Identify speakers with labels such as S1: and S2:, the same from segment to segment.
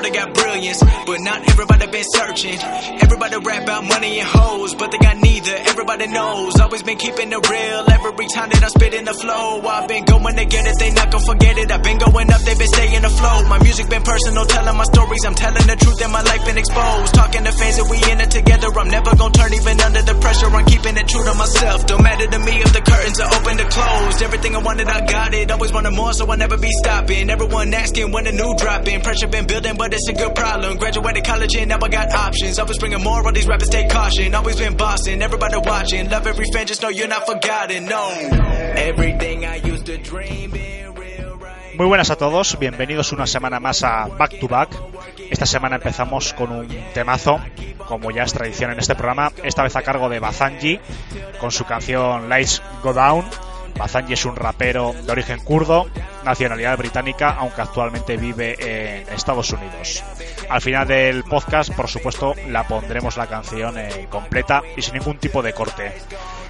S1: know they got brilliance, but not everybody been searching. Everybody rap about money and hoes, but they got neither. Everybody knows, always been keeping it real. Every time that I spit in the flow, I've been going to get it, they not gonna forget it. I've been going up, they been staying afloat. My music been personal, telling my stories. I'm telling the truth and my life been exposed. Talking to fans that we in it together. I'm never gonna turn even under the pressure. I'm keeping it true to myself. Don't matter to me if the curtains are open or closed. Everything I wanted, I got it. Always wanted more, so I never be stopping. Everyone asking when the new dropping. Pressure been building, but it's a good problem. Graduated college and now I got options. Always bringing more, all these rappers take caution. Always been bossing, everybody watching. Love every fan, just know you're not forgotten. No. Everything I used to dream
S2: Muy buenas a todos, bienvenidos una semana más a Back to Back. Esta semana empezamos con un temazo, como ya es tradición en este programa, esta vez a cargo de Bazanji, con su canción Lights Go Down. Bazanji es un rapero de origen kurdo, nacionalidad británica, aunque actualmente vive en Estados Unidos. Al final del podcast, por supuesto, la pondremos la canción eh, completa y sin ningún tipo de corte.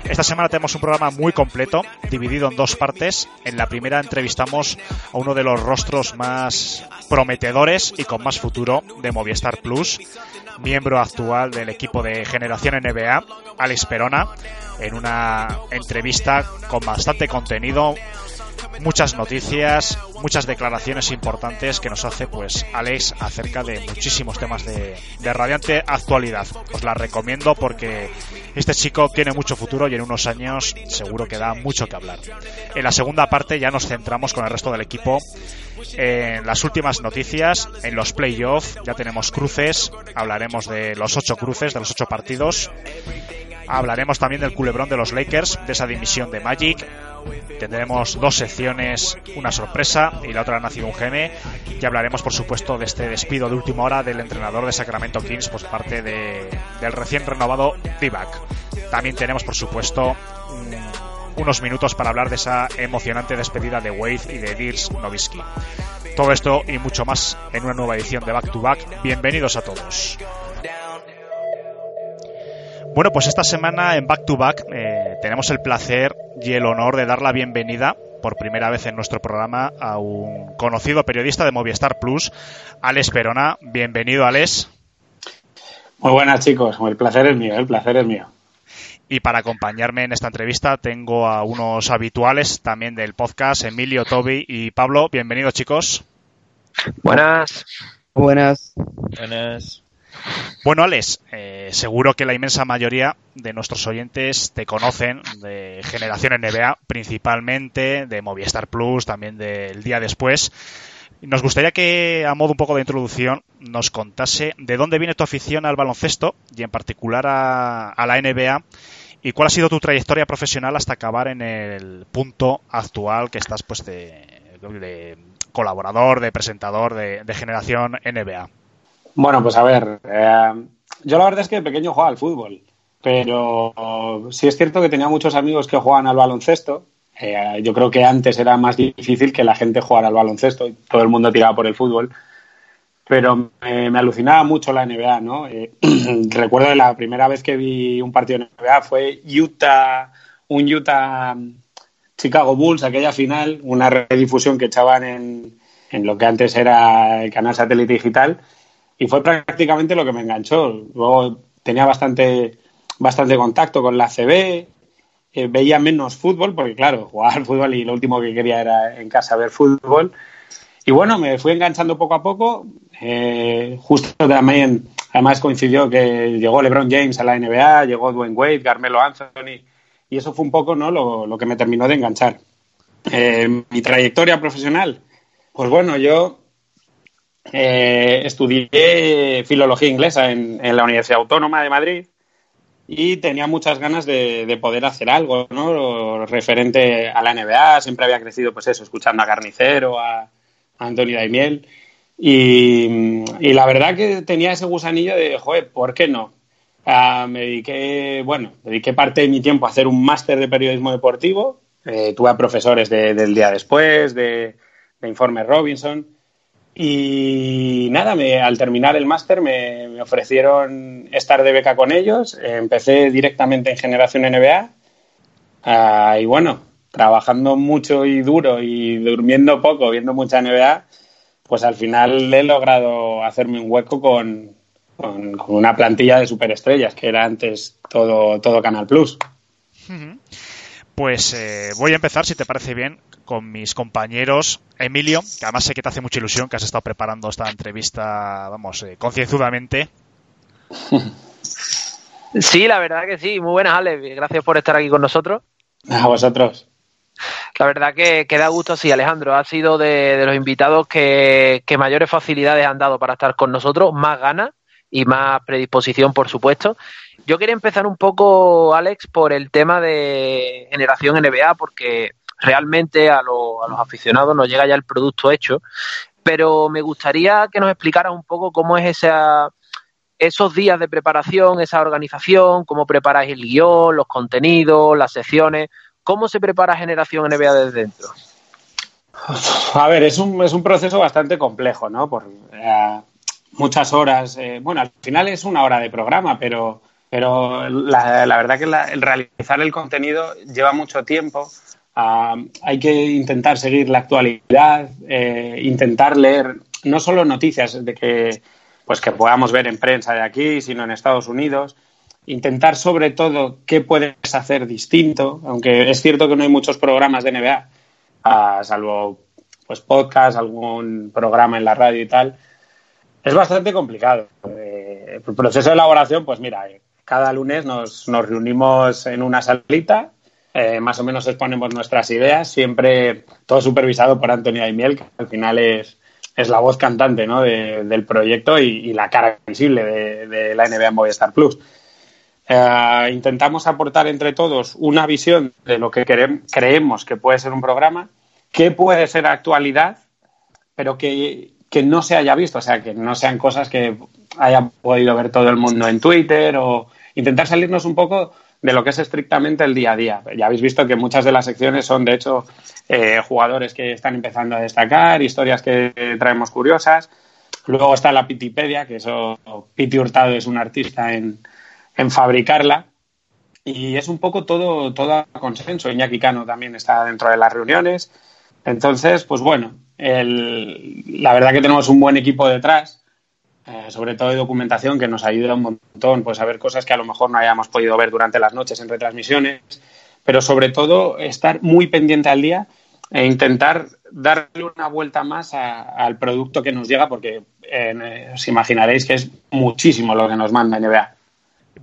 S2: Esta semana tenemos un programa muy completo, dividido en dos partes. En la primera entrevistamos a uno de los rostros más prometedores y con más futuro de Movistar Plus, miembro actual del equipo de Generación NBA, Alex Perona, en una entrevista con bastante contenido, muchas noticias, muchas declaraciones importantes que nos hace pues Alex acerca de muchísimos temas de, de radiante actualidad. Os la recomiendo porque este chico tiene mucho futuro y en unos años seguro que da mucho que hablar. En la segunda parte ya nos centramos con el resto del equipo en las últimas noticias, en los playoffs, ya tenemos cruces, hablaremos de los ocho cruces, de los ocho partidos. Hablaremos también del culebrón de los Lakers, de esa dimisión de Magic. Tendremos dos secciones, una sorpresa y la otra ha nacido un gene. Y hablaremos, por supuesto, de este despido de última hora del entrenador de Sacramento Kings por parte de, del recién renovado Divac. También tenemos, por supuesto, unos minutos para hablar de esa emocionante despedida de Wade y de Dirks Nowitzki. Todo esto y mucho más en una nueva edición de Back to Back. Bienvenidos a todos. Bueno, pues esta semana en Back to Back eh, tenemos el placer y el honor de dar la bienvenida por primera vez en nuestro programa a un conocido periodista de Movistar Plus, Alex Perona. Bienvenido, Alex.
S3: Muy buenas chicos, el placer es mío, el placer es mío.
S2: Y para acompañarme en esta entrevista tengo a unos habituales también del podcast, Emilio, Toby y Pablo. Bienvenidos, chicos.
S4: Buenas.
S5: Buenas.
S4: Buenas.
S2: Bueno, Alex, eh, seguro que la inmensa mayoría de nuestros oyentes te conocen de Generación NBA, principalmente de Movistar Plus, también del día después. Nos gustaría que, a modo un poco de introducción, nos contase de dónde viene tu afición al baloncesto y en particular a, a la NBA y cuál ha sido tu trayectoria profesional hasta acabar en el punto actual que estás pues de, colaborador, de presentador de, de Generación NBA.
S3: Bueno, pues a ver, eh, yo la verdad es que de pequeño jugaba al fútbol, pero sí es cierto que tenía muchos amigos que jugaban al baloncesto. Eh, yo creo que antes era más difícil que la gente jugara al baloncesto y todo el mundo tiraba por el fútbol. Pero me, alucinaba mucho la NBA, ¿no? Eh, recuerdo la primera vez que vi un partido de NBA fue Utah, un Utah Chicago Bulls, aquella final, una redifusión que echaban en, en lo que antes era el canal satélite digital y fue prácticamente lo que me enganchó. Luego tenía bastante, bastante contacto con la CB, eh, veía menos fútbol, porque claro, jugaba al fútbol y lo último que quería era en casa ver fútbol. Y bueno, me fui enganchando poco a poco. Eh, justo también, además coincidió que llegó LeBron James a la NBA, llegó Dwayne Wade, Carmelo Anthony, y eso fue un poco ¿no? lo, lo que me terminó de enganchar. Eh, mi trayectoria profesional, pues bueno, yo eh, estudié filología inglesa en, la Universidad Autónoma de Madrid y tenía muchas ganas de, de poder hacer algo, ¿no? Referente a la NBA, siempre había crecido, pues eso, escuchando a Carnicero, a Antonio Daimiel. Y, y, la verdad que tenía ese gusanillo de, joder, ¿por qué no? Uh, me dediqué, bueno, dediqué parte de mi tiempo a hacer un máster de periodismo deportivo. Eh, tuve a profesores de, del día después, de, de Informe Robinson. Y nada, me, al terminar el máster me, me, ofrecieron estar de beca con ellos. Empecé directamente en Generación NBA. Uh, y bueno, trabajando mucho y duro y durmiendo poco, viendo mucha NBA, pues al final he logrado hacerme un hueco con, con, con una plantilla de superestrellas, que era antes todo, todo Canal Plus.
S2: Pues eh, voy a empezar, si te parece bien, con mis compañeros. Emilio, que además sé que te hace mucha ilusión que has estado preparando esta entrevista, vamos, eh, concienzudamente.
S4: Sí, la verdad que sí. Muy buenas, Alex. Gracias por estar aquí con nosotros.
S3: A vosotros.
S4: La verdad que, que da gusto, sí, Alejandro. Ha sido de, los invitados que, mayores facilidades han dado para estar con nosotros, más ganas y más predisposición, por supuesto. Yo quería empezar un poco, Alex, por el tema de generación NBA, porque realmente a, a los aficionados nos llega ya el producto hecho, pero me gustaría que nos explicaras un poco cómo es esa, esos días de preparación, esa organización, cómo preparáis el guion, los contenidos, las secciones, cómo se prepara Generación NBA desde dentro.
S3: A ver, es un, es un proceso bastante complejo, ¿no? Por eh, muchas horas. Eh, bueno, al final es una hora de programa, pero, pero la, verdad que el realizar el contenido lleva mucho tiempo. Uh, hay que intentar seguir la actualidad, eh, intentar leer no solo noticias de que pues que podamos ver en prensa de aquí, sino en Estados Unidos. Intentar sobre todo qué puedes hacer distinto, aunque es cierto que no hay muchos programas de NBA, uh, salvo pues podcast, algún programa en la radio y tal. Es bastante complicado. Eh, el proceso de elaboración, pues mira, cada lunes nos, nos reunimos en una salita eh, más o menos exponemos nuestras ideas, siempre todo supervisado por Antonio Aimiel, que al final es, es la voz cantante ¿no? de, del proyecto y, la cara visible de, de la NBA Movistar Plus. Eh, intentamos aportar entre todos una visión de lo que creemos que puede ser un programa, que puede ser actualidad, pero que, que no se haya visto, o sea, que no sean cosas que haya podido ver todo el mundo en Twitter o intentar salirnos un poco de lo que es estrictamente el día a día. Ya habéis visto que muchas de las secciones son, de hecho, eh, jugadores que están empezando a destacar, historias que traemos curiosas. Luego está la Pitipedia, que eso, Piti Hurtado es un artista en, en fabricarla. Y es un poco todo, todo a consenso. Iñaki Cano también está dentro de las reuniones. Entonces, pues bueno, la verdad que tenemos un buen equipo detrás eh, sobre todo de documentación que nos ayuda un montón pues a ver cosas que a lo mejor no hayamos podido ver durante las noches en retransmisiones, pero sobre todo estar muy pendiente al día e intentar darle una vuelta más al producto que nos llega porque eh, os imaginaréis que es muchísimo lo que nos manda NBA.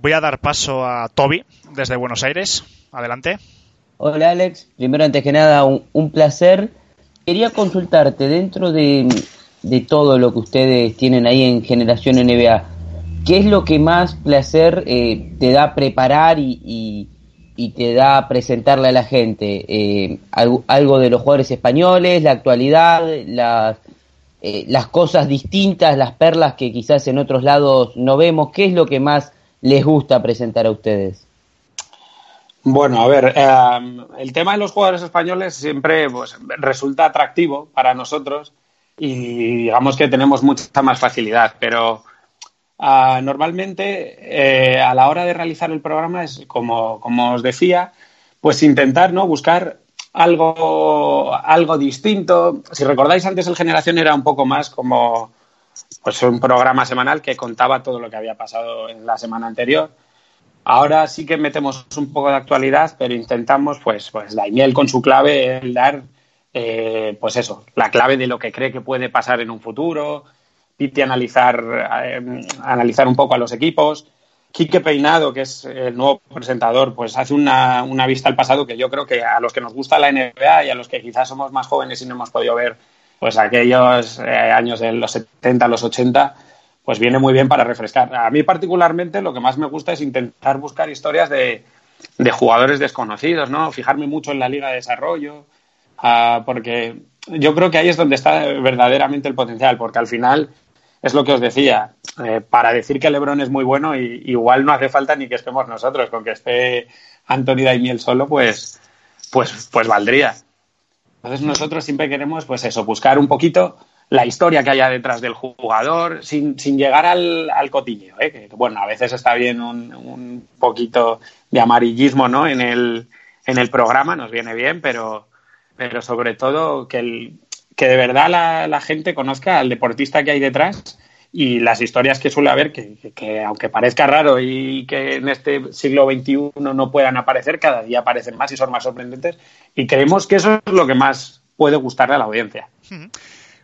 S2: Voy a dar paso a Toby desde Buenos Aires. Adelante.
S5: Hola Alex, primero antes que nada un, un placer. Quería consultarte dentro de, de todo lo que ustedes tienen ahí en Generación NBA, ¿qué es lo que más placer eh, te da preparar y, y, te da presentarle a la gente? Eh, algo, de los jugadores españoles, la actualidad, eh, las cosas distintas, las perlas que quizás en otros lados no vemos, ¿qué es lo que más les gusta presentar a ustedes?
S3: Bueno, a ver, eh, el tema de los jugadores españoles siempre pues, resulta atractivo para nosotros y digamos que tenemos mucha más facilidad, pero uh, normalmente eh, a la hora de realizar el programa es como, como os decía, pues intentar no buscar algo, algo distinto. Si recordáis antes el Generación era un poco más como pues un programa semanal que contaba todo lo que había pasado en la semana anterior. Ahora sí que metemos un poco de actualidad, pero intentamos, pues, pues Daimiel con su clave, el dar eh, pues eso, la clave de lo que cree que puede pasar en un futuro, Piti analizar, eh, analizar un poco a los equipos, Quique Peinado, que es el nuevo presentador, pues hace una, una, vista al pasado que yo creo que a los que nos gusta la NBA y a los que quizás somos más jóvenes y no hemos podido ver pues aquellos eh, años de los 70, los 80, pues viene muy bien para refrescar. A mí particularmente lo que más me gusta es intentar buscar historias de, de jugadores desconocidos, ¿no? Fijarme mucho en la liga de desarrollo, uh, porque yo creo que ahí es donde está verdaderamente el potencial, porque al final es lo que os decía, eh, para decir que Lebron es muy bueno, y, igual no hace falta ni que estemos nosotros, con que esté Anthony Daimiel solo, pues, pues, pues valdría. Entonces nosotros siempre queremos, pues eso, buscar un poquito la historia que haya detrás del jugador sin, sin llegar al, al cotillo. ¿eh? Que, bueno, a veces está bien un, un, poquito de amarillismo ¿no? en, el, en el programa, nos viene bien, pero, pero sobre todo que, el, que de verdad la, la, gente conozca al deportista que hay detrás y las historias que suele haber, que, que, que, aunque parezca raro y que en este siglo XXI no puedan aparecer, cada día aparecen más y son más sorprendentes. Y creemos que eso es lo que más puede gustarle a la audiencia.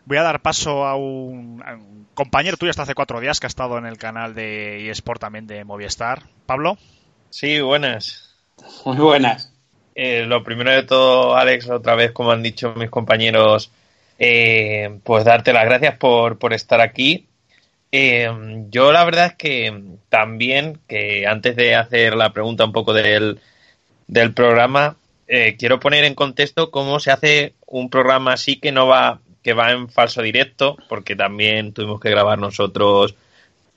S2: Voy a dar paso a un, a un, compañero tuyo hasta hace cuatro días que ha estado en el canal de eSport también de Movistar. Pablo.
S6: Sí, buenas.
S3: Muy buenas.
S6: Eh, lo primero de todo, Alex, otra vez, como han dicho mis compañeros, eh, pues darte las gracias por, por estar aquí. Eh, yo la verdad es que también, que antes de hacer la pregunta un poco del, del programa, eh, quiero poner en contexto cómo se hace un programa así que no va que va en falso directo, porque también tuvimos que grabar nosotros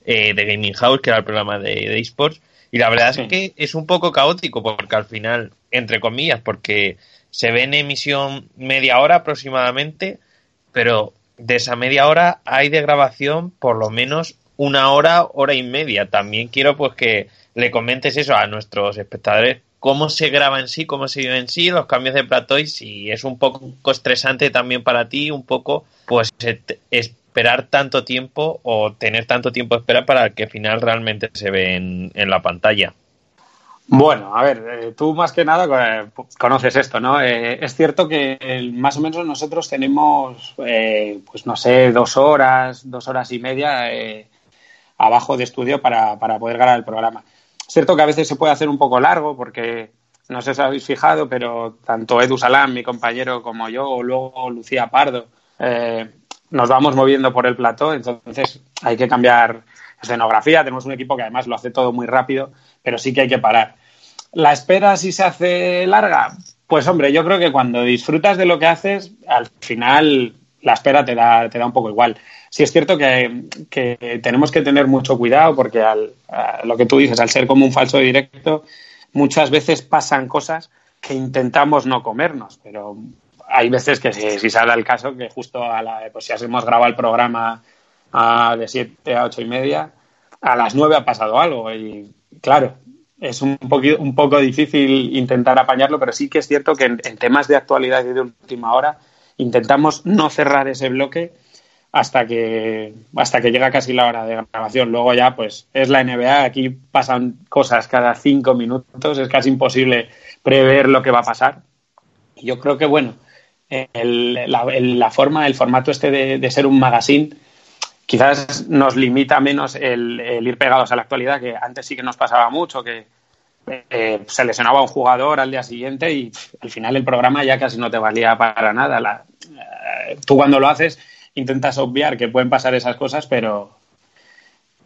S6: eh, de Gaming House, que era el programa de, de esports, y la verdad sí. es que es un poco caótico, porque al final, entre comillas, porque se ve en emisión media hora aproximadamente, pero de esa media hora hay de grabación por lo menos una hora, hora y media. También quiero pues que le comentes eso a nuestros espectadores, cómo se graba en sí, cómo se vive en sí, los cambios de plató y si es un poco estresante también para ti, un poco, pues esperar tanto tiempo o tener tanto tiempo de espera para que al final realmente se ve en, en la pantalla.
S3: Bueno, a ver, eh, tú más que nada eh, conoces esto, ¿no? Eh, es cierto que eh, más o menos nosotros tenemos, pues no sé, dos horas, dos horas y media abajo de estudio para, para poder ganar el programa. Es cierto que a veces se puede hacer un poco largo porque no sé si habéis fijado, pero tanto Edu Salam, mi compañero, como yo, o luego Lucía Pardo, nos vamos moviendo por el plató, entonces hay que cambiar escenografía. Tenemos un equipo que además lo hace todo muy rápido, pero sí que hay que parar. La espera, si se hace larga, pues hombre, yo creo que cuando disfrutas de lo que haces, al final la espera te da, te da un poco igual sí es cierto que, que, tenemos que tener mucho cuidado porque al, lo que tú dices, al ser como un falso directo, muchas veces pasan cosas que intentamos no comernos, pero hay veces que si, si sale el caso que justo a la, pues si hemos grabado el programa a, de 7 a 8 y media, a las 9 ha pasado algo y claro, es un, poquito, un poco difícil intentar apañarlo, pero sí que es cierto que en, temas de actualidad y de última hora intentamos no cerrar ese bloque hasta que hasta que llega casi la hora de grabación. Luego ya, pues, es la NBA, aquí pasan cosas cada cinco minutos, es casi imposible prever lo que va a pasar. Y yo creo que, bueno, el, la, forma, el formato este de, ser un magazine quizás nos limita menos el, ir pegados a la actualidad, que antes sí que nos pasaba mucho, que eh, se lesionaba un jugador al día siguiente y al final el programa ya casi no te valía para nada. Eh, tú cuando lo haces intentas obviar que pueden pasar esas cosas, pero,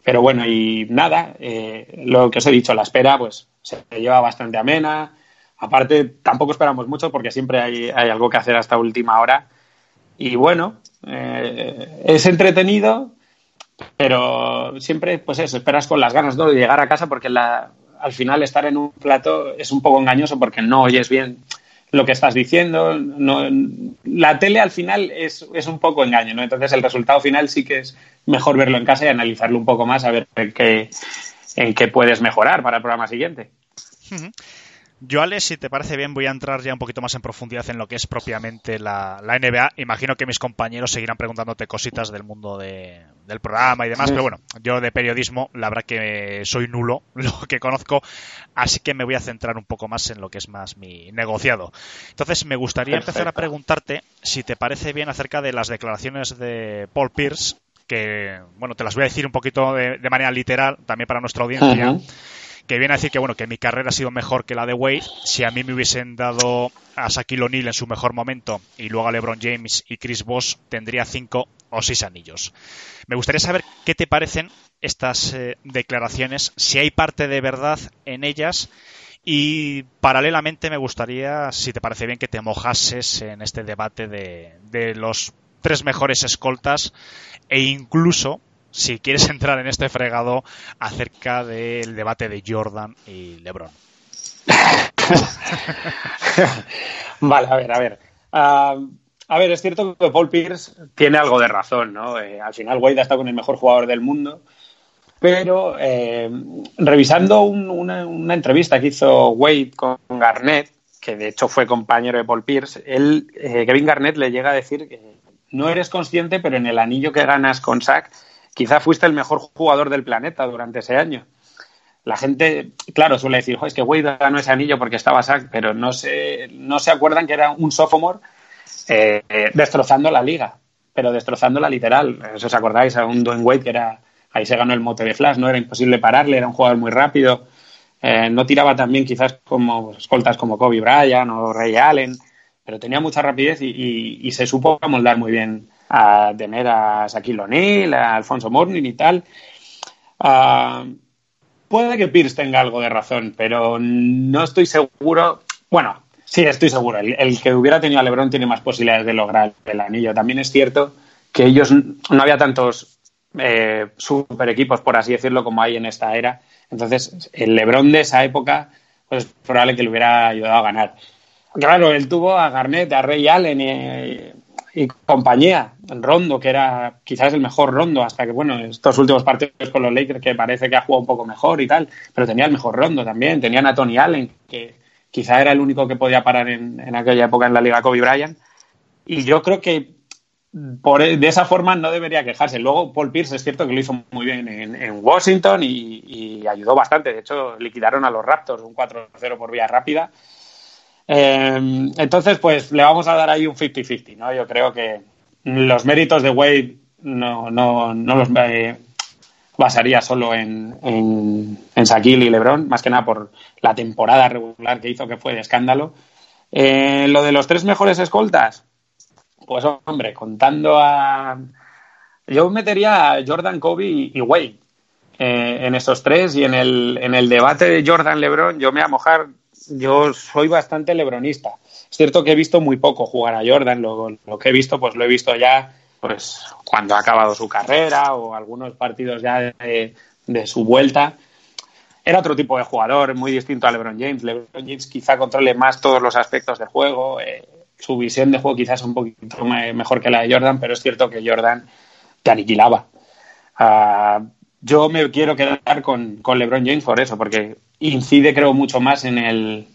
S3: pero bueno, y nada, eh, lo que os he dicho, la espera pues se lleva bastante amena. Aparte, tampoco esperamos mucho porque siempre hay, hay algo que hacer hasta última hora. Y bueno, eh, es entretenido, pero siempre, pues eso, esperas con las ganas ¿no? de llegar a casa porque la, al final estar en un plato es un poco engañoso porque no oyes bien lo que estás diciendo. La tele al final es, es, un poco engaño, ¿no? Entonces el resultado final sí que es mejor verlo en casa y analizarlo un poco más a ver en qué, en qué puedes mejorar para el programa siguiente.
S2: Yo, Alex, si te parece bien, voy a entrar ya un poquito más en profundidad en lo que es propiamente la, la NBA. Imagino que mis compañeros seguirán preguntándote cositas del mundo de, del programa y demás, sí. pero bueno, yo de periodismo, la verdad que soy nulo, lo que conozco, así que me voy a centrar un poco más en lo que es más mi negociado. Entonces, me gustaría Perfecto. empezar a preguntarte si te parece bien acerca de las declaraciones de Paul Pierce, que, bueno, te las voy a decir un poquito de, de manera literal, también para nuestra audiencia. Uh -huh que viene a decir que bueno que mi carrera ha sido mejor que la de Wade. Si a mí me hubiesen dado a Shaquille O'Neal en su mejor momento y luego a LeBron James y Chris Bosh, tendría cinco o seis anillos. Me gustaría saber qué te parecen estas eh, declaraciones, si hay parte de verdad en ellas y paralelamente me gustaría, si te parece bien, que te mojases en este debate de, de los tres mejores escoltas e incluso si quieres entrar en este fregado acerca del debate de Jordan y LeBron.
S3: vale, a ver, a ver. Ah, a ver, es cierto que Paul Pierce tiene algo de razón, ¿no? Eh, al final Wade ha estado con el mejor jugador del mundo, pero eh, revisando una, entrevista que hizo Wade con Garnett, que de hecho fue compañero de Paul Pierce, él, eh, Kevin Garnett le llega a decir que no eres consciente, pero en el anillo que ganas con Sack, quizá fuiste el mejor jugador del planeta durante ese año. La gente, claro, suele decir, es que Wade ganó ese anillo porque estaba Sack, pero no se, no se acuerdan que era un sophomore eh, destrozando la liga, pero destrozándola literal. Si os acordáis, a un Dwayne Wade que era, ahí se ganó el mote de Flash, no era imposible pararle, era un jugador muy rápido. Eh, no tiraba tan bien quizás como escoltas como Kobe Bryant o Ray Allen, pero tenía mucha rapidez y, se supo moldar muy bien a tener a Shaquille O'Neal, a Alfonso Morning y tal. Ah, puede que Pierce tenga algo de razón, pero no estoy seguro. Bueno, Sí, estoy seguro. El, que hubiera tenido a LeBron tiene más posibilidades de lograr el anillo. También es cierto que ellos no había tantos eh, super equipos, por así decirlo, como hay en esta era. Entonces, el LeBron de esa época, pues es probable que le hubiera ayudado a ganar. Claro, él tuvo a Garnett, a Ray Allen y, compañía, el Rondo, que era quizás el mejor Rondo, hasta que, bueno, estos últimos partidos con los Lakers, que parece que ha jugado un poco mejor y tal, pero tenía el mejor Rondo también. Tenían a Tony Allen, que quizá era el único que podía parar en, aquella época en la Liga Kobe Bryant. Y yo creo que por, de esa forma no debería quejarse. Luego Paul Pierce es cierto que lo hizo muy bien en, Washington y, ayudó bastante. De hecho, liquidaron a los Raptors un 4-0 por vía rápida. Eh, entonces, pues le vamos a dar ahí un 50-50, ¿no? Yo creo que los méritos de Wade no, no, no los, eh, basaría solo en, en, y LeBron, más que nada por la temporada regular que hizo, que fue de escándalo. Eh, lo de los tres mejores escoltas, pues hombre, contando a... Yo metería a Jordan, Kobe y, Wade eh, en estos tres y en el, en el debate de Jordan-LeBron yo me voy a mojar, yo soy bastante lebronista. Es cierto que he visto muy poco jugar a Jordan, lo, lo que he visto pues lo he visto ya pues cuando ha acabado su carrera o algunos partidos ya de, su vuelta. Era otro tipo de jugador, muy distinto a LeBron James. LeBron James quizá controle más todos los aspectos del juego. Eh, su visión de juego quizás es un poquito mejor que la de Jordan, pero es cierto que Jordan te aniquilaba. Ah, yo me quiero quedar con, con LeBron James por eso, porque incide, creo, mucho más en el,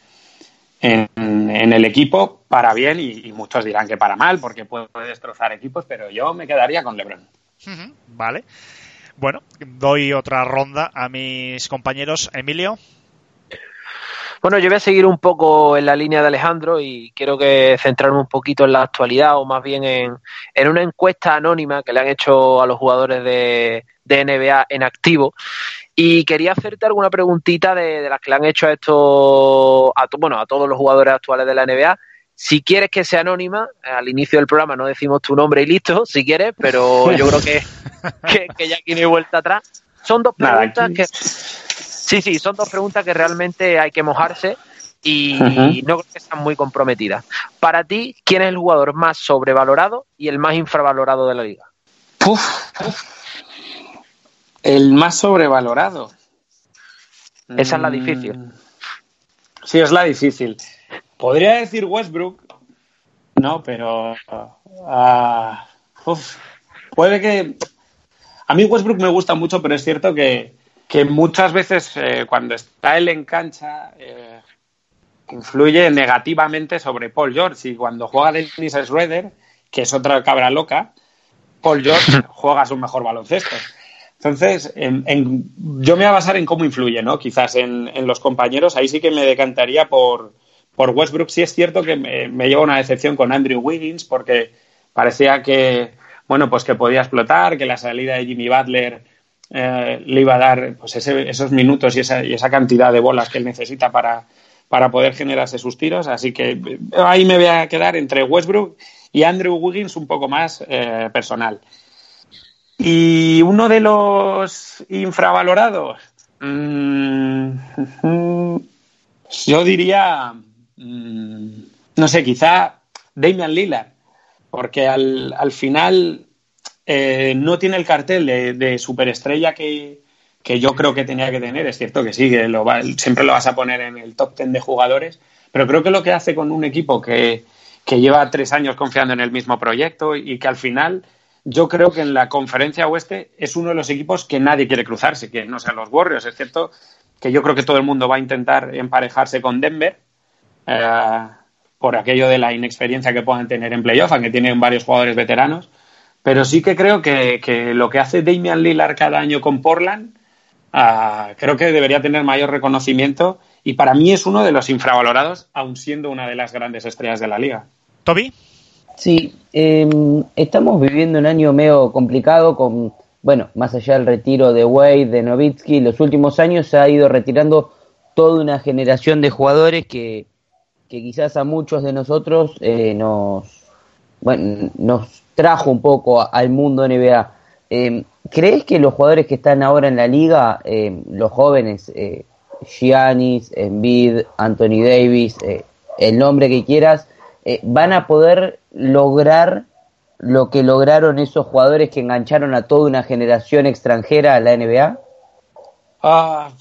S3: en, el equipo para bien y, muchos dirán que para mal porque puede destrozar equipos, pero yo me quedaría con LeBron.
S2: Vale. Bueno, doy otra ronda a mis compañeros. Emilio.
S4: Bueno, yo voy a seguir un poco en la línea de Alejandro y quiero que centrarme un poquito en la actualidad o más bien en, en una encuesta anónima que le han hecho a los jugadores de, de NBA en activo y quería hacerte alguna preguntita de, las que le han hecho a estos, a, bueno, a todos los jugadores actuales de la NBA. Si quieres que sea anónima, al inicio del programa no decimos tu nombre y listo, si quieres, pero yo creo que, que, ya aquí no hay vuelta atrás. Son dos preguntas que. Sí, sí, son dos preguntas que realmente hay que mojarse y no creo que sean muy comprometidas. Para ti, ¿quién es el jugador más sobrevalorado y el más infravalorado de la liga?
S3: El más sobrevalorado.
S4: Esa es la difícil. Mm.
S3: Sí, es la difícil. Podría decir Westbrook, no, pero ah, puede que a mí Westbrook me gusta mucho, pero es cierto que, muchas veces eh, cuando está él en cancha eh, influye negativamente sobre Paul George y cuando juega Dennis Schroeder, que es otra cabra loca, Paul George juega su mejor baloncesto. Entonces, yo me voy a basar en cómo influye, ¿no? Quizás en, los compañeros. Ahí sí que me decantaría por, por Westbrook. Sí es cierto que me, lleva una decepción con Andrew Wiggins porque parecía que, bueno, pues que podía explotar, que la salida de Jimmy Butler eh, le iba a dar pues esos minutos y esa, y esa, cantidad de bolas que él necesita para, para poder generarse sus tiros. Así que eh, ahí me voy a quedar entre Westbrook y Andrew Wiggins un poco más eh, personal. Y uno de los infravalorados, mm, yo diría, mm, no sé, quizá Damian Lillard, porque al, al final eh, no tiene el cartel de, superestrella que, que, yo creo que tenía que tener. Es cierto que sí, que siempre lo vas a poner en el top ten de jugadores, pero creo que lo que hace con un equipo que, que lleva tres años confiando en el mismo proyecto y que al final yo creo que en la conferencia oeste es uno de los equipos que nadie quiere cruzarse, que no sean los Warriors, es cierto que yo creo que todo el mundo va a intentar emparejarse con Denver eh, por aquello de la inexperiencia que puedan tener en playoff, aunque tienen varios jugadores veteranos, pero sí que creo que, lo que hace Damian Lillard cada año con Portland uh, creo que debería tener mayor reconocimiento y para mí es uno de los infravalorados, aun siendo una de las grandes estrellas de la liga.
S2: Toby.
S5: Sí, eh, estamos viviendo un año medio complicado con, bueno, más allá del retiro de Wade, de Novitsky, los últimos años se ha ido retirando toda una generación de jugadores que, que quizás a muchos de nosotros eh, nos, bueno, nos trajo un poco al mundo NBA. Eh, ¿Crees que los jugadores que están ahora en la liga, eh, los jóvenes, eh, Giannis, Embiid, Anthony Davis, eh, el nombre que quieras, eh, van a poder lograr lo que lograron esos jugadores que engancharon a toda una generación extranjera a la NBA?
S3: Uh,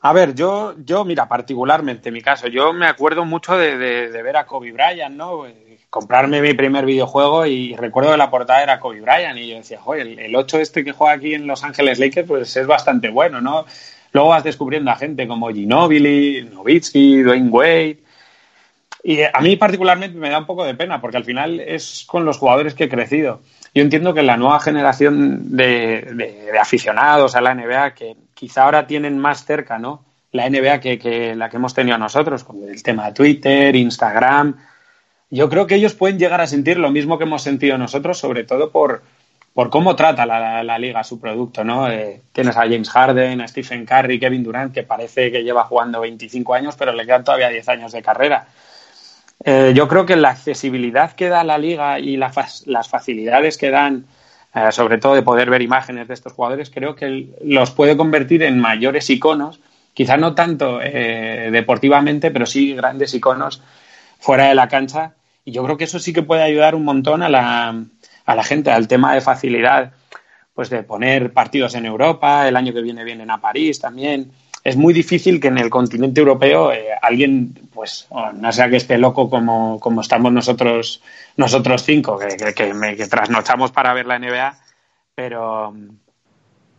S3: a ver, yo, yo, mira, particularmente en mi caso, yo me acuerdo mucho de, ver a Kobe Bryant, ¿no? comprarme mi primer videojuego y recuerdo que la portada era Kobe Bryant y yo decía, joder, el, el 8 este que juega aquí en Los Ángeles Lakers pues es bastante bueno, ¿no? Luego vas descubriendo a gente como Ginobili, Nowitzki, Dwayne Wade. Y a mí particularmente me da un poco de pena porque al final es con los jugadores que he crecido. Yo entiendo que la nueva generación de, aficionados a la NBA que quizá ahora tienen más cerca, ¿no? La NBA que, que la que hemos tenido nosotros, con el tema de Twitter, Instagram, yo creo que ellos pueden llegar a sentir lo mismo que hemos sentido nosotros, sobre todo por, por cómo trata la, la, liga su producto, ¿no? Eh, tienes a James Harden, a Stephen Curry, Kevin Durant, que parece que lleva jugando 25 años, pero le quedan todavía 10 años de carrera. Eh, yo creo que la accesibilidad que da la liga y la fa las facilidades que dan, eh, sobre todo de poder ver imágenes de estos jugadores, creo que los puede convertir en mayores iconos, quizá no tanto eh, deportivamente, pero sí grandes iconos fuera de la cancha y yo creo que eso sí que puede ayudar un montón a la, a la gente, al tema de facilidad, pues de poner partidos en Europa, el año que viene vienen a París también. Es muy difícil que en el continente europeo eh, alguien, pues, no sea que esté loco como, como estamos nosotros, nosotros cinco, que, trasnochamos para ver la NBA, pero,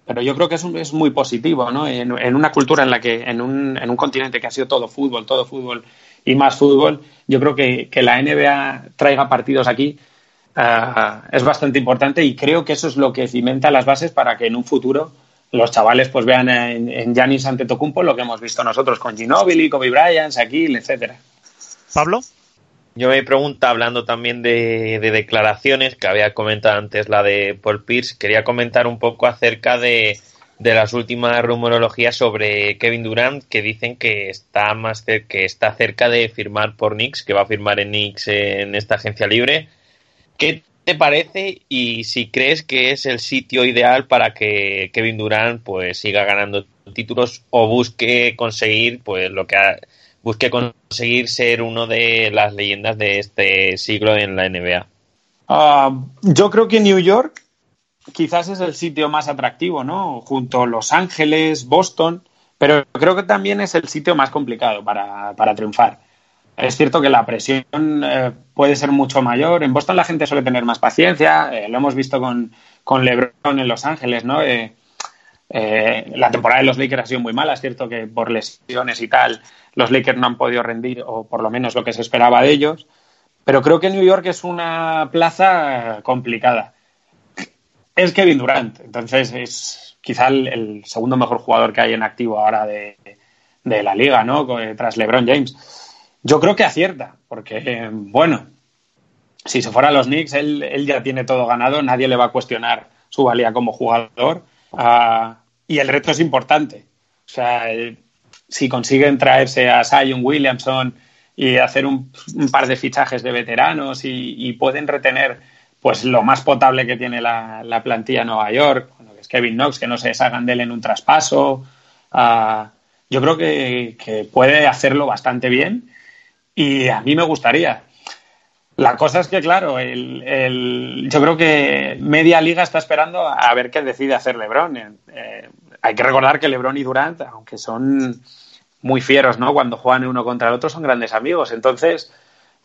S3: pero yo creo que es, un, es muy positivo, ¿no? En, en, una cultura en la que, en un, en un continente que ha sido todo fútbol, todo fútbol y más fútbol, yo creo que, que la NBA traiga partidos aquí uh, es bastante importante y creo que eso es lo que cimenta las bases para que en un futuro los chavales pues vean en, en Giannis Antetokounmpo lo que hemos visto nosotros con Ginobili, Kobe Bryant, Shaquille, etcétera.
S2: Pablo.
S6: Yo me pregunta, hablando también de, de, declaraciones, que había comentado antes la de Paul Pierce, quería comentar un poco acerca de, de las últimas rumorologías sobre Kevin Durant que dicen que está más cerca, que está cerca de firmar por Knicks, que va a firmar en Knicks en esta agencia libre. ¿Qué te parece y si crees que es el sitio ideal para que Kevin Durant pues siga ganando títulos o busque conseguir pues lo que ha, busque conseguir ser uno de las leyendas de este siglo en la NBA?
S3: Uh, yo creo que New York quizás es el sitio más atractivo, ¿no? Junto a Los Ángeles, Boston, pero creo que también es el sitio más complicado para, para triunfar. Es cierto que la presión eh, puede ser mucho mayor. En Boston la gente suele tener más paciencia, eh, lo hemos visto con, con, LeBron en Los Ángeles, ¿no? Eh, la temporada de los Lakers ha sido muy mala, es cierto que por lesiones y tal los Lakers no han podido rendir, o por lo menos lo que se esperaba de ellos, pero creo que New York es una plaza complicada es Kevin Durant. Entonces es quizá el, el, segundo mejor jugador que hay en activo ahora de, de, la liga, ¿no? Tras LeBron James. Yo creo que acierta, porque, eh, bueno, si se fuera a los Knicks, él, él, ya tiene todo ganado, nadie le va a cuestionar su valía como jugador. Uh, y el reto es importante. O sea, el, si consiguen traerse a Zion Williamson y hacer un, un, par de fichajes de veteranos y, pueden retener pues lo más potable que tiene la, la plantilla de Nueva York, bueno, que es Kevin Knox, que no se deshagan de él en un traspaso. Uh, yo creo que, puede hacerlo bastante bien y a mí me gustaría. La cosa es que, claro, el, el, yo creo que media liga está esperando a ver qué decide hacer LeBron. Eh, hay que recordar que LeBron y Durant, aunque son muy fieros, ¿no? Cuando juegan uno contra el otro, son grandes amigos. Entonces,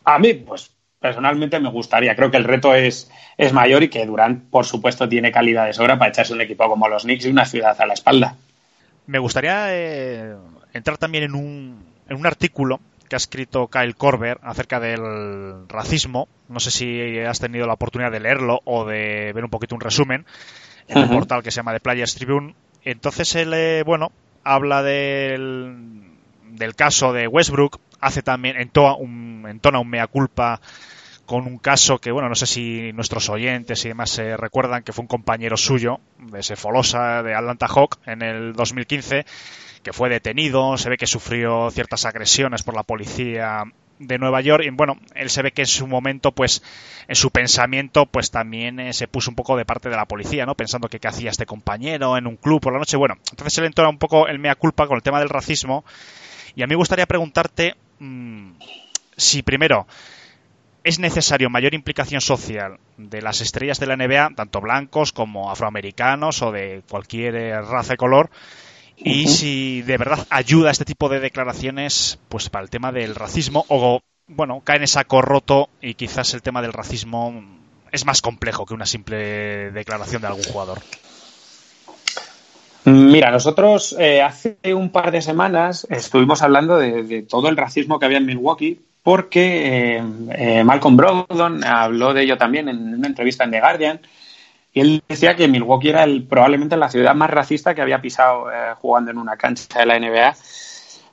S3: a mí, pues personalmente me gustaría. Creo que el reto es, es mayor y que Durant, por supuesto, tiene calidad de sobra para echarse un equipo como los Knicks y una ciudad a la espalda.
S2: Me gustaría eh, entrar también en un, en un artículo que ha escrito Kyle Korver acerca del racismo. No sé si has tenido la oportunidad de leerlo o de ver un poquito un resumen en el portal que se llama The Players Tribune. Entonces él, eh, bueno, habla del, del caso de Westbrook, hace también, entona un, entona un mea culpa con un caso que, bueno, no sé si nuestros oyentes y demás se recuerdan que fue un compañero suyo de Sefolosa, de Atlanta Hawk, en el 2015, que fue detenido, se ve que sufrió ciertas agresiones por la policía de Nueva York y bueno, él se ve que en su momento, pues, en su pensamiento, pues también eh, se puso un poco de parte de la policía, ¿no? Pensando que qué hacía este compañero en un club por la noche. Bueno, entonces le entona un poco el mea culpa con el tema del racismo y a mí me gustaría preguntarte mmm, si primero es necesario mayor implicación social de las estrellas de la NBA, tanto blancos como afroamericanos o de cualquier eh, raza de color, y si de verdad ayuda este tipo de declaraciones pues para el tema del racismo o bueno, cae en saco roto y quizás el tema del racismo es más complejo que una simple declaración de algún jugador.
S3: Mira, nosotros eh, hace un par de semanas estuvimos hablando de, de, todo el racismo que había en Milwaukee porque eh, eh, Malcolm Brogdon habló de ello también en una entrevista en The Guardian y él decía que Milwaukee era el, probablemente la ciudad más racista que había pisado eh, jugando en una cancha de la NBA.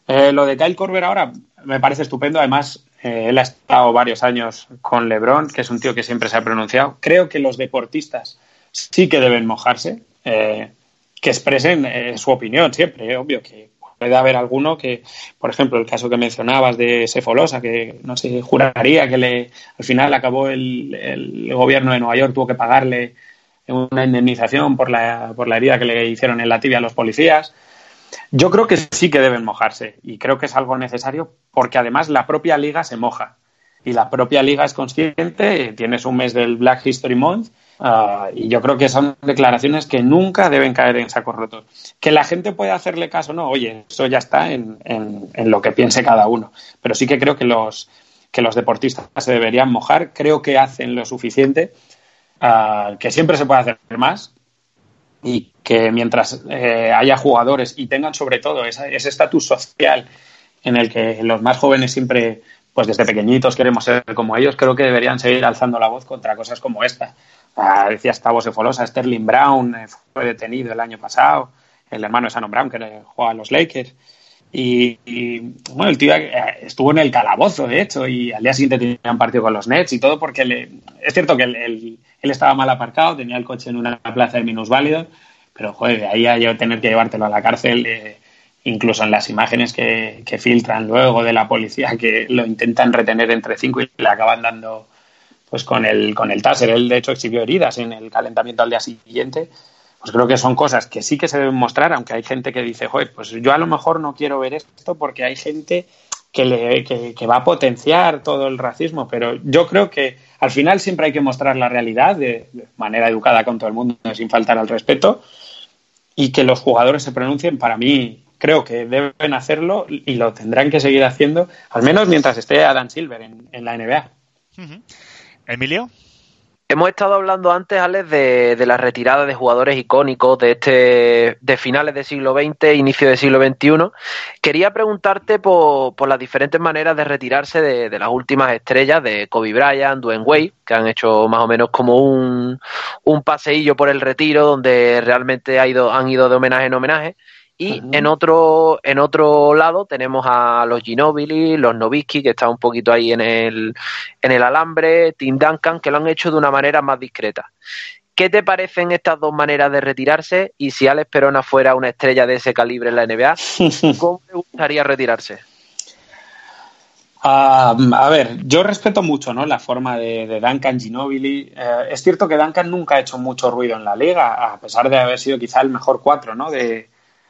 S3: Eh, lo de Kyle Korver ahora me parece estupendo. Además, eh, él ha estado varios años con LeBron, que es un tío que siempre se ha pronunciado. Creo que los deportistas sí que deben mojarse, que expresen su opinión siempre. obvio que puede haber alguno que, por ejemplo, el caso que mencionabas de Sefolosa, que no sé, juraría que le, al final acabó el gobierno de Nueva York, tuvo que pagarle una indemnización por la, por la herida que le hicieron en la tibia a los policías. Yo creo que sí que deben mojarse y creo que es algo necesario porque además la propia liga se moja y la propia liga es consciente, tienes un mes del Black History Month uh, y yo creo que son declaraciones que nunca deben caer en sacos rotos. Que la gente pueda hacerle caso, no, oye, eso ya está en, en, en lo que piense cada uno, pero sí que creo que los, que los deportistas se deberían mojar, creo que hacen lo suficiente uh, que siempre se puede hacer más y que mientras eh, haya jugadores y tengan sobre todo ese estatus social en el que los más jóvenes siempre, pues desde pequeñitos queremos ser como ellos, creo que deberían seguir alzando la voz contra cosas como esta. Uh, decía Stavo Sefolosa, Sterling Brown eh, fue detenido el año pasado, el hermano de Shannon Brown que juega a los Lakers. Y, bueno, el tío eh, estuvo en el calabozo, de hecho, y al día siguiente tenía un partido con los Nets y todo, porque le, es cierto que el, él estaba mal aparcado, tenía el coche en una plaza de minusválidos, pero joder, de ahí a yo tener que llevártelo a la cárcel, eh, incluso en las imágenes que, que, filtran luego de la policía, que lo intentan retener entre cinco y le acaban dando pues con el, con el taser. Él, de hecho, exhibió heridas en el calentamiento al día siguiente pues creo que son cosas que sí que se deben mostrar, aunque hay gente que dice, joder, pues yo a lo mejor no quiero ver esto porque hay gente que, le, va a potenciar todo el racismo, pero yo creo que al final siempre hay que mostrar la realidad de, manera educada con todo el mundo, sin faltar al respeto, y que los jugadores se pronuncien, para mí creo que deben hacerlo y lo tendrán que seguir haciendo, al menos mientras esté Adam Silver en, la NBA.
S2: Emilio.
S4: Hemos estado hablando antes, Alex, de, de, la retirada de jugadores icónicos de este de finales del siglo XX, inicio del siglo XXI. Quería preguntarte por, por las diferentes maneras de retirarse de, de, las últimas estrellas de Kobe Bryant, Dwayne Wade, que han hecho más o menos como un, un paseillo por el retiro donde realmente ha ido, han ido de homenaje en homenaje. Y en otro, en otro lado tenemos a los Ginobili, los Nowitzki, que están un poquito ahí en el, en el alambre, Tim Duncan, que lo han hecho de una manera más discreta. ¿Qué te parecen estas dos maneras de retirarse? Y si Alex Perona fuera una estrella de ese calibre en la NBA, ¿cómo le gustaría retirarse?
S3: Uh, a ver, yo respeto mucho ¿no? la forma de, de Duncan Ginobili. Uh, es cierto que Duncan nunca ha hecho mucho ruido en la liga, a pesar de haber sido quizá el mejor cuatro ¿no? de,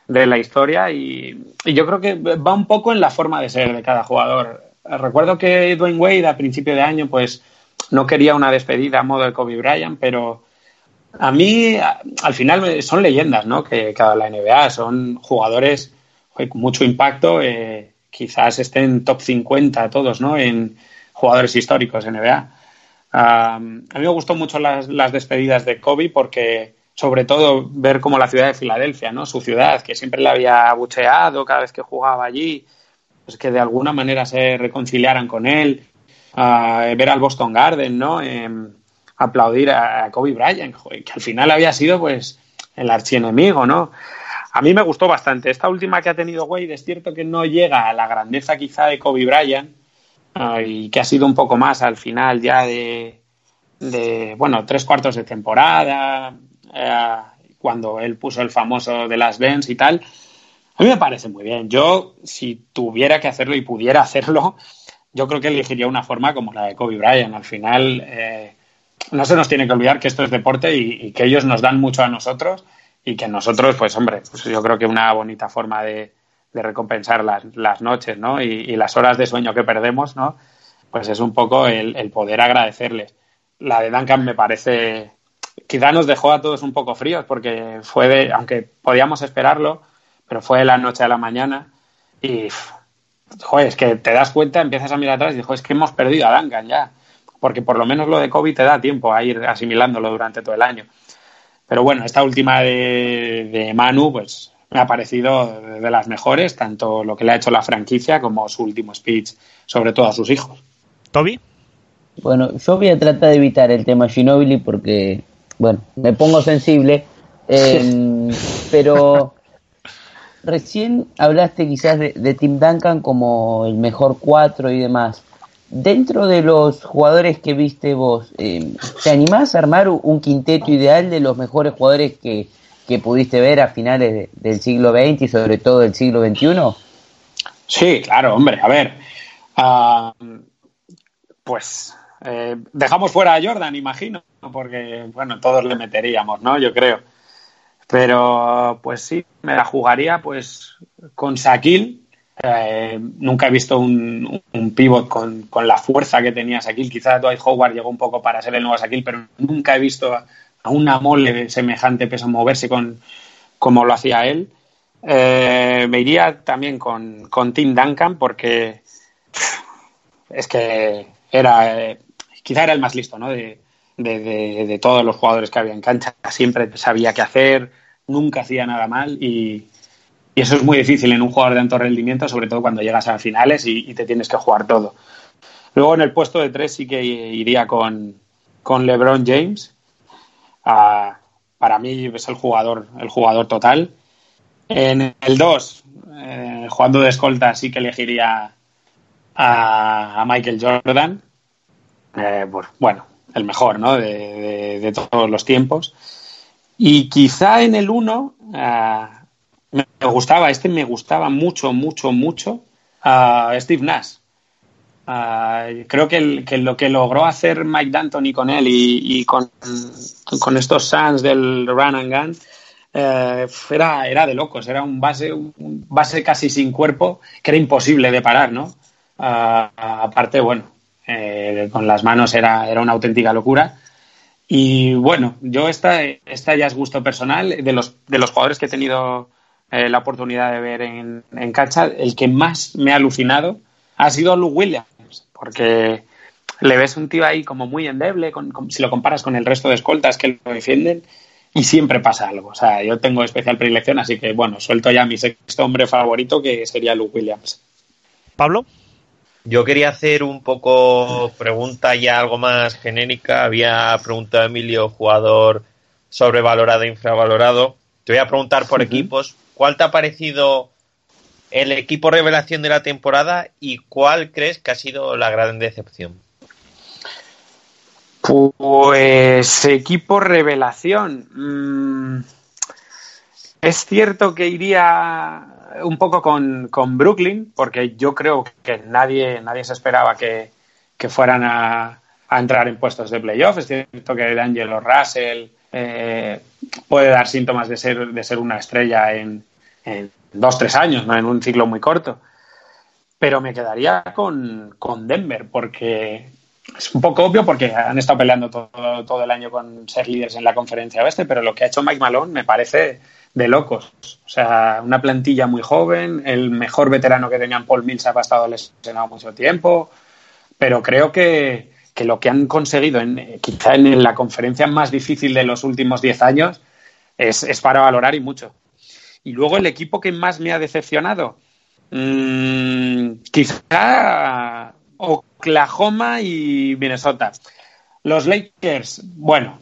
S3: de la historia y, yo creo que va un poco en la forma de ser de cada jugador. Recuerdo que Dwayne Wade a principio de año pues no quería una despedida a modo de Kobe Bryant, pero a mí al final son leyendas, ¿no? Que cada la NBA son jugadores con mucho impacto, eh, quizás estén top 50 todos, ¿no? En, jugadores históricos NBA. a mí me gustó mucho las, las, despedidas de Kobe porque, sobre todo, ver como la ciudad de Filadelfia, ¿no? Su ciudad, que siempre le había abucheado cada vez que jugaba allí, pues que de alguna manera se reconciliaran con él, ver al Boston Garden, ¿no? Em, aplaudir a Kobe Bryant, que al final había sido, pues, el archienemigo, ¿no? A mí me gustó bastante. Esta última que ha tenido Wade es cierto que no llega a la grandeza quizá de Kobe Bryant y que ha sido un poco más al final ya de, bueno, tres cuartos de temporada, eh, cuando él puso el famoso de las Dens y tal. A mí me parece muy bien. Yo, si tuviera que hacerlo y pudiera hacerlo, yo creo que elegiría una forma como la de Kobe Bryant. Al final, eh, no se nos tiene que olvidar que esto es deporte y, que ellos nos dan mucho a nosotros y que nosotros, pues hombre, pues yo creo que una bonita forma de, recompensar las, noches, ¿no? Y, las horas de sueño que perdemos, ¿no? Pues es un poco el, poder agradecerles. La de Duncan me parece, quizá nos dejó a todos un poco fríos porque fue de, aunque podíamos esperarlo, pero fue de la noche a la mañana y, joder, es que te das cuenta, empiezas a mirar atrás y dices, es que hemos perdido a Duncan ya porque por lo menos lo de COVID te da tiempo a ir asimilándolo durante todo el año. Pero bueno, esta última de, Manu, pues me ha parecido de las mejores, tanto lo que le ha hecho la franquicia como su último speech, sobre todo a sus hijos.
S2: ¿Toby?
S5: Bueno, yo voy a tratar de evitar el tema Ginobili porque, bueno, me pongo sensible, em, pero recién hablaste quizás de, de Tim Duncan como el mejor cuatro y demás. Dentro de los jugadores que viste vos, eh, ¿te animás a armar un quinteto ideal de los mejores jugadores que, pudiste ver a finales del siglo XX y sobre todo del siglo XXI?
S3: Sí, claro, hombre. A ver, ah, pues eh, dejamos fuera a Jordan, imagino, porque, bueno, todos le meteríamos, ¿no? Yo creo. Pero, pues sí, me la jugaría, pues, con Shaquille, eh, nunca he visto un, pivot con, la fuerza que tenía Shaquille. Quizás Dwight Howard llegó un poco para ser el nuevo Shaquille, pero nunca he visto a, una mole semejante peso moverse con, como lo hacía él. Eh, me iría también con, Tim Duncan porque es que era, eh, quizá era el más listo ¿no? de, de todos los jugadores que había en cancha. Siempre sabía qué hacer, nunca hacía nada mal y, y eso es muy difícil en un jugador de alto rendimiento, sobre todo cuando llegas a finales y, te tienes que jugar todo. Luego en el puesto de tres sí que iría con, LeBron James. Ah, para mí es el jugador, el jugador total. En el 2, eh, jugando de escolta, sí que elegiría a, Michael Jordan. Eh, bueno, el mejor ¿no? de, todos los tiempos. Y quizá en el 1, me gustaba, este me gustaba mucho, mucho, mucho a Steve Nash. creo que, lo que logró hacer Mike D'Antoni con él y, con, estos Suns del run and gun eh, era, era de locos, era un base, un base casi sin cuerpo que era imposible de parar, ¿no? aparte, bueno, eh, con las manos era, era una auténtica locura. Y bueno, yo esta, esta ya es gusto personal de los, de los jugadores que he tenido eh, la oportunidad de ver en, en cancha, el que más me ha alucinado ha sido Luke Williams, porque le ves un tío ahí como muy endeble, si lo comparas con el resto de escoltas que lo defienden, y siempre pasa algo. O sea, yo tengo especial predilección, así que bueno, suelto ya mi sexto hombre favorito, que sería Luke Williams.
S2: Pablo.
S6: Yo quería hacer un poco pregunta ya algo más genérica. Había preguntado a Emilio, jugador sobrevalorado e infravalorado. Te voy a preguntar por equipos. ¿Cuál te ha parecido el equipo revelación de la temporada y cuál crees que ha sido la gran decepción?
S3: Pues equipo revelación. Mm, es cierto que iría un poco con, Brooklyn, porque yo creo que nadie, nadie se esperaba que, fueran a, entrar en puestos de playoff. Es cierto que Angelo Russell eh, puede dar síntomas de ser, de ser una estrella en, en dos, tres años, no en un ciclo muy corto. Pero me quedaría con, Denver, porque es un poco obvio porque han estado peleando todo, todo, el año con ser líderes en la conferencia oeste, pero lo que ha hecho Mike Malone me parece de locos. O sea, una plantilla muy joven, el mejor veterano que tenían Paul Millsap ha estado lesionado mucho tiempo, pero creo que, que lo que han conseguido, en, quizá en la conferencia más difícil de los últimos 10 años, es, es, para valorar y mucho. Y luego el equipo que más me ha decepcionado, mmm, quizá Oklahoma y Minnesota. Los Lakers, bueno,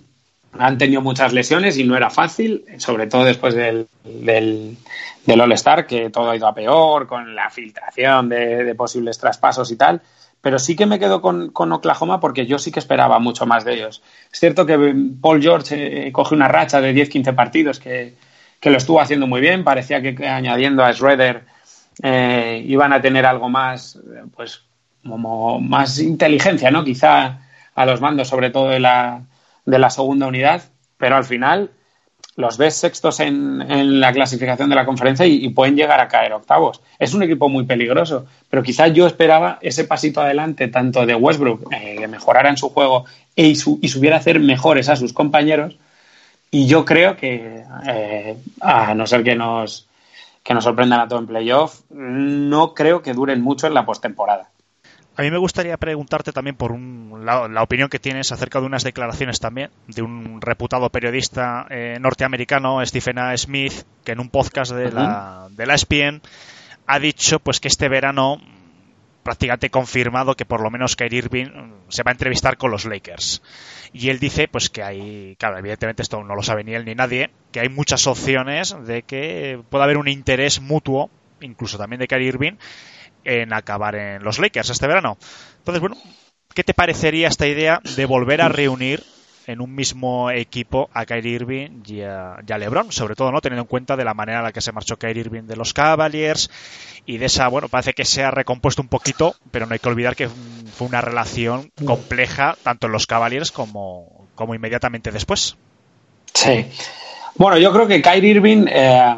S3: han tenido muchas lesiones y no era fácil, sobre todo después del, del, All-Star, que todo ha ido a peor, con la filtración de, posibles traspasos y tal. Pero sí que me quedo con, con, Oklahoma porque yo sí que esperaba mucho más de ellos. Es cierto que Paul George eh, coge una racha de 10-15 partidos que, lo estuvo haciendo muy bien. Parecía que, que añadiendo a Schroeder eh, iban a tener algo más, pues, como más inteligencia, ¿no? Quizá a los mandos, sobre todo de la, de la segunda unidad, pero al final los ves sextos en, en la clasificación de la conferencia y, pueden llegar a caer octavos. Es un equipo muy peligroso, pero quizás yo esperaba ese pasito adelante tanto de Westbrook, eh, que mejorara en su juego y, su, y hacer mejores a sus compañeros. Y yo creo que, eh, a no ser que nos, que nos sorprendan a todo en playoff, no creo que duren mucho en la postemporada.
S2: A mí me gustaría preguntarte también por un, la, la, opinión que tienes acerca de unas declaraciones también de un reputado periodista eh, norteamericano, Stephen A. Smith, que en un podcast de, la, de la ESPN ha dicho pues que este verano prácticamente confirmado que por lo menos Kyrie Irving se va a entrevistar con los Lakers. Y él dice pues que hay, claro, evidentemente esto no lo sabe ni él ni nadie, que hay muchas opciones de que pueda haber un interés mutuo, incluso también de Kyrie Irving, en acabar en los Lakers este verano. Entonces, bueno, ¿qué te parecería esta idea de volver a reunir en un mismo equipo a Kyrie Irving y a, LeBron, sobre todo no teniendo en cuenta de la manera en la que se marchó Kyrie Irving de los Cavaliers y de esa, bueno, parece que se ha recompuesto un poquito, pero no hay que olvidar que fue una relación compleja tanto en los Cavaliers como, como inmediatamente después.
S3: Sí. Bueno, yo creo que Kyrie Irving eh,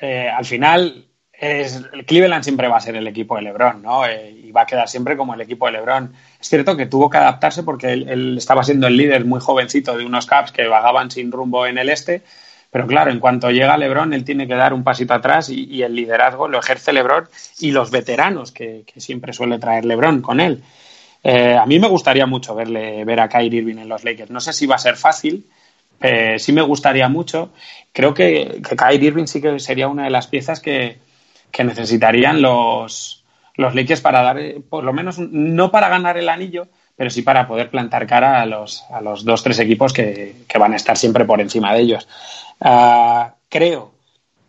S3: eh, al final es, el Cleveland siempre va a ser el equipo de LeBron, ¿no? Eh, y va a quedar siempre como el equipo de LeBron. Es cierto que tuvo que adaptarse porque él, él, estaba siendo el líder muy jovencito de unos Caps que vagaban sin rumbo en el este. Pero claro, en cuanto llega LeBron, él tiene que dar un pasito atrás y, el liderazgo lo ejerce LeBron y los veteranos que, que siempre suele traer LeBron con él. Eh, a mí me gustaría mucho verle, ver a Kyrie Irving en los Lakers. No sé si va a ser fácil, eh, sí me gustaría mucho. Creo que, que Kyrie Irving sí que sería una de las piezas que, que necesitarían los, los Lakers para dar, por lo menos, no para ganar el anillo, pero sí para poder plantar cara a los, a los dos, tres equipos que, que van a estar siempre por encima de ellos. Uh, creo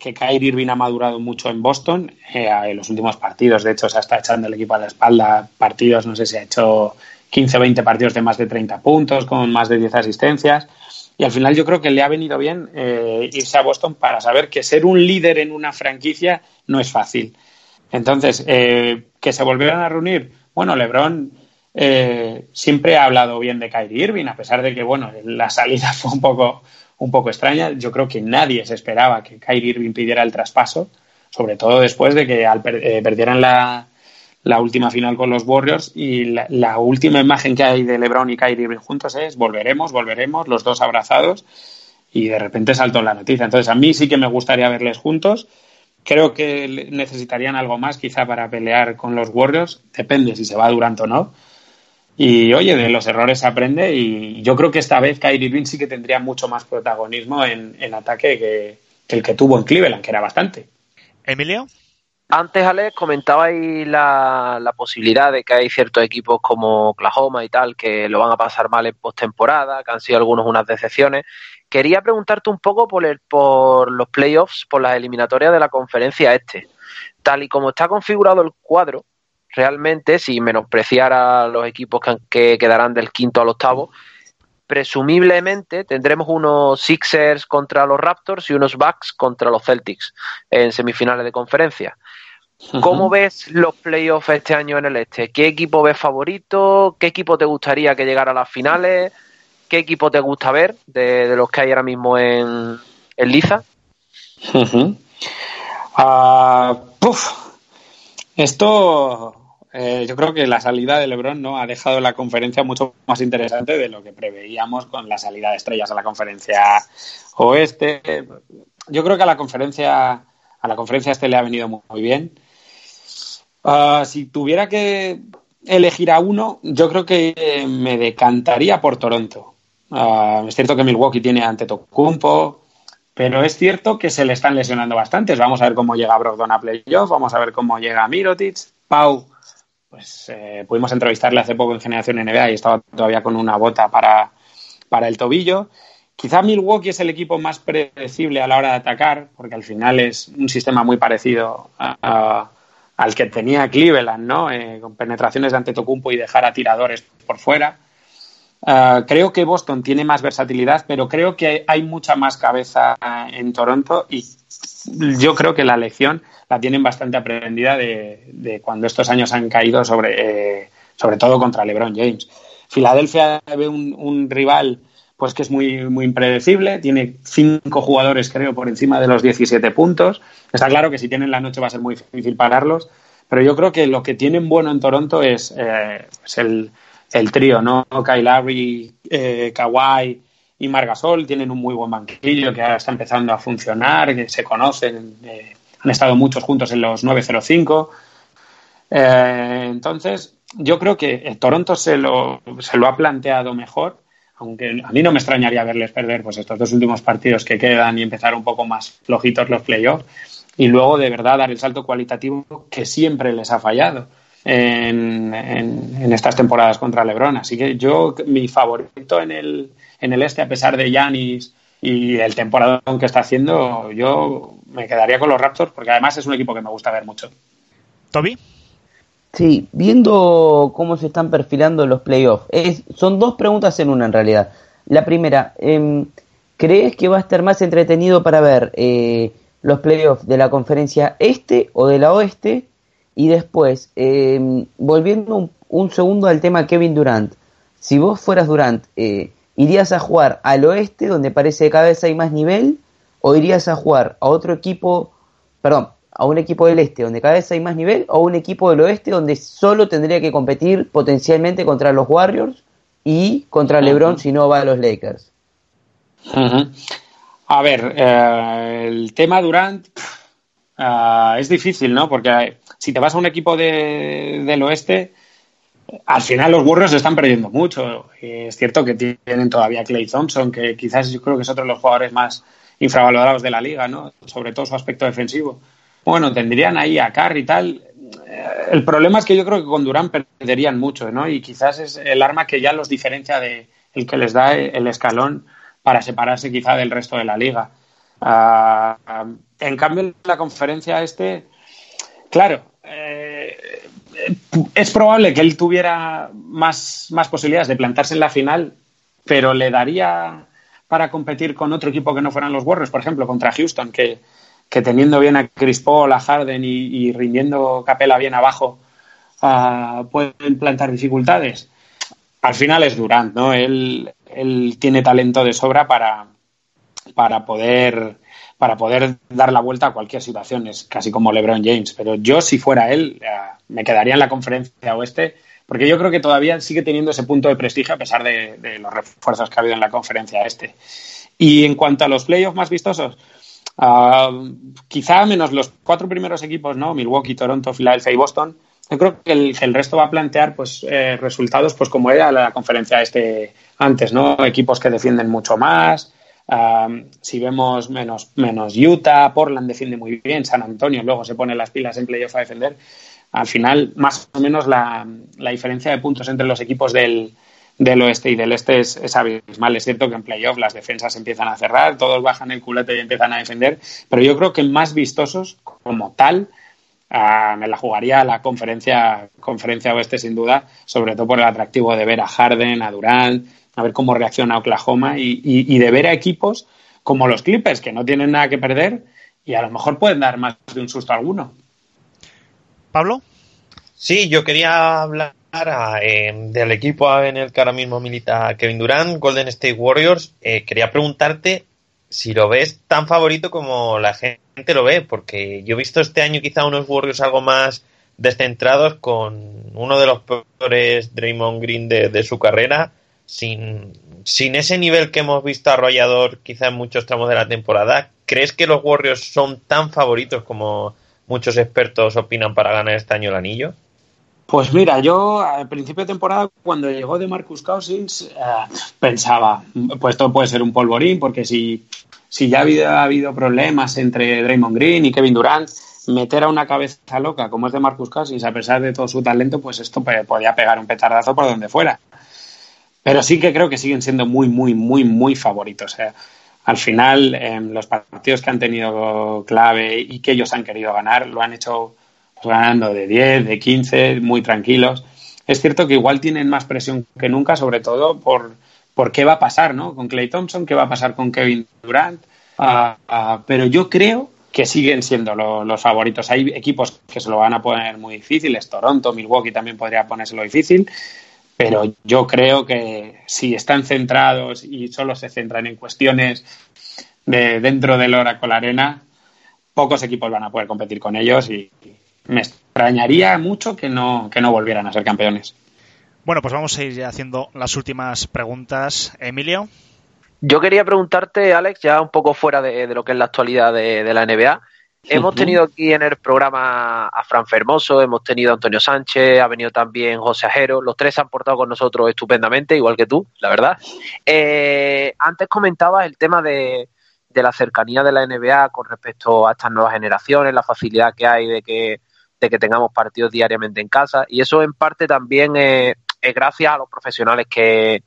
S3: que Kyrie Irving ha madurado mucho en Boston eh, en los últimos partidos. De hecho, se está echando el equipo a la espalda partidos, no sé si ha hecho 15 o 20 partidos de más de 30 puntos, con más de 10 asistencias. Y al final yo creo que le ha venido bien eh, irse a Boston para saber que ser un líder en una franquicia no es fácil. Entonces, eh, que se volvieran a reunir. Bueno, LeBron eh, siempre ha hablado bien de Kyrie Irving, a pesar de que, bueno, la salida fue un poco, un poco extraña. Yo creo que nadie se esperaba que Kyrie Irving pidiera el traspaso, sobre todo después de que al per eh, perdieran la, la última final con los Warriors y la, última imagen que hay de LeBron y Kyrie Irving juntos es volveremos, volveremos, los dos abrazados y de repente saltó la noticia. Entonces a mí sí que me gustaría verles juntos. Creo que necesitarían algo más quizá para pelear con los Warriors. Depende si se va Durant o no. Y oye, de los errores se aprende y yo creo que esta vez Kyrie Irving sí que tendría mucho más protagonismo en, en ataque que, que el que tuvo en Cleveland, que era bastante.
S2: Emilio.
S4: Antes, Alex, comentabais la, la, posibilidad de que hay ciertos equipos como Oklahoma y tal que lo van a pasar mal en postemporada, que han sido algunos unas decepciones. Quería preguntarte un poco por, el, por los playoffs, por las eliminatorias de la conferencia este. Tal y como está configurado el cuadro, realmente, si menospreciara los equipos que, que quedarán del quinto al octavo, presumiblemente tendremos unos Sixers contra los Raptors y unos Bucks contra los Celtics en semifinales de conferencia. ¿Cómo ves los playoffs este año en el este? ¿Qué equipo ves favorito? ¿Qué equipo te gustaría que llegara a las finales? ¿Qué equipo te gusta ver de, de los que hay ahora mismo en, en Liza?
S3: Uh -huh. uh, puf. Esto eh, yo creo que la salida de LeBron no ha dejado la conferencia mucho más interesante de lo que preveíamos con la salida de estrellas a la conferencia oeste. Yo creo que a la conferencia a la conferencia este le ha venido muy bien. Uh, si tuviera que elegir a uno, yo creo que me decantaría por Toronto. Uh, es cierto que Milwaukee tiene ante Tocumpo, pero es cierto que se le están lesionando bastantes. Vamos a ver cómo llega Brogdon a playoff, vamos a ver cómo llega Mirotic. Pau, pues eh, pudimos entrevistarle hace poco en Generación NBA y estaba todavía con una bota para, para el tobillo. Quizá Milwaukee es el equipo más predecible a la hora de atacar, porque al final es un sistema muy parecido al que tenía Cleveland, ¿no? Eh, con penetraciones de Antetokounmpo y dejar a tiradores por fuera. Uh, creo que Boston tiene más versatilidad, pero creo que hay mucha más cabeza en Toronto y yo creo que la lección la tienen bastante aprendida de, cuando estos años han caído sobre, eh, sobre todo contra LeBron James. Filadelfia ve un, rival pues que es muy, muy impredecible, tiene cinco jugadores creo por encima de los 17 puntos. Está claro que si tienen la noche va a ser muy difícil pararlos, pero yo creo que lo que tienen bueno en Toronto es, eh, es el el trío, ¿no? Kyle Lowry, eh, Kawhi y Margasol tienen un muy buen banquillo que ahora está empezando a funcionar, que se conocen, eh, han estado muchos juntos en los 905. Eh, entonces, yo creo que Toronto se lo, se lo ha planteado mejor, aunque a mí no me extrañaría verles perder pues, estos dos últimos partidos que quedan y empezar un poco más flojitos los playoffs y luego de verdad dar el salto cualitativo que siempre les ha fallado en, estas temporadas contra LeBron. Así que yo, mi favorito en el, en el este, a pesar de Yanis y el temporada que está haciendo, yo me quedaría con los Raptors porque además es un equipo que me gusta ver mucho.
S2: ¿Toby?
S5: Sí, viendo cómo se están perfilando los playoffs, son dos preguntas en una en realidad. La primera, eh, ¿crees que va a estar más entretenido para ver eh, los playoffs de la conferencia este o de la oeste? Y después, eh, volviendo un, segundo al tema Kevin Durant, si vos fueras Durant, eh, ¿irías a jugar al oeste, donde parece que cada vez hay más nivel, o irías a jugar a otro equipo, perdón, a un equipo del este, donde cada vez hay más nivel, o a un equipo del oeste, donde solo tendría que competir potencialmente contra los Warriors y contra LeBron si no va a los Lakers?
S3: A ver, eh, el tema Durant uh, es difícil, ¿no? Porque si te vas a un equipo de, del oeste, al final los burros están perdiendo mucho. Es cierto que tienen todavía a Clay Thompson, que quizás yo creo que es otro de los jugadores más infravalorados de la liga, ¿no? Sobre todo su aspecto defensivo. Bueno, tendrían ahí a Carr y tal. El problema es que yo creo que con Durán perderían mucho, ¿no? Y quizás es el arma que ya los diferencia de el que les da el escalón para separarse quizá del resto de la liga. Uh, en cambio, la conferencia este, claro, eh, es probable que él tuviera más, más posibilidades de plantarse en la final, pero le daría para competir con otro equipo que no fueran los Warriors, por ejemplo, contra Houston, que, que teniendo bien a Chris Paul, a Harden y, rindiendo Capela bien abajo, uh, pueden plantar dificultades. Al final es Durant, ¿no? Él, él tiene talento de sobra para, para poder para poder dar la vuelta a cualquier situación. Es casi como LeBron James. Pero yo, si fuera él, eh, me quedaría en la conferencia oeste, porque yo creo que todavía sigue teniendo ese punto de prestigio a pesar de, los refuerzos que ha habido en la conferencia este. Y en cuanto a los playoffs más vistosos, uh, quizá menos los cuatro primeros equipos, ¿no? Milwaukee, Toronto, Philadelphia y Boston. Yo creo que el, el resto va a plantear pues, eh, resultados pues como era la conferencia este antes, ¿no? Equipos que defienden mucho más, si vemos menos, menos Utah, Portland defiende muy bien, San Antonio luego se pone las pilas en playoff a defender. Al final, más o menos la, la diferencia de puntos entre los equipos del, del oeste y del este es, es, abismal. Es cierto que en playoff las defensas empiezan a cerrar, todos bajan el culete y empiezan a defender, pero yo creo que más vistosos como tal uh, me la jugaría a la conferencia, conferencia oeste sin duda, sobre todo por el atractivo de ver a Harden, a Durant, a ver cómo reacciona Oklahoma y, y, y, de ver a equipos como los Clippers, que no tienen nada que perder y a lo mejor pueden dar más de un susto alguno.
S2: Pablo.
S6: Sí, yo quería hablar eh, del equipo en el que ahora mismo milita Kevin Durant, Golden State Warriors. Eh, quería preguntarte si lo ves tan favorito como la gente lo ve, porque yo he visto este año quizá unos Warriors algo más descentrados con uno de los peores Draymond Green de, de su carrera sin, sin ese nivel que hemos visto arrollador quizá en muchos tramos de la temporada, ¿crees que los Warriors son tan favoritos como muchos expertos opinan para ganar este año el anillo?
S3: Pues mira, yo al principio de temporada, cuando llegó de Marcus Cousins, eh, pensaba, pues esto puede ser un polvorín, porque si, si ya ha habido, ha habido problemas entre Draymond Green y Kevin Durant, meter a una cabeza loca como es de Marcus Cousins, a pesar de todo su talento, pues esto podía pegar un petardazo por donde fuera. Pero sí que creo que siguen siendo muy, muy, muy, muy favoritos. Al final, en los partidos que han tenido clave y que ellos han querido ganar, lo han hecho ganando de 10, de 15, muy tranquilos. Es cierto que igual tienen más presión que nunca, sobre todo por, por qué va a pasar, ¿no? Con Clay Thompson, qué va a pasar con Kevin Durant. Uh, uh, pero yo creo que siguen siendo lo, los favoritos. Hay equipos que se lo van a poner muy difíciles. Toronto, Milwaukee también podría ponérselo difícil. Pero yo creo que si están centrados y solo se centran en cuestiones de dentro del Oracle Arena, pocos equipos van a poder competir con ellos y, me extrañaría mucho que no, que no volvieran a ser campeones.
S2: Bueno, pues vamos a ir ya haciendo las últimas preguntas. Emilio.
S4: Yo quería preguntarte, Alex, ya un poco fuera de, lo que es la actualidad de, la NBA. Hemos tenido aquí en el programa a Fran Fermoso, hemos tenido a Antonio Sánchez, ha venido también José Ajero. Los tres han portado con nosotros estupendamente, igual que tú, la verdad. Eh, antes comentabas el tema de, de la cercanía de la NBA con respecto a estas nuevas generaciones, la facilidad que hay de que que tengamos partidos diariamente en casa y eso en parte también es, gracias a los profesionales que,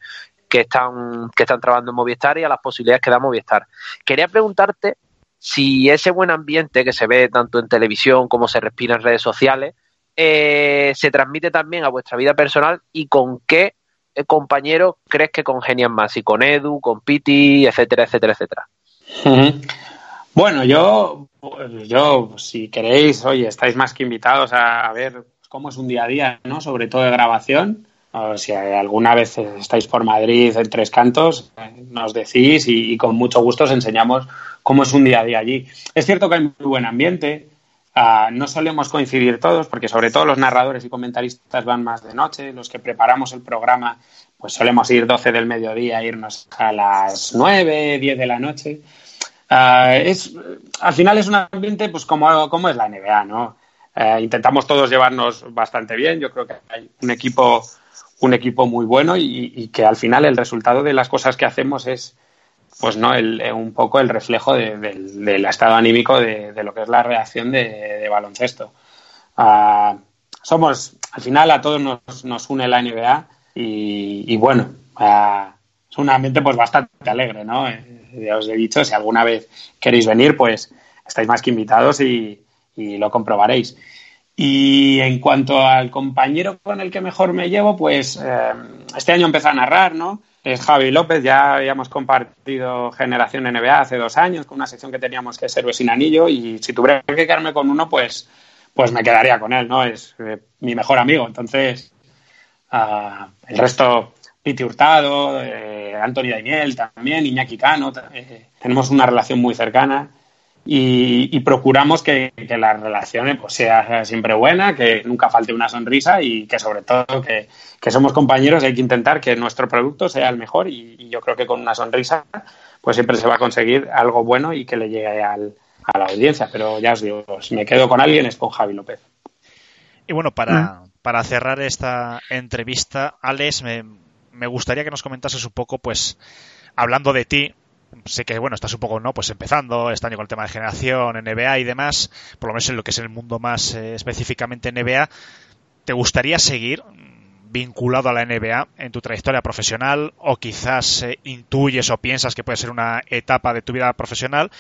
S4: que están que están trabajando en Movistar y a las posibilidades que da Movistar. Quería preguntarte si ese buen ambiente que se ve tanto en televisión como se respira en redes sociales eh, se transmite también a vuestra vida personal y con qué eh, compañeros crees que congenian más, si con Edu, con Piti, etcétera, etcétera, etcétera.
S3: Bueno, yo, yo, si queréis, oye, estáis más que invitados a, ver cómo es un día a día, ¿no? Sobre todo de grabación. O si alguna vez estáis por Madrid en Tres Cantos, nos decís y, con mucho gusto os enseñamos cómo es un día a día allí. Es cierto que hay muy buen ambiente, uh, no solemos coincidir todos, porque sobre todo los narradores y comentaristas van más de noche, los que preparamos el programa, pues solemos ir 12 del mediodía, irnos a las 9, 10 de la noche. Uh, es, al final es un ambiente pues como, como es la NBA, ¿no? Uh, intentamos todos llevarnos bastante bien. Yo creo que hay un equipo, un equipo muy bueno y, que al final el resultado de las cosas que hacemos es pues no el, un poco el reflejo de, de, del estado anímico de, lo que es la reacción de, baloncesto. Uh, somos, al final a todos nos, nos une la NBA y, y bueno, es un ambiente pues bastante alegre, ¿no? Ya os he dicho, si alguna vez queréis venir, pues estáis más que invitados y, lo comprobaréis. Y en cuanto al compañero con el que mejor me llevo, pues eh, este año empecé a narrar, ¿no? Es Javi López, ya habíamos compartido Generación NBA hace dos años con una sección que teníamos que ser sin Anillo y si tuviera que quedarme con uno, pues, pues me quedaría con él, ¿no? Es eh, mi mejor amigo. Entonces, uh, el resto Piti Hurtado, eh, Anthony Daniel también, Iñaki Cano. Eh, tenemos una relación muy cercana y, procuramos que, la relación pues, sea siempre buena, que nunca falte una sonrisa y que sobre todo que, somos compañeros y hay que intentar que nuestro producto sea el mejor y, yo creo que con una sonrisa pues siempre se va a conseguir algo bueno y que le llegue al, a la audiencia. Pero ya os digo, si me quedo con alguien es con Javi López.
S2: Y bueno, para, mm. para cerrar esta entrevista, Alex, me, me gustaría que nos comentases un poco, pues, hablando de ti, sé que bueno, estás un poco no, pues empezando este año con el tema de generación, NBA y demás, por lo menos en lo que es el mundo más eh, específicamente NBA, ¿te gustaría seguir vinculado a la NBA en tu trayectoria profesional o quizás eh, intuyes o piensas que puede ser una etapa de tu vida profesional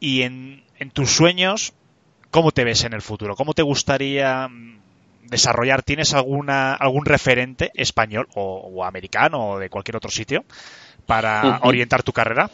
S2: y en, en tus sueños, ¿cómo te ves en el futuro? ¿Cómo te gustaría desarrollar, ¿tienes alguna, algún referente español o, americano o de cualquier otro sitio para orientar tu carrera?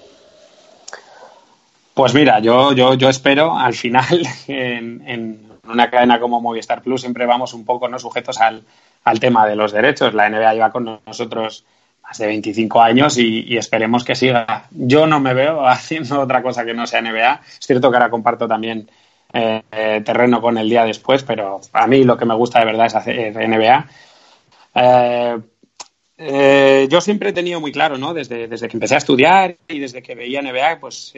S3: Pues mira, yo, yo, yo espero al final en, una cadena como Movistar Plus siempre vamos un poco no sujetos al, al tema de los derechos. La NBA lleva con nosotros más de 25 años y, y, esperemos que siga. Yo no me veo haciendo otra cosa que no sea NBA. Es cierto que ahora comparto también eh, terreno con el día después, pero a mí lo que me gusta de verdad es hacer NBA. Eh, eh, yo siempre he tenido muy claro, ¿no? Desde, desde, que empecé a estudiar y desde que veía NBA, pues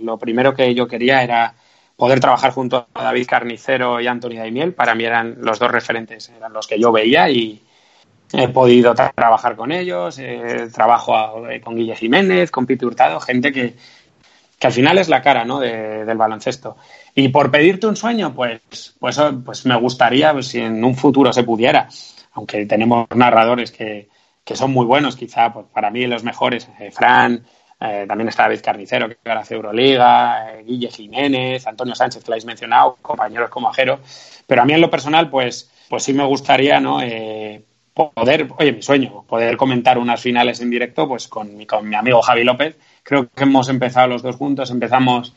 S3: lo primero que yo quería era poder trabajar junto a David Carnicero y Anthony Daimiel, para mí eran los dos referentes, eran los que yo veía y he podido tra- trabajar con ellos, eh, trabajo con Guille Jiménez, con Pete Hurtado, gente que, que al final es la cara ¿no? de- del baloncesto. Y por pedirte un sueño, pues, pues, pues me gustaría pues, si en un futuro se pudiera, aunque tenemos narradores que, que son muy buenos, quizá pues, para mí los mejores, eh, Fran, eh, también está David Carnicero, que ahora hace Euroliga, eh, Guille Jiménez, Antonio Sánchez, que lo habéis mencionado, compañeros como Ajero. Pero a mí en lo personal, pues, pues sí me gustaría, ¿no? Eh, poder, oye, mi sueño, poder comentar unas finales en directo, pues con mi, con mi amigo Javi López. Creo que hemos empezado los dos juntos, empezamos,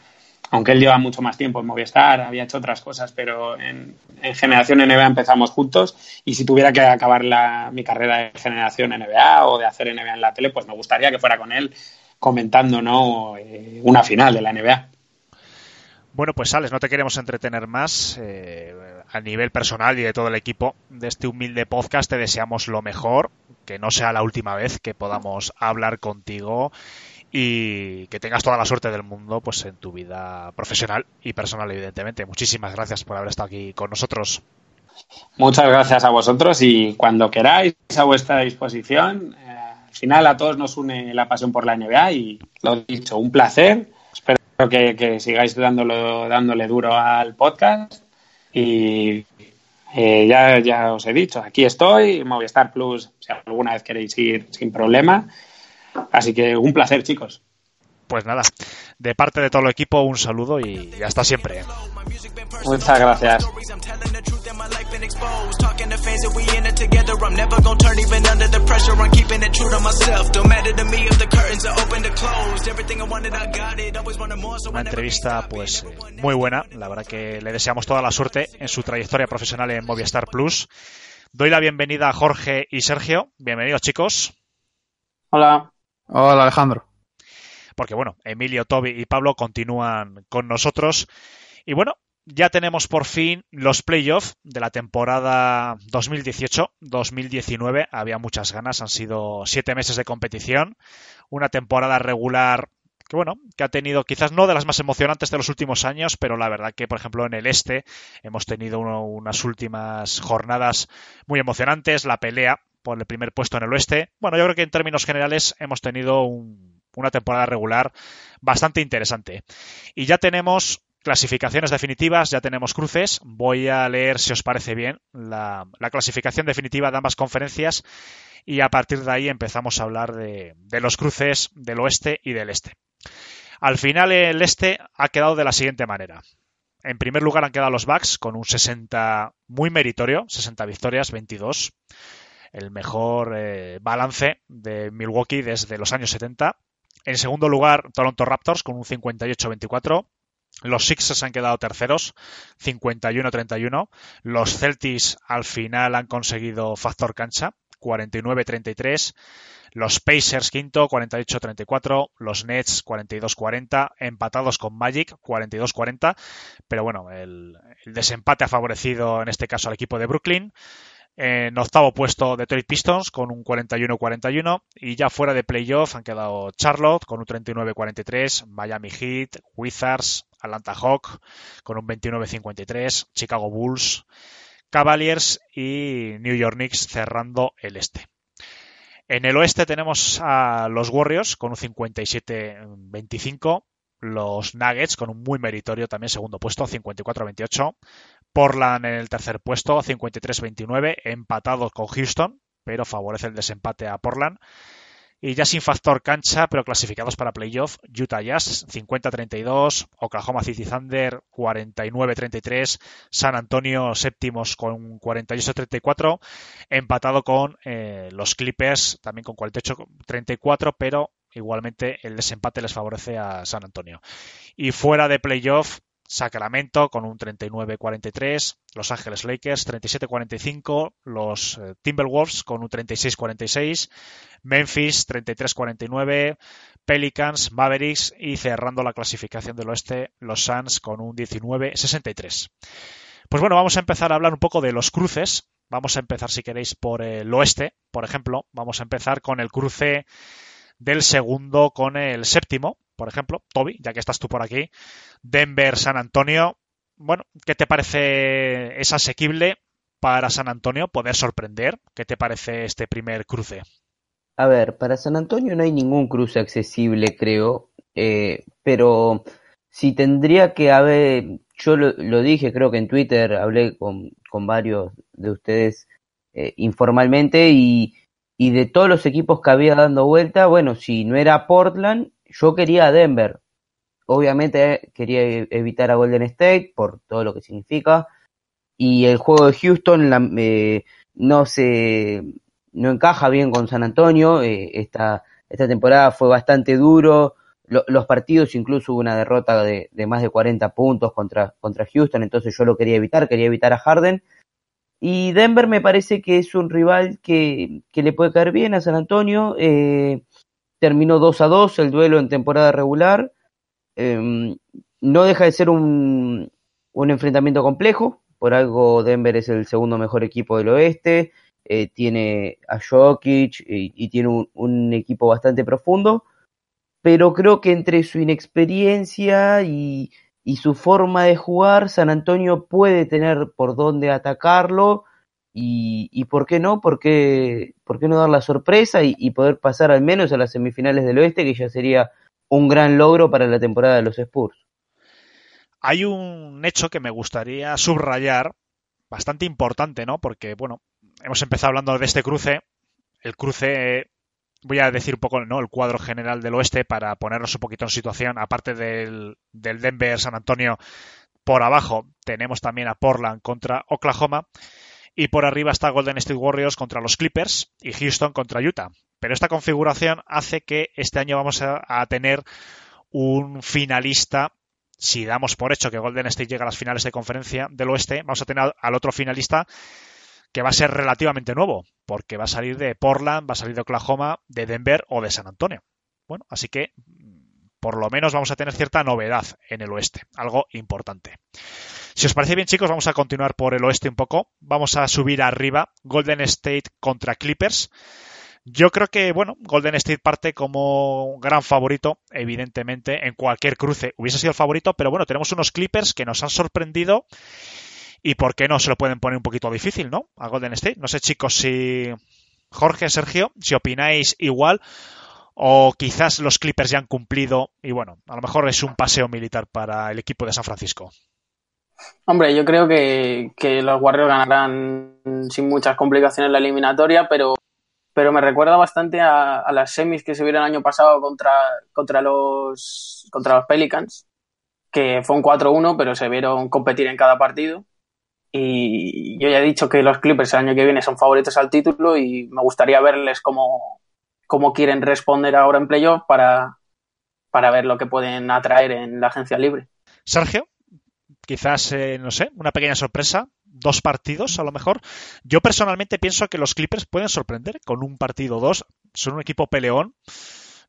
S3: aunque él lleva mucho más tiempo en Movistar, había hecho otras cosas, pero en, en Generación NBA empezamos juntos y si tuviera que acabar la, mi carrera de Generación NBA o de hacer NBA en la tele, pues me gustaría que fuera con él comentando ¿no? Eh, una final de la NBA.
S2: Bueno, pues Alex, no te queremos entretener más. Eh, a nivel personal y de todo el equipo de este humilde podcast, te deseamos lo mejor, que no sea la última vez que podamos hablar contigo y que tengas toda la suerte del mundo pues en tu vida profesional y personal, evidentemente. Muchísimas gracias por haber estado aquí con nosotros.
S3: Muchas gracias a vosotros y cuando queráis a vuestra disposición. Eh, al final a todos nos une la pasión por la NBA y lo dicho, un placer. Espero que, que sigáis dándolo, dándole duro al podcast y eh, ya, ya os he dicho, aquí estoy, Movistar Plus, si alguna vez queréis ir sin problema. Así que un placer, chicos.
S2: Pues nada, de parte de todo el equipo, un saludo y hasta siempre.
S3: Muchas gracias.
S2: Una entrevista pues muy buena. La verdad que le deseamos toda la suerte en su trayectoria profesional en Movistar Plus. Doy la bienvenida a Jorge y Sergio. Bienvenidos chicos.
S7: Hola. Hola Alejandro.
S2: Porque bueno, Emilio, Toby y Pablo continúan con nosotros. Y bueno, ya tenemos por fin los playoffs de la temporada 2018-2019. Había muchas ganas, han sido siete meses de competición, una temporada regular que bueno, que ha tenido quizás no de las más emocionantes de los últimos años, pero la verdad que, por ejemplo, en el este hemos tenido uno, unas últimas jornadas muy emocionantes, la pelea por el primer puesto en el oeste. Bueno, yo creo que en términos generales hemos tenido un, una temporada regular bastante interesante. Y ya tenemos clasificaciones definitivas, ya tenemos cruces. Voy a leer, si os parece bien, la, la clasificación definitiva de ambas conferencias y a partir de ahí empezamos a hablar de, de, los cruces del oeste y del este. Al final el este ha quedado de la siguiente manera. En primer lugar han quedado los Bucks con un 60 muy meritorio, 60 victorias, 22. El mejor eh, balance de Milwaukee desde los años 70. En segundo lugar, Toronto Raptors con un 58-24. Los Sixers han quedado terceros, 51-31. Los Celtics al final han conseguido factor cancha, 49-33. Los Pacers quinto, 48-34. Los Nets 42-40. Empatados con Magic, 42-40. Pero bueno, el, el, desempate ha favorecido en este caso al equipo de Brooklyn. En octavo puesto Detroit Pistons con un 41-41 y ya fuera de playoff han quedado Charlotte con un 39-43, Miami Heat, Wizards, Atlanta Hawk con un 29-53, Chicago Bulls, Cavaliers y New York Knicks cerrando el este. En el oeste tenemos a los Warriors con un 57-25, los Nuggets con un muy meritorio también segundo puesto, 54-28. Portland en el tercer puesto, 53-29, empatado con Houston, pero favorece el desempate a Portland. Y ya sin factor cancha, pero clasificados para playoff, Utah Jazz 50-32, Oklahoma City Thunder 49-33, San Antonio séptimos con 48-34, empatado con eh, los Clippers también con 48-34, pero igualmente el desempate les favorece a San Antonio. Y fuera de playoff, Sacramento con un 39-43, Los Ángeles Lakers 37-45, los eh, Timberwolves con un 36-46, Memphis 33-49, Pelicans, Mavericks y cerrando la clasificación del oeste, los Suns con un 19-63. Pues bueno, vamos a empezar a hablar un poco de los cruces. Vamos a empezar, si queréis, por el oeste, por ejemplo. Vamos a empezar con el cruce del segundo con el séptimo, por ejemplo, Toby, ya que estás tú por aquí, Denver, San Antonio. Bueno, ¿qué te parece? ¿Es asequible para San Antonio poder sorprender? ¿Qué te parece este primer cruce?
S5: A ver, para San Antonio no hay ningún cruce accesible, creo, eh, pero si tendría que haber, yo lo, dije, creo que en Twitter hablé con, varios de ustedes eh, informalmente y, y de todos los equipos que había dando vuelta, bueno, si no era Portland, yo quería a Denver. Obviamente eh, quería e-, evitar a Golden State por todo lo que significa. Y el juego de Houston no se no encaja bien con San Antonio. Eh, esta, esta temporada fue bastante duro. los partidos, incluso hubo una derrota de, más de 40 puntos contra, contra Houston, entonces yo lo quería evitar, quería evitar a Harden. Y Denver me parece que es un rival que, que le puede caer bien a San Antonio. Eh, terminó 2 a 2 el duelo en temporada regular. Em, no deja de ser un, un, enfrentamiento complejo. Por algo Denver es el segundo mejor equipo del oeste. Eh, tiene a Jokic y, tiene un, un, equipo bastante profundo. Pero creo que entre su inexperiencia y, y su forma de jugar, San Antonio puede tener por dónde atacarlo y, y por qué no, por qué, por qué no dar la sorpresa y, poder pasar al menos a las semifinales del oeste, que ya sería un gran logro para la temporada de los Spurs.
S2: Hay un hecho que me gustaría subrayar, bastante importante, ¿no? Porque, bueno, hemos empezado hablando de este cruce. El cruce voy a decir un poco el cuadro general del oeste para ponernos un poquito en situación. Aparte del, del Denver San Antonio, por abajo tenemos también a Portland contra Oklahoma. Y por arriba está Golden State Warriors contra los Clippers y Houston contra Utah. Pero esta configuración hace que este año vamos a, a tener un finalista si damos por hecho que Golden State llega a las finales de conferencia del oeste, vamos a tener al otro finalista que va a ser relativamente nuevo, porque va a salir de Portland, va a salir de Oklahoma, de Denver o de San Antonio. Bueno, así que por lo menos vamos a tener cierta novedad en el oeste, algo importante. Si os parece bien, chicos, vamos a continuar por el oeste un poco. Vamos a subir arriba Golden State contra Clippers. Yo creo que, bueno, Golden State parte como gran favorito, evidentemente, en cualquier cruce. Hubiese sido el favorito, pero bueno, tenemos unos Clippers que nos han sorprendido y por qué no se lo pueden poner un poquito difícil, ¿no? A Golden State. No sé, chicos, si Jorge, Sergio, si opináis igual o quizás los Clippers ya han cumplido y bueno, a lo mejor es un paseo militar para el equipo de San Francisco.
S7: Hombre, yo creo que, los Warriors ganarán sin muchas complicaciones la eliminatoria, pero, pero me recuerda bastante a, las semis que se vieron el año pasado contra, contra, los, contra los Pelicans, que fue un 4-1, pero se vieron competir en cada partido. Y yo ya he dicho que los Clippers el año que viene son favoritos al título y me gustaría verles cómo, cómo quieren responder ahora en playoff para, para ver lo que pueden atraer en la agencia libre.
S2: Sergio, quizás, eh, no sé, una pequeña sorpresa, dos partidos a lo mejor. Yo personalmente pienso que los Clippers pueden sorprender con un partido dos. Son un equipo peleón.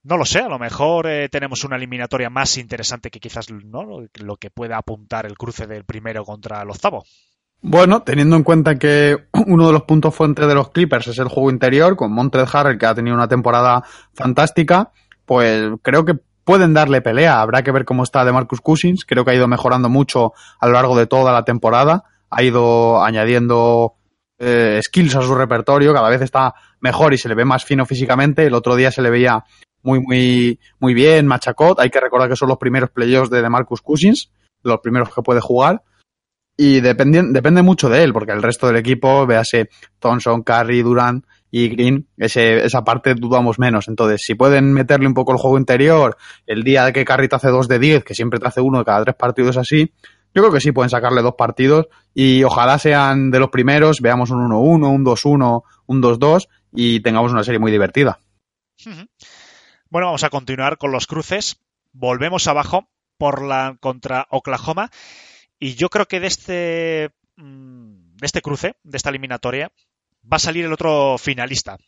S2: No lo sé, a lo mejor eh, tenemos una eliminatoria más interesante que quizás ¿no? lo que pueda apuntar el cruce del primero contra el octavo.
S8: Bueno, teniendo en cuenta que uno de los puntos fuentes de los Clippers es el juego interior, con Montrez Harrell, que ha tenido una temporada fantástica, pues creo que pueden darle pelea. Habrá que ver cómo está de Marcus Cousins. Creo que ha ido mejorando mucho a lo largo de toda la temporada. Ha ido añadiendo eh, skills a su repertorio. Cada vez está mejor y se le ve más fino físicamente. El otro día se le veía muy, muy, muy bien, machacot. Hay que recordar que son los primeros playoffs de Marcus Cousins, los primeros que puede jugar y depende, depende mucho de él, porque el resto del equipo, véase Thompson, Curry, Durant y Green, ese, esa parte dudamos menos. Entonces, si pueden meterle un poco el juego interior, el día de que Curry te hace dos de 10, que siempre te hace uno de cada tres partidos así, yo creo que sí pueden sacarle dos partidos y ojalá sean de los primeros, veamos un 1-1, un 2-1, un 2-2 y tengamos una serie muy divertida.
S2: Bueno, vamos a continuar con los cruces. Volvemos abajo por la contra Oklahoma y yo creo que de este, mm, de este cruce, de esta eliminatoria, va a salir el otro finalista.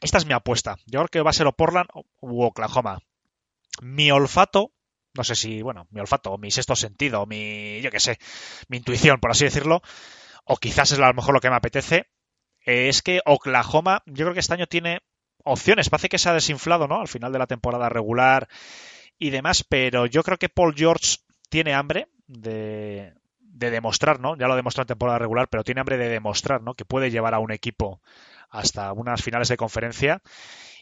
S2: Esta es mi apuesta. Yo creo que va a ser o Portland u Oklahoma. Mi olfato, no sé si, bueno, mi olfato, mi sexto sentido, mi, yo qué sé, mi intuición, por así decirlo, o quizás es a lo mejor lo que me apetece, es que Oklahoma, yo creo que este año tiene opciones. Parece que se ha desinflado, ¿no? Al final de la temporada regular y demás, pero yo creo que Paul George tiene hambre de, de demostrar, ¿no? Ya lo demostró en temporada regular, pero tiene hambre de demostrar, ¿no? Que puede llevar a un equipo hasta unas finales de conferencia.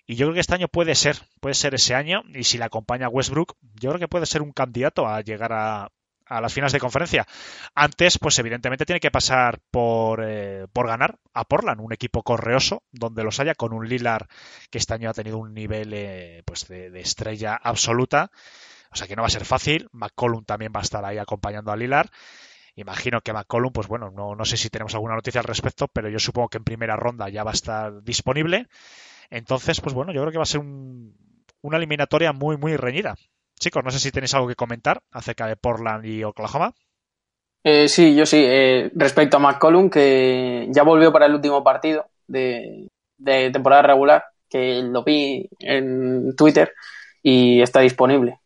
S2: Y yo creo que este año puede ser, puede ser ese año. Y si la acompaña Westbrook, yo creo que puede ser un candidato a llegar a, las finales de conferencia. Antes, pues evidentemente tiene que pasar por, eh, por ganar a Portland, un equipo correoso, donde los haya, con un Lilar que este año ha tenido un nivel eh, pues de, estrella absoluta. O sea que no va a ser fácil. McCollum también va a estar ahí acompañando a Lilar. Imagino que McCollum, pues bueno, no, no sé si tenemos alguna noticia al respecto, pero yo supongo que en primera ronda ya va a estar disponible. Entonces, pues bueno, yo creo que va a ser un, una eliminatoria muy, muy reñida. Chicos, no sé si tenéis algo que comentar acerca de Portland y Oklahoma.
S7: Eh, sí, yo sí. Eh, respecto a McCollum, que ya volvió para el último partido de, de, temporada regular, que lo vi en Twitter y está disponible.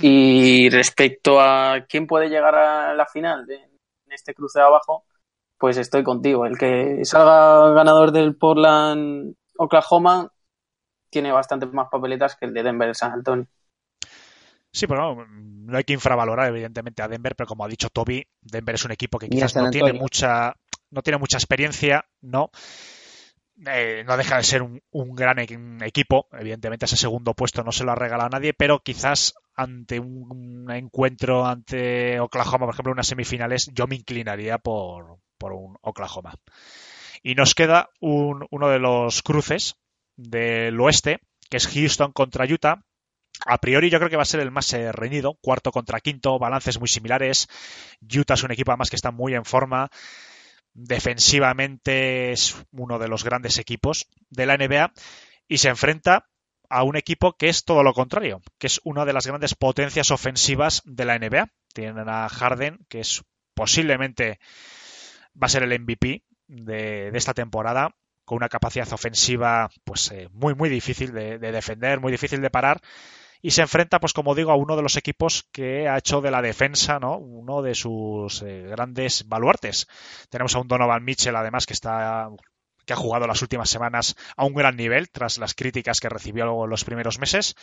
S7: Y respecto a quién puede llegar a la final de, en este cruce de abajo, pues estoy contigo. El que salga ganador del Portland Oklahoma tiene bastante más papeletas que el de Denver San Antonio.
S2: Sí, pero no, no, hay que infravalorar evidentemente a Denver, pero como ha dicho Toby, Denver es un equipo que quizás no tiene mucha no tiene mucha experiencia, no eh, no deja de ser un, gran equipo. Evidentemente ese segundo puesto no se lo ha regalado a nadie, pero quizás ante un, encuentro ante Oklahoma, por ejemplo, unas semifinales, yo me inclinaría por, por un Oklahoma. Y nos queda un, uno de los cruces del oeste, que es Houston contra Utah. A priori yo creo que va a ser el más eh, reñido, cuarto contra quinto, balances muy similares. Utah es un equipo además que está muy en forma. Defensivamente es uno de los grandes equipos de la NBA y se enfrenta a un equipo que es todo lo contrario, que es una de las grandes potencias ofensivas de la NBA. Tienen a Harden, que es posiblemente va a ser el MVP de, esta temporada, con una capacidad ofensiva pues eh, muy muy difícil de, defender, muy difícil de parar y se enfrenta pues como digo a uno de los equipos que ha hecho de la defensa, ¿no? uno de sus eh, grandes baluartes. Tenemos a un Donovan Mitchell además que está que ha jugado las últimas semanas a un gran nivel tras las críticas que recibió los primeros meses.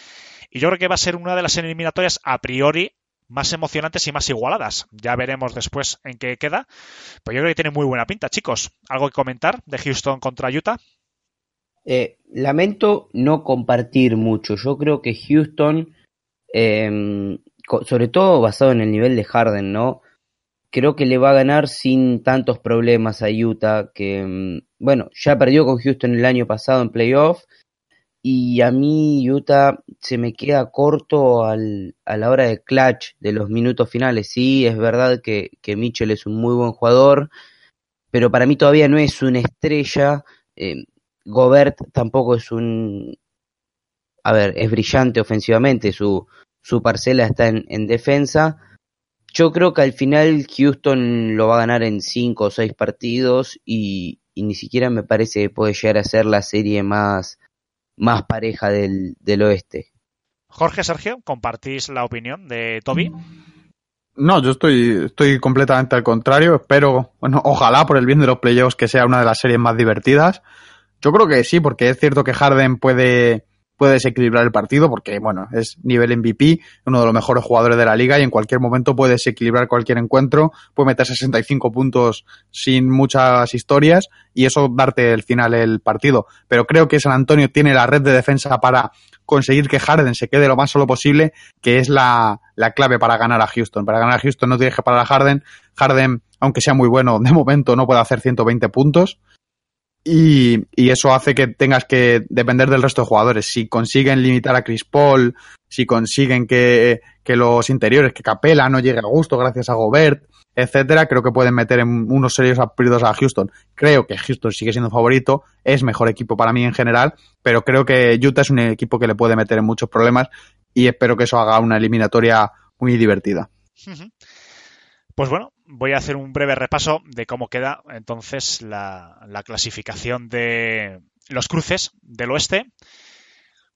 S2: Y yo creo que va a ser una de las eliminatorias a priori más emocionantes y más igualadas. Ya veremos después en qué queda. Pero yo creo que tiene muy buena pinta, chicos. ¿Algo que comentar de Houston contra Utah?
S5: Eh, lamento no compartir mucho. Yo creo que Houston, eh, sobre todo basado en el nivel de Harden, ¿no? Creo que le va a ganar sin tantos problemas a Utah, que, bueno, ya perdió con Houston el año pasado en playoff y a mí Utah se me queda corto al, a la hora de clutch de los minutos finales. Sí, es verdad que, que Mitchell es un muy buen jugador, pero para mí todavía no es una estrella. Eh, Gobert tampoco es un... A ver, es brillante ofensivamente, su, su parcela está en, en defensa. Yo creo que al final Houston lo va a ganar en cinco o seis partidos y, y ni siquiera me parece que puede llegar a ser la serie más más pareja del, del oeste.
S2: Jorge, Sergio, ¿compartís la opinión de Toby?
S8: No, yo estoy, estoy completamente al contrario. Espero, bueno, ojalá por el bien de los playoffs que sea una de las series más divertidas. Yo creo que sí, porque es cierto que Harden puede, puede desequilibrar el partido, porque, bueno, es nivel MVP, uno de los mejores jugadores de la liga y en cualquier momento puede desequilibrar cualquier encuentro, puede meter 65 puntos sin muchas historias y eso darte el final el partido. Pero creo que San Antonio tiene la red de defensa para conseguir que Harden se quede lo más solo posible, que es la, la clave para ganar a Houston. Para ganar a Houston no tienes que parar a Harden. Harden, aunque sea muy bueno, de momento no puede hacer 120 puntos. Y, eso hace que tengas que depender del resto de jugadores. Si consiguen limitar a Chris Paul, si consiguen que, que los interiores, que Capela no llegue a gusto gracias a Gobert, etcétera, creo que pueden meter en unos serios aprietos a Houston. Creo que Houston sigue siendo favorito, es mejor equipo para mí en general, pero creo que Utah es un equipo que le puede meter en muchos problemas y espero que eso haga una eliminatoria muy divertida.
S2: Pues bueno, voy a hacer un breve repaso de cómo queda entonces la, la, clasificación de los cruces del oeste.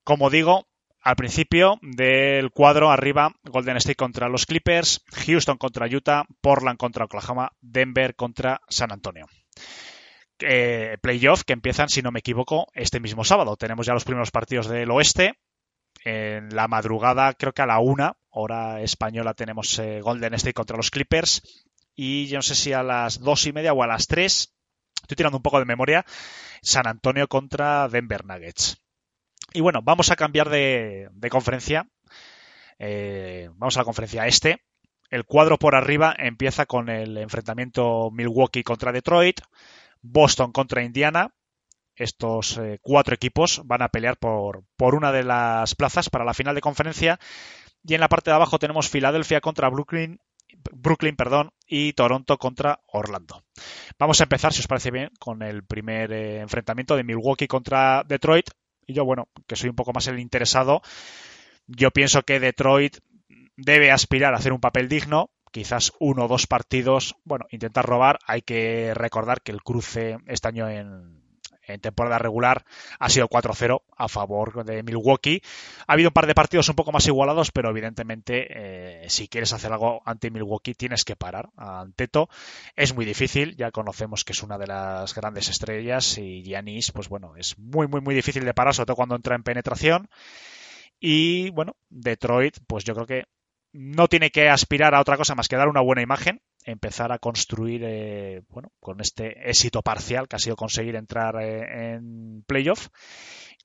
S2: Como digo, al principio del cuadro arriba, Golden State contra los Clippers, Houston contra Utah, Portland contra Oklahoma, Denver contra San Antonio. eh, playoff que empiezan, si no me equivoco, este mismo sábado. Tenemos ya los primeros partidos del oeste. En la madrugada, creo que a la una, hora española, tenemos eh, Golden State contra los Clippers. Y yo no sé si a las dos y media o a las tres, estoy tirando un poco de memoria, San Antonio contra Denver Nuggets. Y bueno, vamos a cambiar de, de conferencia. Eh, vamos a la conferencia este. El cuadro por arriba empieza con el enfrentamiento Milwaukee contra Detroit, Boston contra Indiana. Estos eh, cuatro equipos van a pelear por, por una de las plazas para la final de conferencia. Y en la parte de abajo tenemos Filadelfia contra Brooklyn, Brooklyn perdón, y Toronto contra Orlando. Vamos a empezar, si os parece bien, con el primer eh, enfrentamiento de Milwaukee contra Detroit. Y yo, bueno, que soy un poco más el interesado, yo pienso que Detroit debe aspirar a hacer un papel digno, quizás uno o dos partidos, bueno, intentar robar. Hay que recordar que el cruce este año en, en temporada regular ha sido 4-0 a favor de Milwaukee. Ha habido un par de partidos un poco más igualados, pero evidentemente eh, si quieres hacer algo ante Milwaukee tienes que parar a Anteto. Es muy difícil, ya conocemos que es una de las grandes estrellas y Giannis, pues bueno, es muy, muy, muy difícil de parar, sobre todo cuando entra en penetración. Y bueno, Detroit, pues yo creo que no tiene que aspirar a otra cosa más que dar una buena imagen, empezar a construir, eh, bueno, con este éxito parcial que ha sido conseguir entrar eh, en playoff,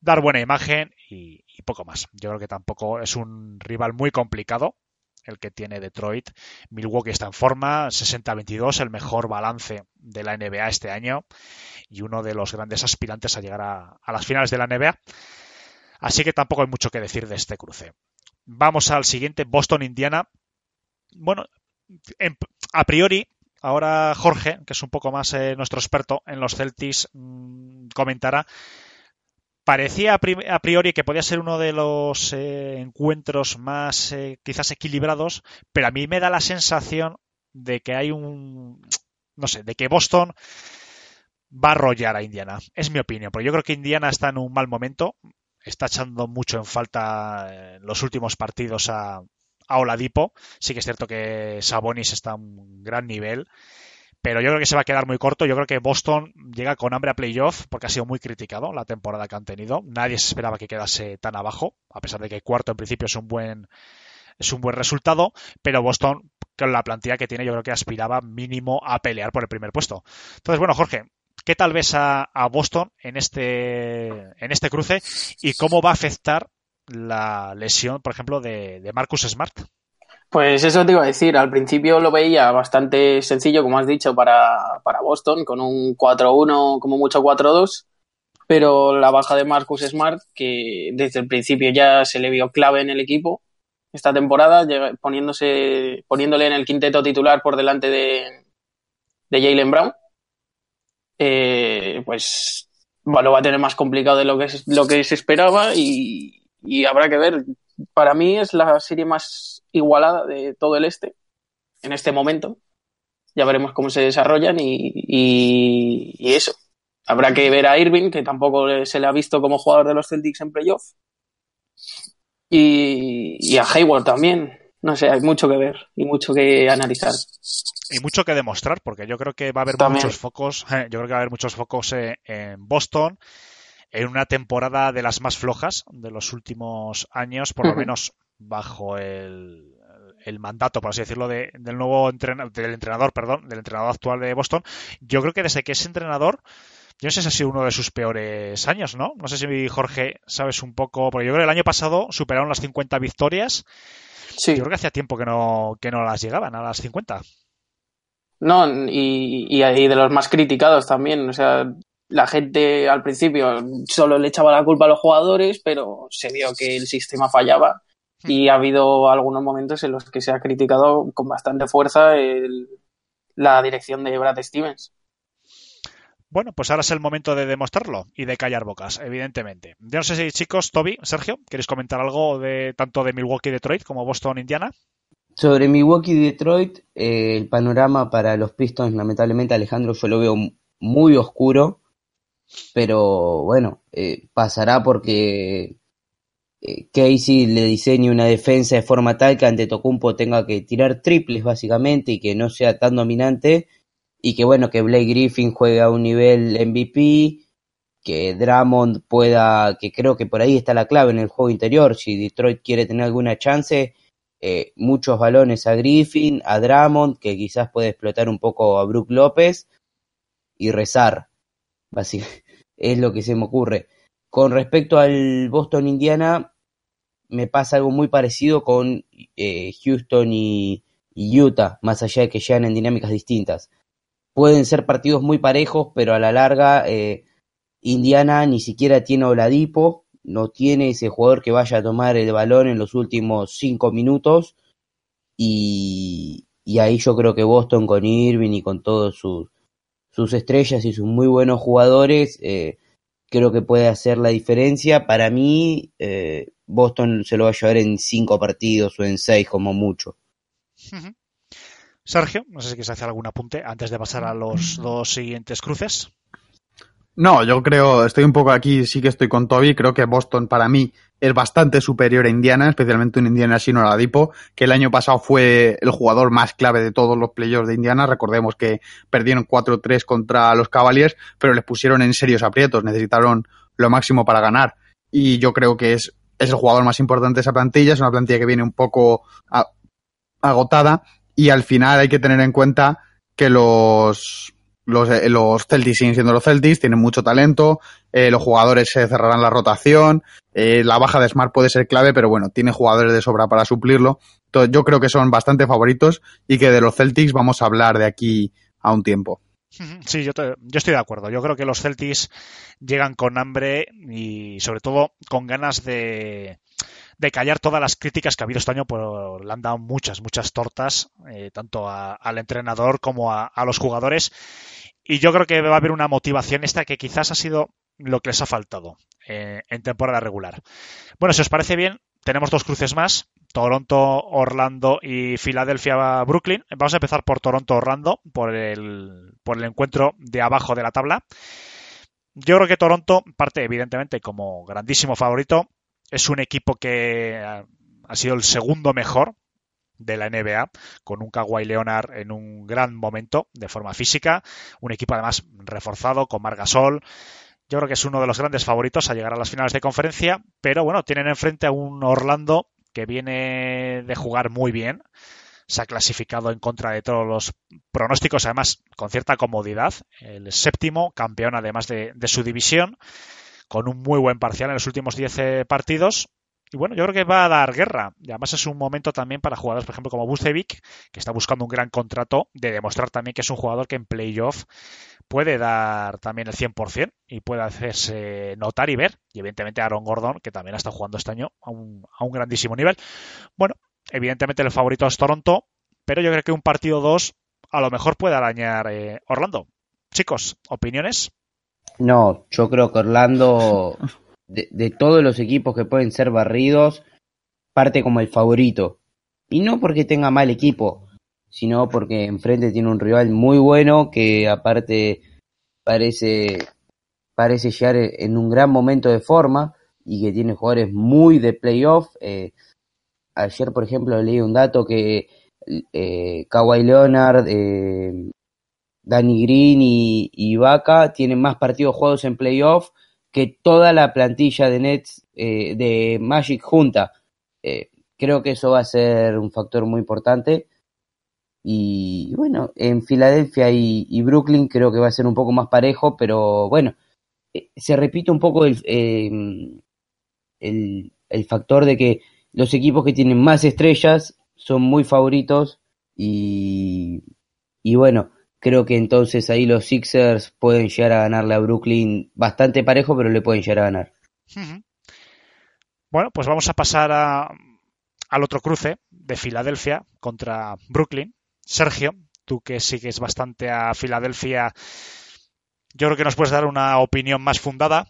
S2: dar buena imagen y, poco más. Yo creo que tampoco es un rival muy complicado el que tiene Detroit. Milwaukee está en forma, 60-22, el mejor balance de la NBA este año y uno de los grandes aspirantes a llegar a, a las finales de la NBA. Así que tampoco hay mucho que decir de este cruce. Vamos al siguiente, Boston-Indiana. Bueno, a priori, ahora Jorge, que es un poco más eh, nuestro experto en los Celtics, mmm, comentará. Parecía a priori que podía ser uno de los eh, encuentros más eh, quizás equilibrados, pero a mí me da la sensación de que hay un, no sé, de que Boston va a arrollar a Indiana. Es mi opinión, porque yo creo que Indiana está en un mal momento está echando mucho en falta los últimos partidos a, a Oladipo. Sí que es cierto que Sabonis está a un gran nivel, pero yo creo que se va a quedar muy corto. Yo creo que Boston llega con hambre a playoff porque ha sido muy criticado la temporada que han tenido. Nadie se esperaba que quedase tan abajo, a pesar de que cuarto en principio es un buen es un buen resultado, pero Boston con la plantilla que tiene yo creo que aspiraba mínimo a pelear por el primer puesto. Entonces, bueno, Jorge, ¿Qué tal ves a, a, Boston en este, en este cruce y cómo va a afectar la lesión, por ejemplo, de, Marcus Smart?
S7: Pues eso te iba a decir. Al principio lo veía bastante sencillo, como has dicho, para, para Boston, con un 4-1, como mucho 4-2. Pero la baja de Marcus Smart, que desde el principio ya se le vio clave en el equipo esta temporada, poniéndose, poniéndole en el quinteto titular por delante de, de Jalen Brown eh, pues bueno, lo va a tener más complicado de lo que, lo que se esperaba y, y, habrá que ver. Para mí es la serie más igualada de todo el este en este momento. Ya veremos cómo se desarrollan y, y, y eso. Habrá que ver a Irving, que tampoco se le ha visto como jugador de los Celtics en playoff. Y, y a Hayward también. No sé, hay mucho que ver y mucho que analizar
S2: y mucho que demostrar, porque yo creo que va a haber También. muchos focos, yo creo que va a haber muchos focos eh, en Boston, en una temporada de las más flojas de los últimos años, por lo menos bajo el, el, mandato, por así decirlo, de, del nuevo entrenador, del entrenador, perdón, del entrenador actual de Boston. Yo creo que desde que es entrenador, yo no sé si ha sido uno de sus peores años, ¿no? No sé si Jorge sabes un poco, porque yo creo que el año pasado superaron las 50 victorias. Sí. Yo creo que hacía tiempo que no, que no las llegaban a las 50.
S7: No, y, y, y, de los más criticados también. O sea, la gente al principio solo le echaba la culpa a los jugadores, pero se vio que el sistema fallaba y ha habido algunos momentos en los que se ha criticado con bastante fuerza el, la dirección de Brad Stevens.
S2: Bueno, pues ahora es el momento de demostrarlo y de callar bocas, evidentemente. Yo no sé si chicos, Toby, Sergio, ¿queréis comentar algo de tanto de Milwaukee Detroit como Boston Indiana?
S5: Sobre Milwaukee y Detroit, eh, el panorama para los Pistons, lamentablemente, Alejandro, yo lo veo muy oscuro, pero bueno, eh, pasará porque eh, Casey le diseñe una defensa de forma tal que ante Tocumpo tenga que tirar triples básicamente y que no sea tan dominante. Y que bueno, que Blake Griffin juegue a un nivel MVP, que Drummond pueda, que creo que por ahí está la clave en el juego interior, si Detroit quiere tener alguna chance, eh, muchos balones a Griffin, a Drummond, que quizás puede explotar un poco a Brook López, y rezar, es lo que se me ocurre. Con respecto al Boston Indiana, me pasa algo muy parecido con eh, Houston y, y Utah, más allá de que llegan en dinámicas distintas. Pueden ser partidos muy parejos, pero a la larga eh, Indiana ni siquiera tiene Oladipo, no tiene ese jugador que vaya a tomar el balón en los últimos cinco minutos y, y ahí yo creo que Boston con Irving y con todos sus, sus estrellas y sus muy buenos jugadores eh, creo que puede hacer la diferencia. Para mí eh, Boston se lo va a llevar en cinco partidos o en seis como mucho.
S2: Sergio, no sé si quieres hacer algún apunte antes de pasar a los dos siguientes cruces.
S8: No, yo creo, estoy un poco aquí, sí que estoy con Toby, creo que Boston para mí es bastante superior a Indiana, especialmente un Indiana sin Oladipo, que el año pasado fue el jugador más clave de todos los playoffs de Indiana, recordemos que perdieron 4-3 contra los Cavaliers, pero les pusieron en serios aprietos, necesitaron lo máximo para ganar, y yo creo que es, es el jugador más importante de esa plantilla, es una plantilla que viene un poco agotada, y al final hay que tener en cuenta que los, los, eh, los Celtics siguen siendo los Celtics, tienen mucho talento, eh, los jugadores se cerrarán la rotación, eh, la baja de Smart puede ser clave, pero bueno, tiene jugadores de sobra para suplirlo. Yo creo que son bastante favoritos y que de los Celtics vamos a hablar de aquí a un tiempo.
S2: Sí, yo, te- estoy de acuerdo. Yo creo que los Celtics llegan con hambre y sobre todo con ganas de, de callar todas las críticas que ha habido este año. Por, le han dado muchas, muchas tortas, tanto al entrenador como a los jugadores. Y yo creo que va a haber una motivación esta que quizás ha sido lo que les ha faltado eh, en temporada regular. Bueno, si os parece bien, tenemos dos cruces más. Toronto, Orlando y Filadelfia, Brooklyn. Vamos a empezar por Toronto, Orlando, por el, por el encuentro de abajo de la tabla. Yo creo que Toronto parte, evidentemente, como grandísimo favorito. Es un equipo que ha ha sido el segundo mejor de la NBA, con un Kawhi Leonard en un gran momento de forma física, un equipo además reforzado con Margasol. Yo creo que es uno de los grandes favoritos a llegar a las finales de conferencia, pero bueno, tienen enfrente a un Orlando que viene de jugar muy bien, se ha clasificado en contra de todos los pronósticos, además con cierta comodidad, el séptimo campeón además de, de su división, con un muy buen parcial en los últimos 10 partidos. Y bueno, yo creo que va a dar guerra. Y además es un momento también para jugadores, por ejemplo, como Bucevic, que está buscando un gran contrato, de demostrar también que es un jugador que en playoff puede dar también el 100% y puede hacerse notar y ver. Y evidentemente Aaron Gordon, que también ha estado jugando este año a un, a un grandísimo nivel. Bueno, evidentemente el favorito es Toronto, pero yo creo que un partido 2 a lo mejor puede arañar eh, Orlando. Chicos, ¿opiniones?
S5: No, yo creo que Orlando, de, todos los equipos que pueden ser barridos, parte como el favorito. Y no porque tenga mal equipo, sino porque enfrente tiene un rival muy bueno que aparte parece, parece llegar en un gran momento de forma y que tiene jugadores muy de playoff. Eh, ayer, por ejemplo, leí un dato que eh, Kawhi Leonard, eh, Danny Green y, y Vaca tienen más partidos jugados en playoff que toda la plantilla de Nets eh, de Magic junta. Eh, creo que eso va a ser un factor muy importante. Y bueno, en Filadelfia y, Brooklyn creo que va a ser un poco más parejo, pero bueno, eh, se repite un poco el, eh, el, el factor de que los equipos que tienen más estrellas son muy favoritos y, y bueno, creo que entonces ahí los Sixers pueden llegar a ganarle a Brooklyn bastante parejo, pero le pueden llegar a ganar.
S2: Bueno, pues vamos a pasar a, al otro cruce de Filadelfia contra Brooklyn. Sergio, tú que sigues bastante a Filadelfia, yo creo que nos puedes dar una opinión más fundada.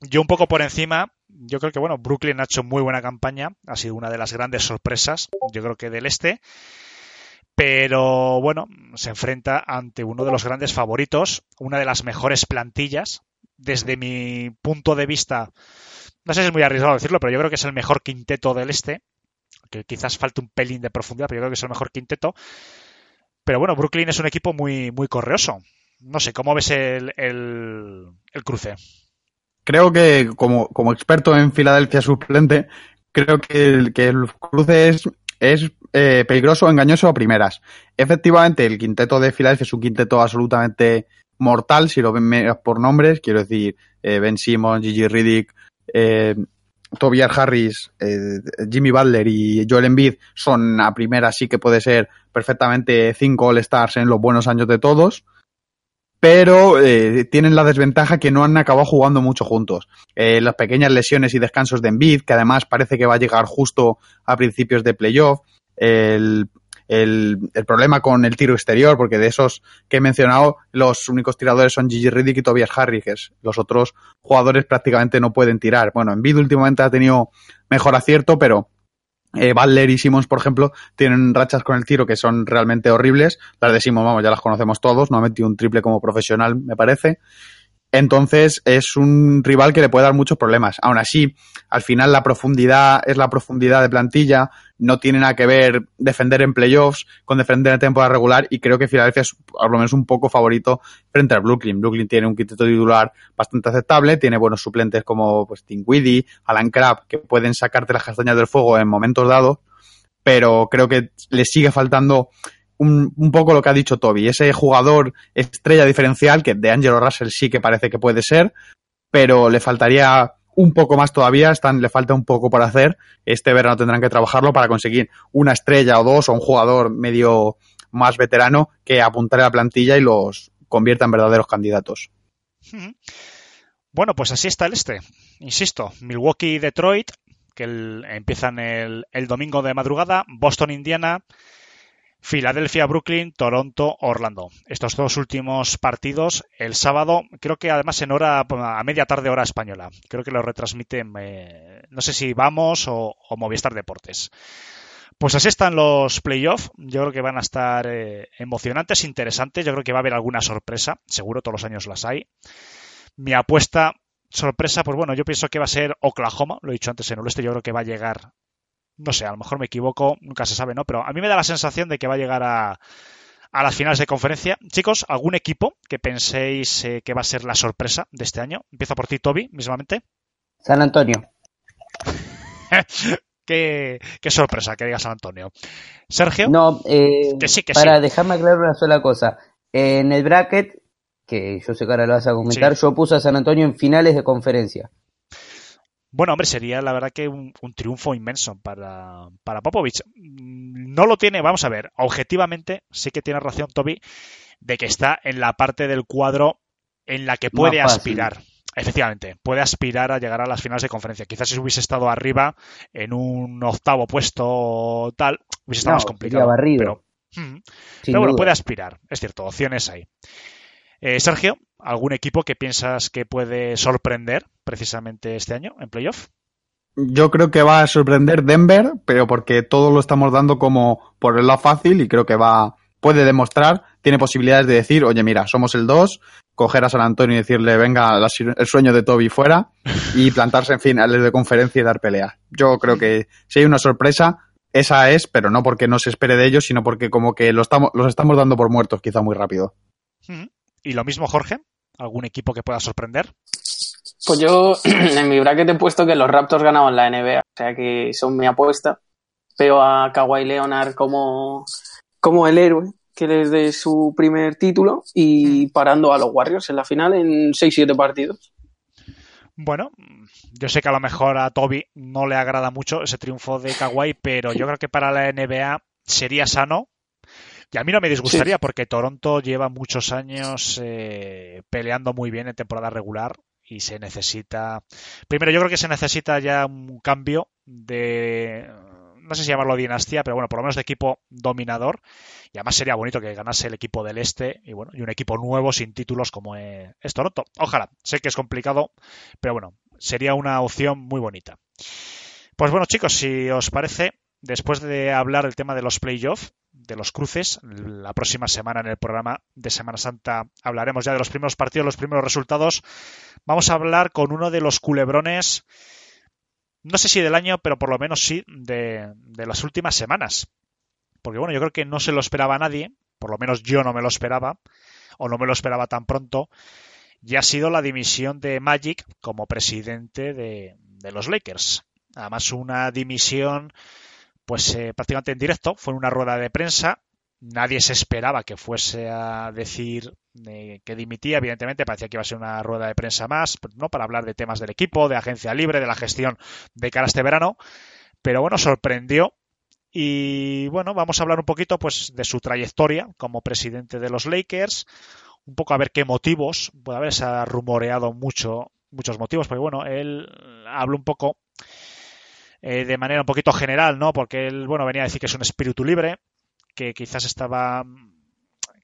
S2: Yo un poco por encima, yo creo que bueno, Brooklyn ha hecho muy buena campaña, ha sido una de las grandes sorpresas, yo creo que del este pero bueno, se enfrenta ante uno de los grandes favoritos, una de las mejores plantillas. Desde mi punto de vista, no sé si es muy arriesgado decirlo, pero yo creo que es el mejor quinteto del este, que quizás falte un pelín de profundidad, pero yo creo que es el mejor quinteto. Pero bueno, Brooklyn es un equipo muy, muy correoso. No sé, ¿cómo ves el, el, cruce?
S8: Creo que como, como experto en Filadelfia suplente, creo que el, que el cruce es eh, peligroso engañoso a primeras. Efectivamente, el quinteto de Filadelfia es un quinteto absolutamente mortal, si lo ven por nombres, quiero decir, eh, Ben Simmons, Gigi Riddick, eh, Tobias Harris, eh, Jimmy Butler y Joel Embiid son a primera sí que puede ser perfectamente cinco All-Stars en los buenos años de todos, pero eh, tienen la desventaja que no han acabado jugando mucho juntos. Las pequeñas lesiones y descansos de Embiid, que además parece que va a llegar justo a principios de playoff, el el, problema con el tiro exterior, porque de esos que he mencionado, los únicos tiradores son Gigi Riddick y Tobias Harris. Los otros jugadores prácticamente no pueden tirar. Bueno, Envid últimamente ha tenido mejor acierto, pero eh, y Simmons, por ejemplo, tienen rachas con el tiro que son realmente horribles. Las de Simmons, vamos, ya las conocemos todos. No ha metido un triple como profesional, me parece. Entonces es un rival que le puede dar muchos problemas. Aún así, al final la profundidad es la profundidad de plantilla, no tiene nada que ver defender en playoffs con defender en temporada regular y creo que Filadelfia es por lo menos un poco favorito frente al Brooklyn. Brooklyn tiene un quinteto titular bastante aceptable, tiene buenos suplentes como pues, Dinwiddie, Alan Crabb, que pueden sacarte las castañas del fuego en momentos dados, pero creo que le sigue faltando un, poco lo que ha dicho Toby, ese jugador estrella diferencial que de Angelo Russell sí que parece que puede ser, pero le faltaría un poco más todavía, están, le falta un poco por hacer. Este verano tendrán que trabajarlo para conseguir una estrella o dos o un jugador medio más veterano que apuntar a la plantilla y los convierta en verdaderos candidatos.
S2: Bueno, pues así está el este. Insisto, Milwaukee y Detroit, que empiezan el domingo de madrugada, Boston, Indiana, Filadelfia, Brooklyn, Toronto, Orlando. Estos dos últimos partidos el sábado, creo que además en hora a media tarde hora española. Creo que lo retransmiten, eh, no sé si Vamos o, o, Movistar Deportes. Pues así están los playoffs. Yo creo que van a estar eh, emocionantes, interesantes. Yo creo que va a haber alguna sorpresa. Seguro todos los años las hay. Mi apuesta sorpresa, pues bueno, yo pienso que va a ser Oklahoma. Lo he dicho antes en el oeste. Yo creo que va a llegar no sé, a lo mejor me equivoco, nunca se sabe, ¿no? Pero a mí me da la sensación de que va a llegar a, a las finales de conferencia. Chicos, ¿algún equipo que penséis eh, que va a ser la sorpresa de este año? Empiezo por ti, Toby, mismamente.
S5: San Antonio.
S2: qué, qué, sorpresa que diga San Antonio. Sergio.
S5: No, eh,
S2: que sí, que
S5: para
S2: sí.
S5: dejarme claro una sola cosa. En el bracket, que yo sé que ahora lo vas a comentar, sí. yo puse a San Antonio en finales de conferencia.
S2: Bueno, hombre, sería la verdad que un, un triunfo inmenso para, para Popovich. No lo tiene, vamos a ver, objetivamente sí que tiene razón Toby de que está en la parte del cuadro en la que puede aspirar. Efectivamente, puede aspirar a llegar a las finales de conferencia. Quizás si hubiese estado arriba en un octavo puesto tal, hubiese estado
S5: no,
S2: más complicado.
S5: Barrido.
S2: Pero, mm, pero bueno, puede aspirar, es cierto, opciones hay. Eh, Sergio, ¿algún equipo que piensas que puede sorprender precisamente este año en playoff?
S8: Yo creo que va a sorprender Denver, pero porque todo lo estamos dando como por el lado fácil y creo que va puede demostrar, tiene posibilidades de decir, oye, mira, somos el 2, coger a San Antonio y decirle, venga, el sueño de Toby fuera y plantarse en finales de conferencia y dar pelea. Yo creo que si hay una sorpresa, esa es, pero no porque no se espere de ellos, sino porque como que lo estamos, los estamos dando por muertos quizá muy rápido.
S2: ¿Y lo mismo, Jorge? ¿Algún equipo que pueda sorprender?
S7: Pues yo en mi bracket he puesto que los Raptors ganaban la NBA, o sea que son mi apuesta. Veo a Kawhi Leonard como, como el héroe que les dé su primer título y parando a los Warriors en la final en 6-7 partidos.
S2: Bueno, yo sé que a lo mejor a Toby no le agrada mucho ese triunfo de Kawhi, pero yo creo que para la NBA sería sano y a mí no me disgustaría sí. porque Toronto lleva muchos años eh, peleando muy bien en temporada regular y se necesita. Primero, yo creo que se necesita ya un cambio de. No sé si llamarlo dinastía, pero bueno, por lo menos de equipo dominador. Y además sería bonito que ganase el equipo del este y bueno, y un equipo nuevo sin títulos como es Toronto. Ojalá. Sé que es complicado, pero bueno, sería una opción muy bonita. Pues bueno, chicos, si os parece, después de hablar del tema de los playoffs, de los cruces. La próxima semana en el programa de Semana Santa hablaremos ya de los primeros partidos, los primeros resultados. Vamos a hablar con uno de los culebrones, no sé si del año, pero por lo menos sí de, de las últimas semanas. Porque bueno, yo creo que no se lo esperaba a nadie, por lo menos yo no me lo esperaba, o no me lo esperaba tan pronto, y ha sido la dimisión de Magic como presidente de, de los Lakers. Además, una dimisión pues eh, prácticamente en directo, fue en una rueda de prensa, nadie se esperaba que fuese a decir eh, que dimitía, evidentemente parecía que iba a ser una rueda de prensa más, ¿no? Para hablar de temas del equipo, de agencia libre, de la gestión de cara a este verano, pero bueno, sorprendió. Y bueno, vamos a hablar un poquito pues de su trayectoria como presidente de los Lakers, un poco a ver qué motivos, puede haber se ha rumoreado mucho, muchos motivos, porque bueno, él habló un poco eh, de manera un poquito general, ¿no? Porque él, bueno, venía a decir que es un espíritu libre, que quizás estaba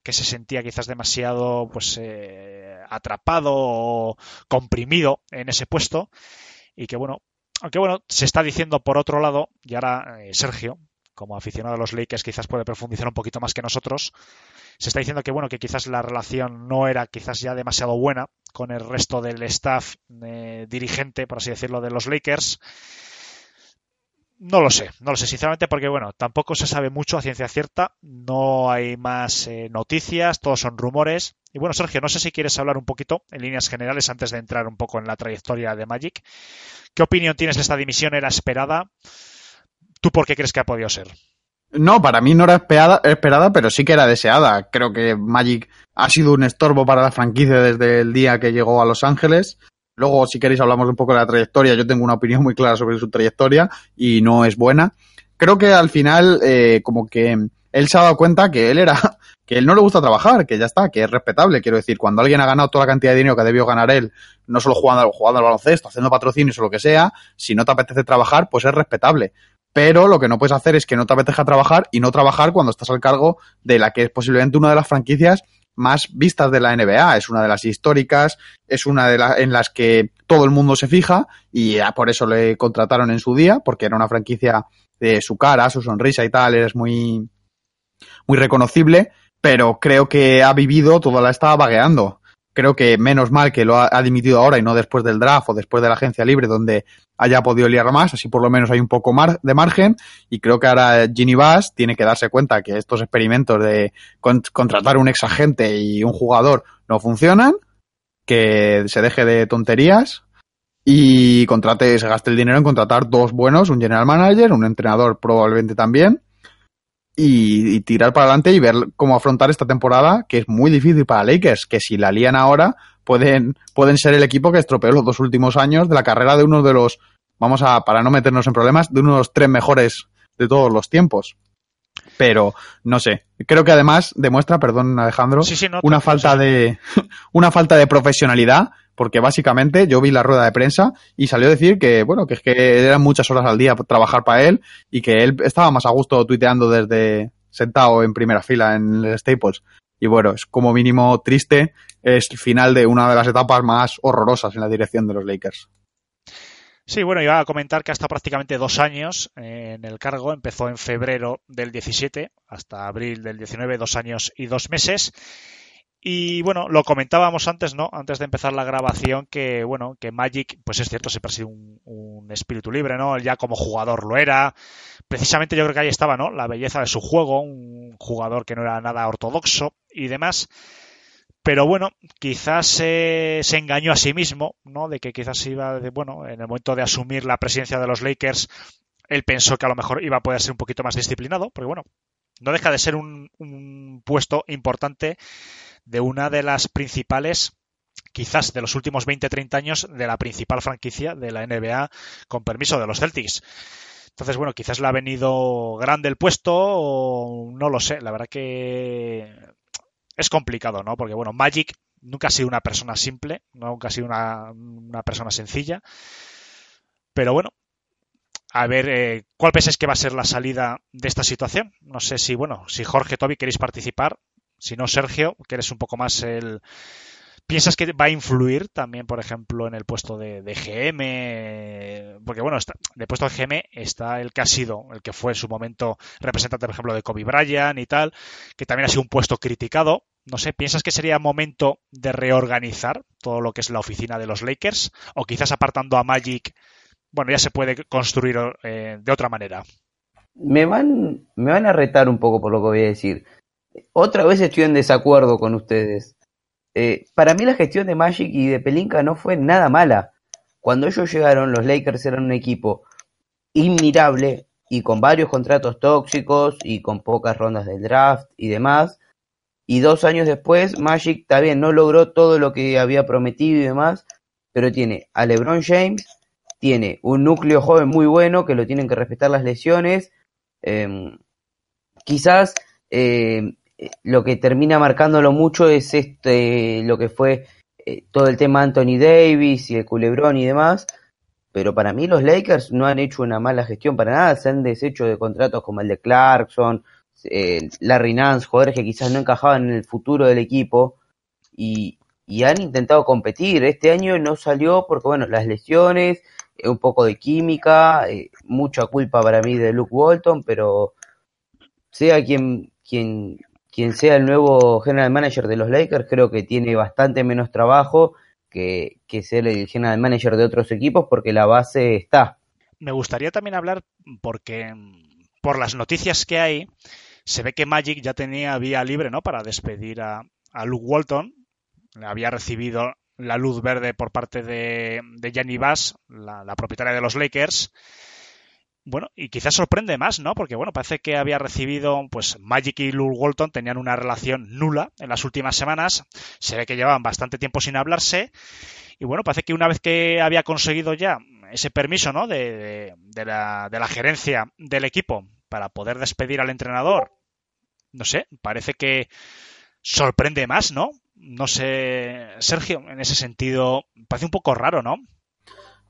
S2: que se sentía quizás demasiado pues eh, atrapado o comprimido en ese puesto y que bueno aunque bueno se está diciendo por otro lado y ahora eh, Sergio como aficionado a los Lakers quizás puede profundizar un poquito más que nosotros se está diciendo que bueno que quizás la relación no era quizás ya demasiado buena con el resto del staff eh, dirigente por así decirlo de los Lakers no lo sé, no lo sé, sinceramente, porque bueno, tampoco se sabe mucho a ciencia cierta, no hay más eh, noticias, todos son rumores. Y bueno, Sergio, no sé si quieres hablar un poquito en líneas generales antes de entrar un poco en la trayectoria de Magic. ¿Qué opinión tienes de esta dimisión? ¿Era esperada? ¿Tú por qué crees que ha podido ser?
S8: No, para mí no era esperada, esperada, pero sí que era deseada. Creo que Magic ha sido un estorbo para la franquicia desde el día que llegó a Los Ángeles. Luego, si queréis, hablamos un poco de la trayectoria. Yo tengo una opinión muy clara sobre su trayectoria y no es buena. Creo que al final, eh, como que él se ha dado cuenta que él era, que él no le gusta trabajar, que ya está, que es respetable. Quiero decir, cuando alguien ha ganado toda la cantidad de dinero que debió ganar él, no solo jugando, jugando al baloncesto, haciendo patrocinios o lo que sea, si no te apetece trabajar, pues es respetable. Pero lo que no puedes hacer es que no te apetezca trabajar y no trabajar cuando estás al cargo de la que es posiblemente una de las franquicias más vistas de la NBA. Es una de las históricas, es una de las en las que todo el mundo se fija y por eso le contrataron en su día, porque era una franquicia de su cara, su sonrisa y tal, es muy, muy reconocible, pero creo que ha vivido, todo la estaba vagueando creo que menos mal que lo ha, dimitido ahora y no después del draft o después de la agencia libre donde haya podido liar más, así por lo menos hay un poco de margen. Y creo que ahora Ginny Bass tiene que darse cuenta que estos experimentos de contratar un ex agente y un jugador no funcionan, que se deje de tonterías y contrate, se gaste el dinero en contratar dos buenos, un general manager, un entrenador probablemente también y, tirar para adelante y ver cómo afrontar esta temporada, que es muy difícil para Lakers, que si la lían ahora, pueden, pueden ser el equipo que estropeó los dos últimos años de la carrera de uno de los, vamos a, para no meternos en problemas, de uno de los tres mejores de todos los tiempos. Pero, no sé, creo que además demuestra, perdón Alejandro, una falta de, una falta de profesionalidad porque básicamente yo vi la rueda de prensa y salió a decir que, bueno, que es que eran muchas horas al día trabajar para él y que él estaba más a gusto tuiteando desde sentado en primera fila en el Staples. Y bueno, es como mínimo triste, es el final de una de las etapas más horrorosas en la dirección de los Lakers.
S2: Sí, bueno, iba a comentar que hasta prácticamente dos años en el cargo. Empezó en febrero del 17 hasta abril del 19, dos años y dos meses. Y bueno, lo comentábamos antes, ¿no? Antes de empezar la grabación, que bueno, que Magic, pues es cierto, siempre ha sido un, espíritu libre, ¿no? Ya como jugador lo era. Precisamente yo creo que ahí estaba, ¿no? La belleza de su juego, un jugador que no era nada ortodoxo y demás. Pero bueno, quizás se engañó a sí mismo, ¿no? De que quizás iba, de, bueno, en el momento de asumir la presidencia de los Lakers, él pensó que a lo mejor iba a poder ser un poquito más disciplinado, porque bueno, no deja de ser un, un puesto importante de una de las principales quizás de los últimos 20-30 años de la principal franquicia de la NBA con permiso de los Celtics. Entonces, bueno, quizás le ha venido grande el puesto o no lo sé. La verdad que es complicado, ¿no? Porque, bueno, Magic nunca ha sido una persona simple, nunca ha sido una, una persona sencilla. Pero bueno, a ver eh, cuál pensáis que va a ser la salida de esta situación. No sé si, bueno, si Jorge, Toby queréis participar si no, Sergio, que eres un poco más el... ¿Piensas que va a influir también, por ejemplo, en el puesto de, GM? Porque, bueno, está, de puesto de GM está el que ha sido, el que fue en su momento representante, por ejemplo, de Kobe Bryant y tal, que también ha sido un puesto criticado. No sé, ¿piensas que sería momento de reorganizar todo lo que es la oficina de los Lakers? O quizás apartando a Magic, bueno, ya se puede construir eh, de otra manera.
S5: Me van, me van a retar un poco por lo que voy a decir. Otra vez estoy en desacuerdo con ustedes. Eh, para mí la gestión de Magic y de Pelinka no fue nada mala. Cuando ellos llegaron, los Lakers eran un equipo inmirable y con varios contratos tóxicos y con pocas rondas del draft y demás. Y dos años después, Magic también no logró todo lo que había prometido y demás, pero tiene a LeBron James, tiene un núcleo joven muy bueno que lo tienen que respetar las lesiones. Em, quizás eh, lo que termina marcándolo mucho es este lo que fue eh, todo el tema Anthony Davis y el culebrón y demás. Pero para mí los Lakers no han hecho una mala gestión para nada. Se han deshecho de contratos como el de Clarkson, eh, Larry Nance, jugadores que quizás no encajaban en el futuro del equipo. Y, y han intentado competir. Este año no salió porque, bueno, las lesiones, eh, un poco de química, eh, mucha culpa para mí de Luke Walton, pero sea quien, quien, quien sea el nuevo general manager de los Lakers, creo que tiene bastante menos trabajo que, que ser el general manager de otros equipos porque la base está.
S2: Me gustaría también hablar porque por las noticias que hay, se ve que Magic ya tenía vía libre ¿no? para despedir a, a Luke Walton. Había recibido la luz verde por parte de, de Jenny Bass, la, propietaria de los Lakers. Bueno, y quizás sorprende más, ¿no? Porque, bueno, parece que había recibido, pues Magic y Lou Walton tenían una relación nula en las últimas semanas. Se ve que llevaban bastante tiempo sin hablarse. Y bueno, parece que una vez que había conseguido ya ese permiso, ¿no? De, de, de, la, de la gerencia del equipo para poder despedir al entrenador, no sé, parece que sorprende más, ¿no? no sé, Sergio, en ese sentido, parece un poco raro, ¿no?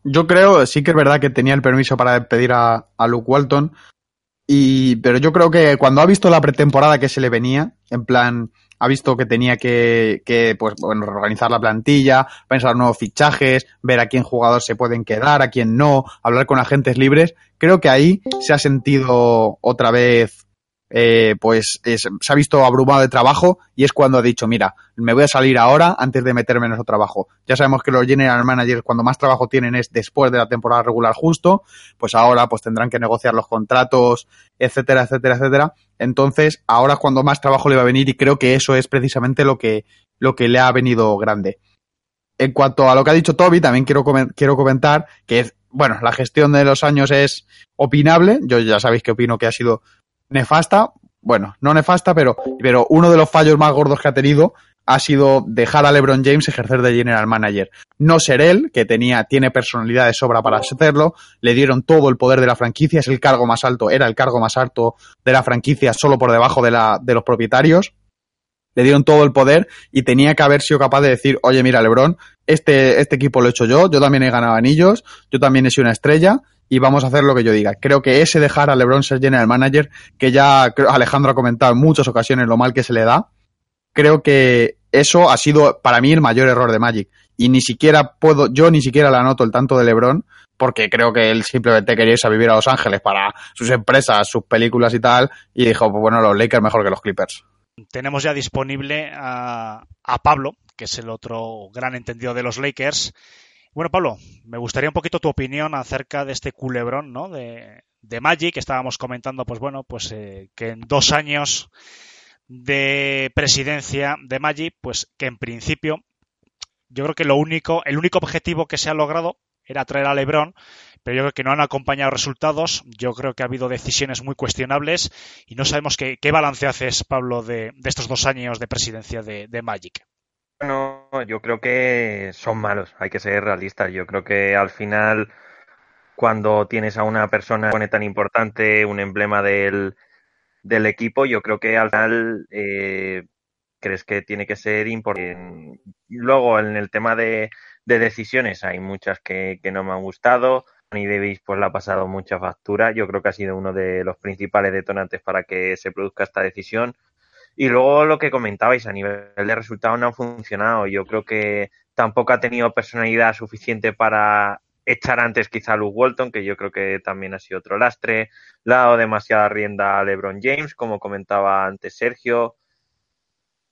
S8: Yo creo, sí que es verdad que tenía el permiso para despedir a, a Luke Walton, y, pero yo creo que cuando ha visto la pretemporada que se le venía, en plan, ha visto que tenía que, que pues, bueno, organizar la plantilla, pensar nuevos fichajes, ver a quién jugador se pueden quedar, a quién no, hablar con agentes libres, creo que ahí se ha sentido otra vez eh, pues es, se ha visto abrumado de trabajo y es cuando ha dicho, mira, me voy a salir ahora antes de meterme en ese trabajo. Ya sabemos que los general managers cuando más trabajo tienen es después de la temporada regular justo, pues ahora pues tendrán que negociar los contratos, etcétera, etcétera, etcétera. Entonces, ahora es cuando más trabajo le va a venir y creo que eso es precisamente lo que, lo que le ha venido grande. En cuanto a lo que ha dicho Toby, también quiero, quiero comentar que bueno, la gestión de los años es opinable. Yo ya sabéis que opino que ha sido nefasta, bueno, no nefasta, pero, pero uno de los fallos más gordos que ha tenido ha sido dejar a LeBron James ejercer de general manager. No ser él, que tenía, tiene personalidad de sobra para hacerlo, le dieron todo el poder de la franquicia, es el cargo más alto, era el cargo más alto de la franquicia solo por debajo de, la, de los propietarios. Le dieron todo el poder y tenía que haber sido capaz de decir, oye, mira, LeBron, este, este equipo lo he hecho yo, yo también he ganado anillos, yo también he sido una estrella, y vamos a hacer lo que yo diga. Creo que ese dejar a LeBron ser general manager, que ya Alejandro ha comentado en muchas ocasiones lo mal que se le da, creo que eso ha sido para mí el mayor error de Magic. Y ni siquiera puedo, yo ni siquiera le anoto el tanto de LeBron, porque creo que él simplemente quería irse a vivir a Los Ángeles para sus empresas, sus películas y tal, y dijo, pues bueno, los Lakers mejor que los Clippers.
S2: Tenemos ya disponible a, a Pablo, que es el otro gran entendido de los Lakers, bueno, Pablo, me gustaría un poquito tu opinión acerca de este culebrón, ¿no? De, de Magic, estábamos comentando, pues bueno, pues eh, que en dos años de presidencia de Magic, pues que en principio, yo creo que lo único, el único objetivo que se ha logrado era traer a LeBron, pero yo creo que no han acompañado resultados. Yo creo que ha habido decisiones muy cuestionables y no sabemos qué, qué balance haces, Pablo, de, de, estos dos años de presidencia de, de Magic.
S6: Bueno, yo creo que son malos, hay que ser realistas. Yo creo que al final, cuando tienes a una persona tan importante, un emblema del, del equipo, yo creo que al final eh, crees que tiene que ser importante. Luego, en el tema de, de decisiones, hay muchas que, que, no me han gustado. Tony Davis pues le ha pasado mucha factura. Yo creo que ha sido uno de los principales detonantes para que se produzca esta decisión. Y luego lo que comentabais a nivel de resultados no ha funcionado. Yo creo que tampoco ha tenido personalidad suficiente para echar antes quizá a Luke Walton, que yo creo que también ha sido otro lastre. Le ha dado demasiada rienda a LeBron James, como comentaba antes Sergio.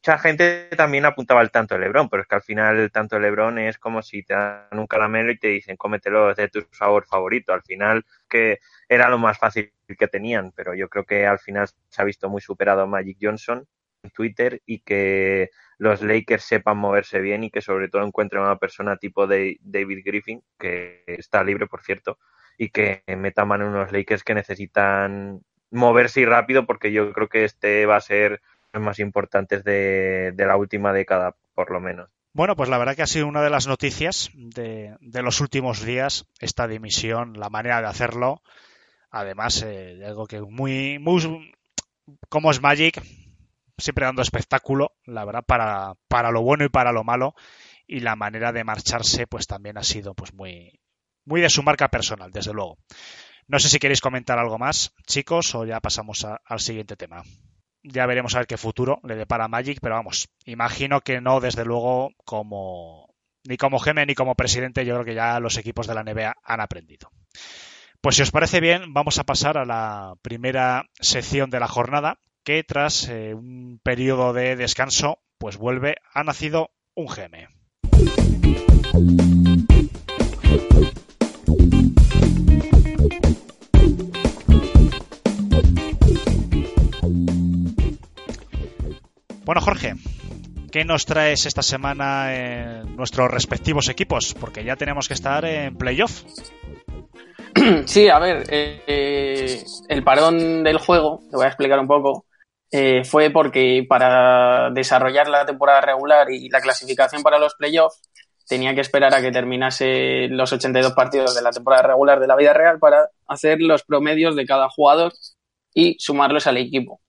S6: Mucha gente también apuntaba al tanto de LeBron, pero es que al final el tanto de LeBron es como si te dan un caramelo y te dicen cómetelo, de tu sabor favorito. Al final que era lo más fácil que tenían, pero yo creo que al final se ha visto muy superado Magic Johnson Twitter y que los Lakers sepan moverse bien y que sobre todo encuentren una persona tipo de David Griffin, que está libre, por cierto, y que meta mano en unos Lakers que necesitan moverse y rápido porque yo creo que este va a ser los más importantes de, la última década, por lo menos.
S2: Bueno, pues la verdad que ha sido una de las noticias de, de los últimos días, esta dimisión, la manera de hacerlo. Además, eh, algo que muy, muy, como es Magic, siempre dando espectáculo, la verdad, para, para lo bueno y para lo malo. Y la manera de marcharse, pues también ha sido pues muy, muy de su marca personal, desde luego. No sé si queréis comentar algo más, chicos, o ya pasamos al siguiente tema. Ya veremos a ver qué futuro le depara Magic, pero vamos, imagino que no, desde luego, como ni como GM ni como presidente, yo creo que ya los equipos de la NBA han aprendido. Pues si os parece bien, vamos a pasar a la primera sección de la jornada, que tras eh, un periodo de descanso, pues vuelve, ha nacido un GM. Bueno, Jorge, ¿qué nos traes esta semana en nuestros respectivos equipos? Porque ya tenemos que estar en playoff.
S7: Sí, a ver, eh, el parón del juego, te voy a explicar un poco, eh, fue porque para desarrollar la temporada regular y la clasificación para los playoffs tenía que esperar a que terminase los 82 partidos de la temporada regular de la vida real para hacer los promedios de cada jugador y sumarlos al equipo.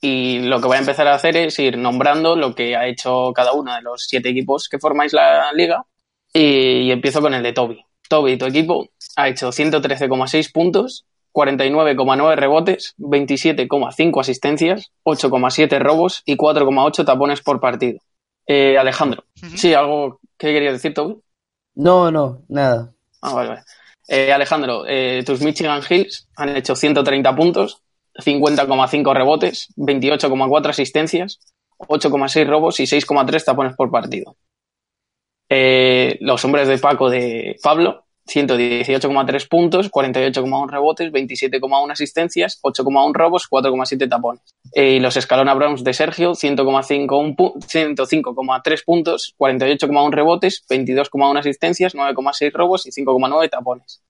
S7: Y lo que voy a empezar a hacer es ir nombrando lo que ha hecho cada uno de los siete equipos que formáis la liga. Y, y empiezo con el de Toby. Toby, tu equipo, ha hecho 113,6 puntos, 49,9 rebotes, 27,5 asistencias, 8,7 robos y 4,8 tapones por partido. Eh, Alejandro, sí, algo que querías decir, Toby.
S5: No, no, nada.
S7: Ah, vale, vale. Eh, Alejandro, eh, tus Michigan Hills han hecho 130 puntos, 50,5 rebotes, 28,4 asistencias, 8,6 robos y 6,3 tapones por partido. Eh, los hombres de Paco de Pablo, 118,3 puntos, 48,1 rebotes, 27,1 asistencias, 8,1 robos, 4,7 tapones. Eh, y los Escalona Browns de Sergio, 105,3 puntos, 48,1 rebotes, 22,1 asistencias, 9,6 robos y 5,9 tapones.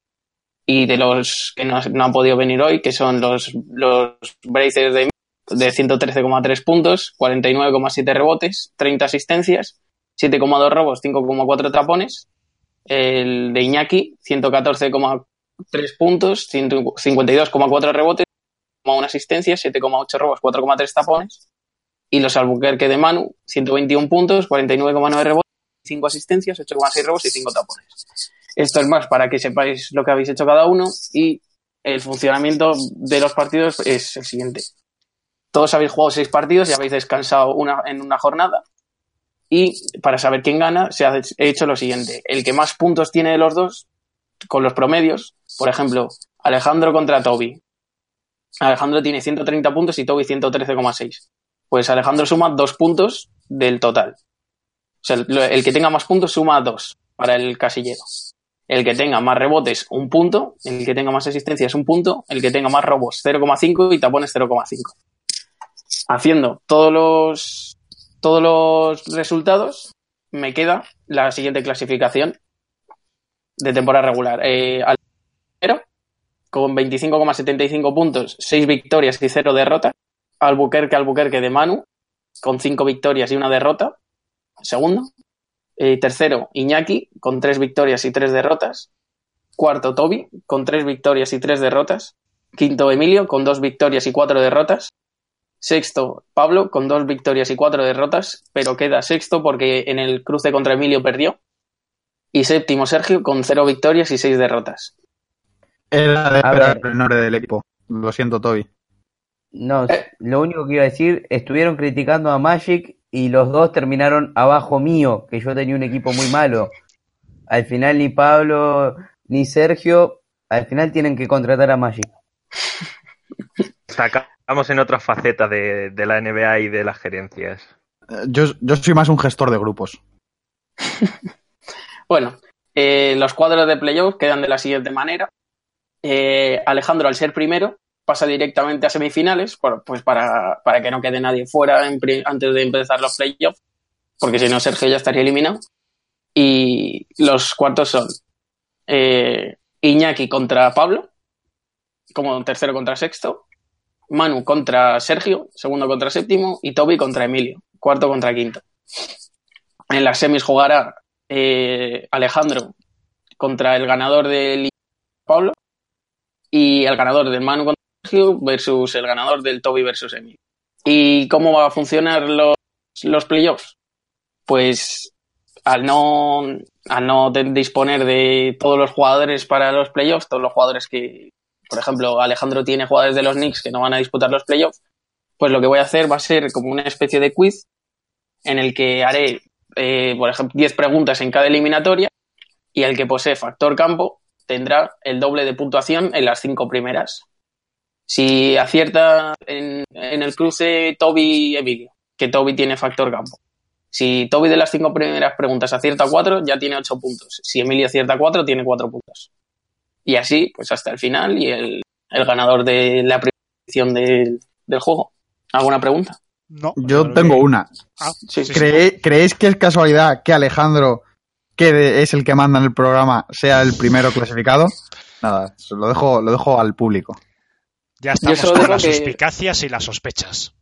S7: Y de los que no, no, han podido venir hoy, que son los, los Blazers de, de 113,3 puntos, 49,7 rebotes, 30 asistencias, 7,2 robos, 5,4 tapones. El de Iñaki, 114,3 puntos, 52,4 rebotes, una asistencia, 7,8 robos, 4,3 tapones. Y los Albuquerque de Manu, 121 puntos, 49,9 rebotes, 5 asistencias, 8,6 robos y 5 tapones. Esto es más para que sepáis lo que habéis hecho cada uno y el funcionamiento de los partidos es el siguiente. Todos habéis jugado 6 partidos y habéis descansado una, en una jornada y para saber quién gana, se ha hecho lo siguiente. El que más puntos tiene de los dos, con los promedios, por ejemplo, Alejandro contra Toby. Alejandro tiene 130 puntos y Toby 113,6. Pues Alejandro suma dos puntos del total. O sea, el que tenga más puntos suma dos para el casillero. El que tenga más rebotes, un punto. El que tenga más asistencias, un punto. El que tenga más robos, 0,5 y tapones 0,5. Haciendo todos los todos los resultados, me queda la siguiente clasificación de temporada regular. Eh, al primero, con 25,75 puntos, 6 victorias y 0 derrotas. Albuquerque, Albuquerque de Manu, con 5 victorias y una derrota. Segundo. Eh, tercero, Iñaki, con 3 victorias y 3 derrotas. Cuarto, Toby, con 3 victorias y 3 derrotas. Quinto, Emilio, con 2 victorias y 4 derrotas. Sexto, Pablo, con dos victorias y cuatro derrotas, pero queda sexto porque en el cruce contra Emilio perdió. Y séptimo, Sergio, con cero victorias y seis derrotas.
S8: Era de esperar el nombre del equipo. Lo siento, Toby.
S5: No, eh. lo único que iba a decir, estuvieron criticando a Magic y los dos terminaron abajo mío, que yo tenía un equipo muy malo. Al final ni Pablo ni Sergio, al final tienen que contratar a Magic.
S6: Saca Estamos en otra faceta de, de, la NBA y de las gerencias.
S8: Yo, yo soy más un gestor de grupos.
S7: bueno, eh, los cuadros de playoff quedan de la siguiente manera. Eh, Alejandro, al ser primero, pasa directamente a semifinales, pues para, para que no quede nadie fuera antes de empezar los playoffs, porque si no Sergio ya estaría eliminado. Y los cuartos son eh, Iñaki contra Pablo, como tercero contra sexto, Manu contra Sergio, segundo contra séptimo, y Toby contra Emilio, cuarto contra quinto. En las semis jugará eh, Alejandro contra el ganador del Pablo y el ganador del Manu contra Sergio versus el ganador del Toby versus Emilio. ¿Y cómo va a funcionar los, los playoffs? Pues al no, al no disponer de todos los jugadores para los playoffs, todos los jugadores que, por ejemplo, Alejandro tiene jugadores de los Knicks que no van a disputar los playoffs, pues lo que voy a hacer va a ser como una especie de quiz en el que haré, eh, por ejemplo, 10 preguntas en cada eliminatoria y el que posee factor campo tendrá el doble de puntuación en las cinco primeras. Si acierta en, en el cruce Toby Emilio, que Toby tiene factor campo. Si Toby de las cinco primeras preguntas acierta cuatro, ya tiene ocho puntos. Si Emilio acierta cuatro, tiene cuatro puntos. Y así, pues hasta el final y el, ganador de la primera edición del, juego. ¿Alguna pregunta?
S8: No. Yo tengo una. Ah, ¿Creéis que es casualidad que Alejandro, que es el que manda en el programa, sea el primero clasificado? Nada, lo dejo, lo dejo al público.
S2: Ya estamos con las suspicacias y las sospechas.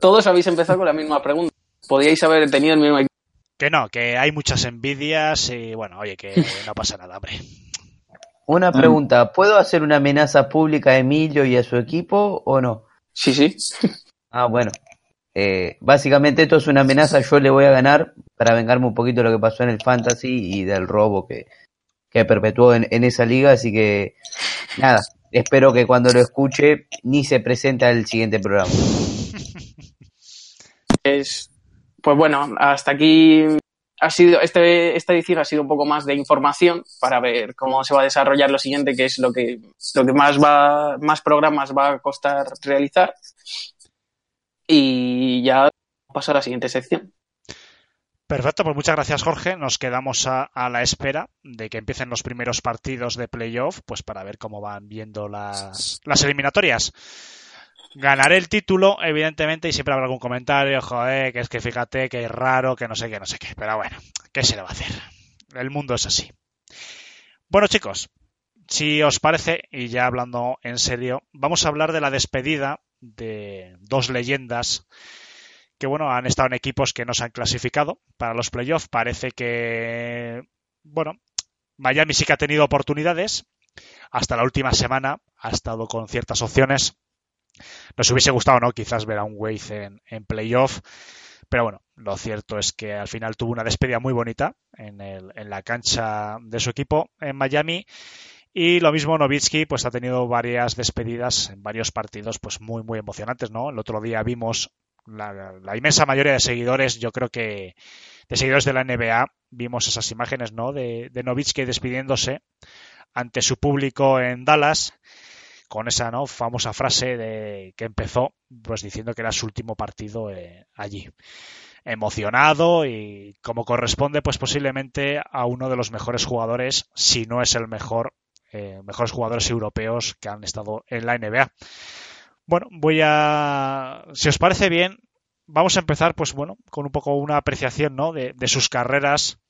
S7: Todos habéis empezado con la misma pregunta. Podíais haber tenido el mismo equipo.
S2: Que no, que hay muchas envidias y bueno, oye, que no pasa nada, hombre.
S5: Una mm. pregunta, ¿puedo hacer una amenaza pública a Emilio y a su equipo o no?
S7: Sí, sí.
S5: Ah, bueno. Eh, básicamente esto es una amenaza, yo le voy a ganar para vengarme un poquito de lo que pasó en el Fantasy y del robo que, que perpetuó en, en esa liga, así que nada, espero que cuando lo escuche ni se presente al siguiente programa.
S7: Es, pues bueno, hasta aquí ha sido, este, esta edición ha sido un poco más de información para ver cómo se va a desarrollar lo siguiente, que es lo que, lo que más va, más programas va a costar realizar. Y ya paso a la siguiente sección.
S2: Perfecto, pues muchas gracias Jorge. Nos quedamos a, a, la espera de que empiecen los primeros partidos de playoff, pues para ver cómo van viendo las, las eliminatorias ganaré el título, evidentemente, y siempre habrá algún comentario, joder, que es que fíjate que es raro, que no sé qué, no sé qué. Pero bueno, ¿qué se le va a hacer? El mundo es así. Bueno, chicos, si os parece, y ya hablando en serio, vamos a hablar de la despedida de dos leyendas que, bueno, han estado en equipos que no se han clasificado para los playoffs. Parece que, bueno, Miami sí que ha tenido oportunidades. Hasta la última semana ha estado con ciertas opciones nos hubiese gustado, ¿no? Quizás ver a un Wade en, en playoff. Pero bueno, lo cierto es que al final tuvo una despedida muy bonita en, el, en la cancha de su equipo en Miami. Y lo mismo Novitsky, pues ha tenido varias despedidas en varios partidos, pues muy, muy emocionantes, ¿no? El otro día vimos la, la, inmensa mayoría de seguidores, yo creo que de seguidores de la NBA, vimos esas imágenes, ¿no? De, de Novitsky despidiéndose ante su público en Dallas con esa ¿no? famosa frase de que empezó pues diciendo que era su último partido eh, allí emocionado y como corresponde pues posiblemente a uno de los mejores jugadores si no es el mejor eh, mejores jugadores europeos que han estado en la NBA bueno voy a si os parece bien vamos a empezar pues bueno con un poco una apreciación ¿no? de, de sus carreras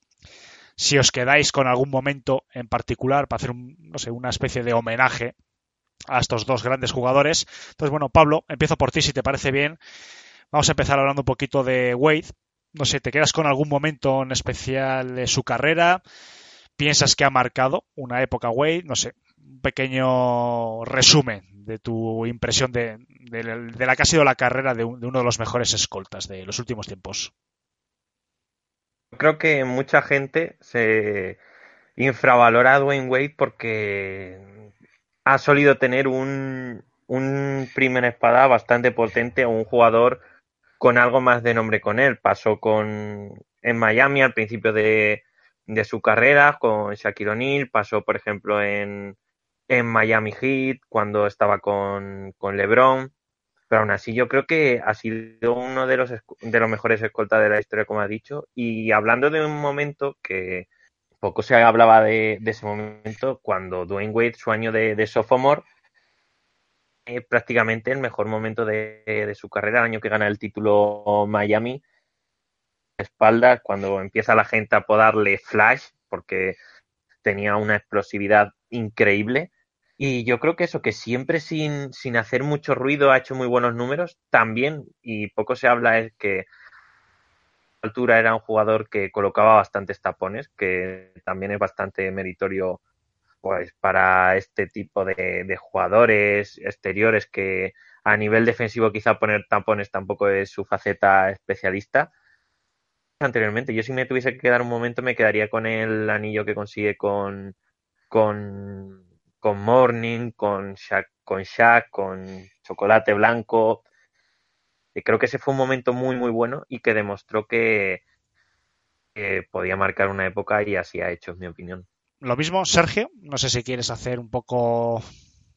S2: si os quedáis con algún momento en particular para hacer un, no sé, una especie de homenaje a estos dos grandes jugadores. Entonces, bueno, Pablo, empiezo por ti si te parece bien. Vamos a empezar hablando un poquito de Wade. No sé, ¿te quedas con algún momento en especial de su carrera? ¿Piensas que ha marcado una época Wade? No sé, un pequeño resumen de tu impresión de, la que ha sido la carrera de, de uno de los mejores escoltas de los últimos tiempos.
S6: Creo que mucha gente se infravalora a Dwayne Wade porque ha solido tener un, un primer espada bastante potente o un jugador con algo más de nombre con él. Pasó con en Miami al principio de, de su carrera con Shaquille O'Neal, pasó por ejemplo en, en Miami Heat cuando estaba con, con LeBron. Pero aún así yo creo que ha sido uno de los, de los mejores escoltas de la historia, como ha dicho. Y hablando de un momento que, poco se hablaba de, ese momento cuando Dwayne Wade, su año de, sophomore, prácticamente el mejor momento de, de, su carrera, el año que gana el título Miami. Espaldas, cuando empieza la gente a podarle flash, porque tenía una explosividad increíble. Y yo creo que eso, que siempre sin, sin hacer mucho ruido ha hecho muy buenos números, también, y poco se habla, es que altura era un jugador que colocaba bastantes tapones, que también es bastante meritorio pues para este tipo de, jugadores exteriores que a nivel defensivo quizá poner tapones tampoco es su faceta especialista. Anteriormente, yo si me tuviese que quedar un momento me quedaría con el anillo que consigue con, con, con Morning, con Shaq, con Shaq, con Chocolate Blanco. Y creo que ese fue un momento muy muy bueno y que demostró que, que podía marcar una época y así ha hecho, en mi opinión
S2: lo mismo, Sergio, no sé si quieres hacer un poco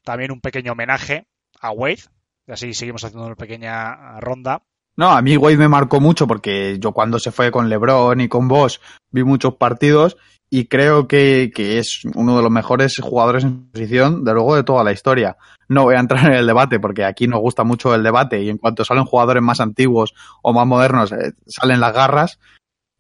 S2: también un pequeño homenaje a Wade, y así seguimos haciendo una pequeña ronda.
S8: No, a mí Wade me marcó mucho porque yo cuando se fue con LeBron y con Bosch vi muchos partidos y creo que, que, es uno de los mejores jugadores en posición, de luego, de toda la historia. No voy a entrar en el debate porque aquí nos gusta mucho el debate y en cuanto salen jugadores más antiguos o más modernos eh, salen las garras,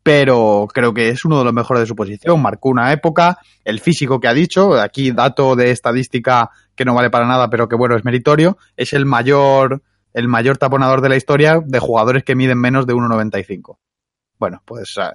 S8: pero creo que es uno de los mejores de su posición. Marcó una época, el físico que ha dicho, aquí dato de estadística que no vale para nada, pero que bueno, es meritorio, es el mayor, el mayor taponador de la historia de jugadores que miden menos de 1,95. Bueno, pues eh,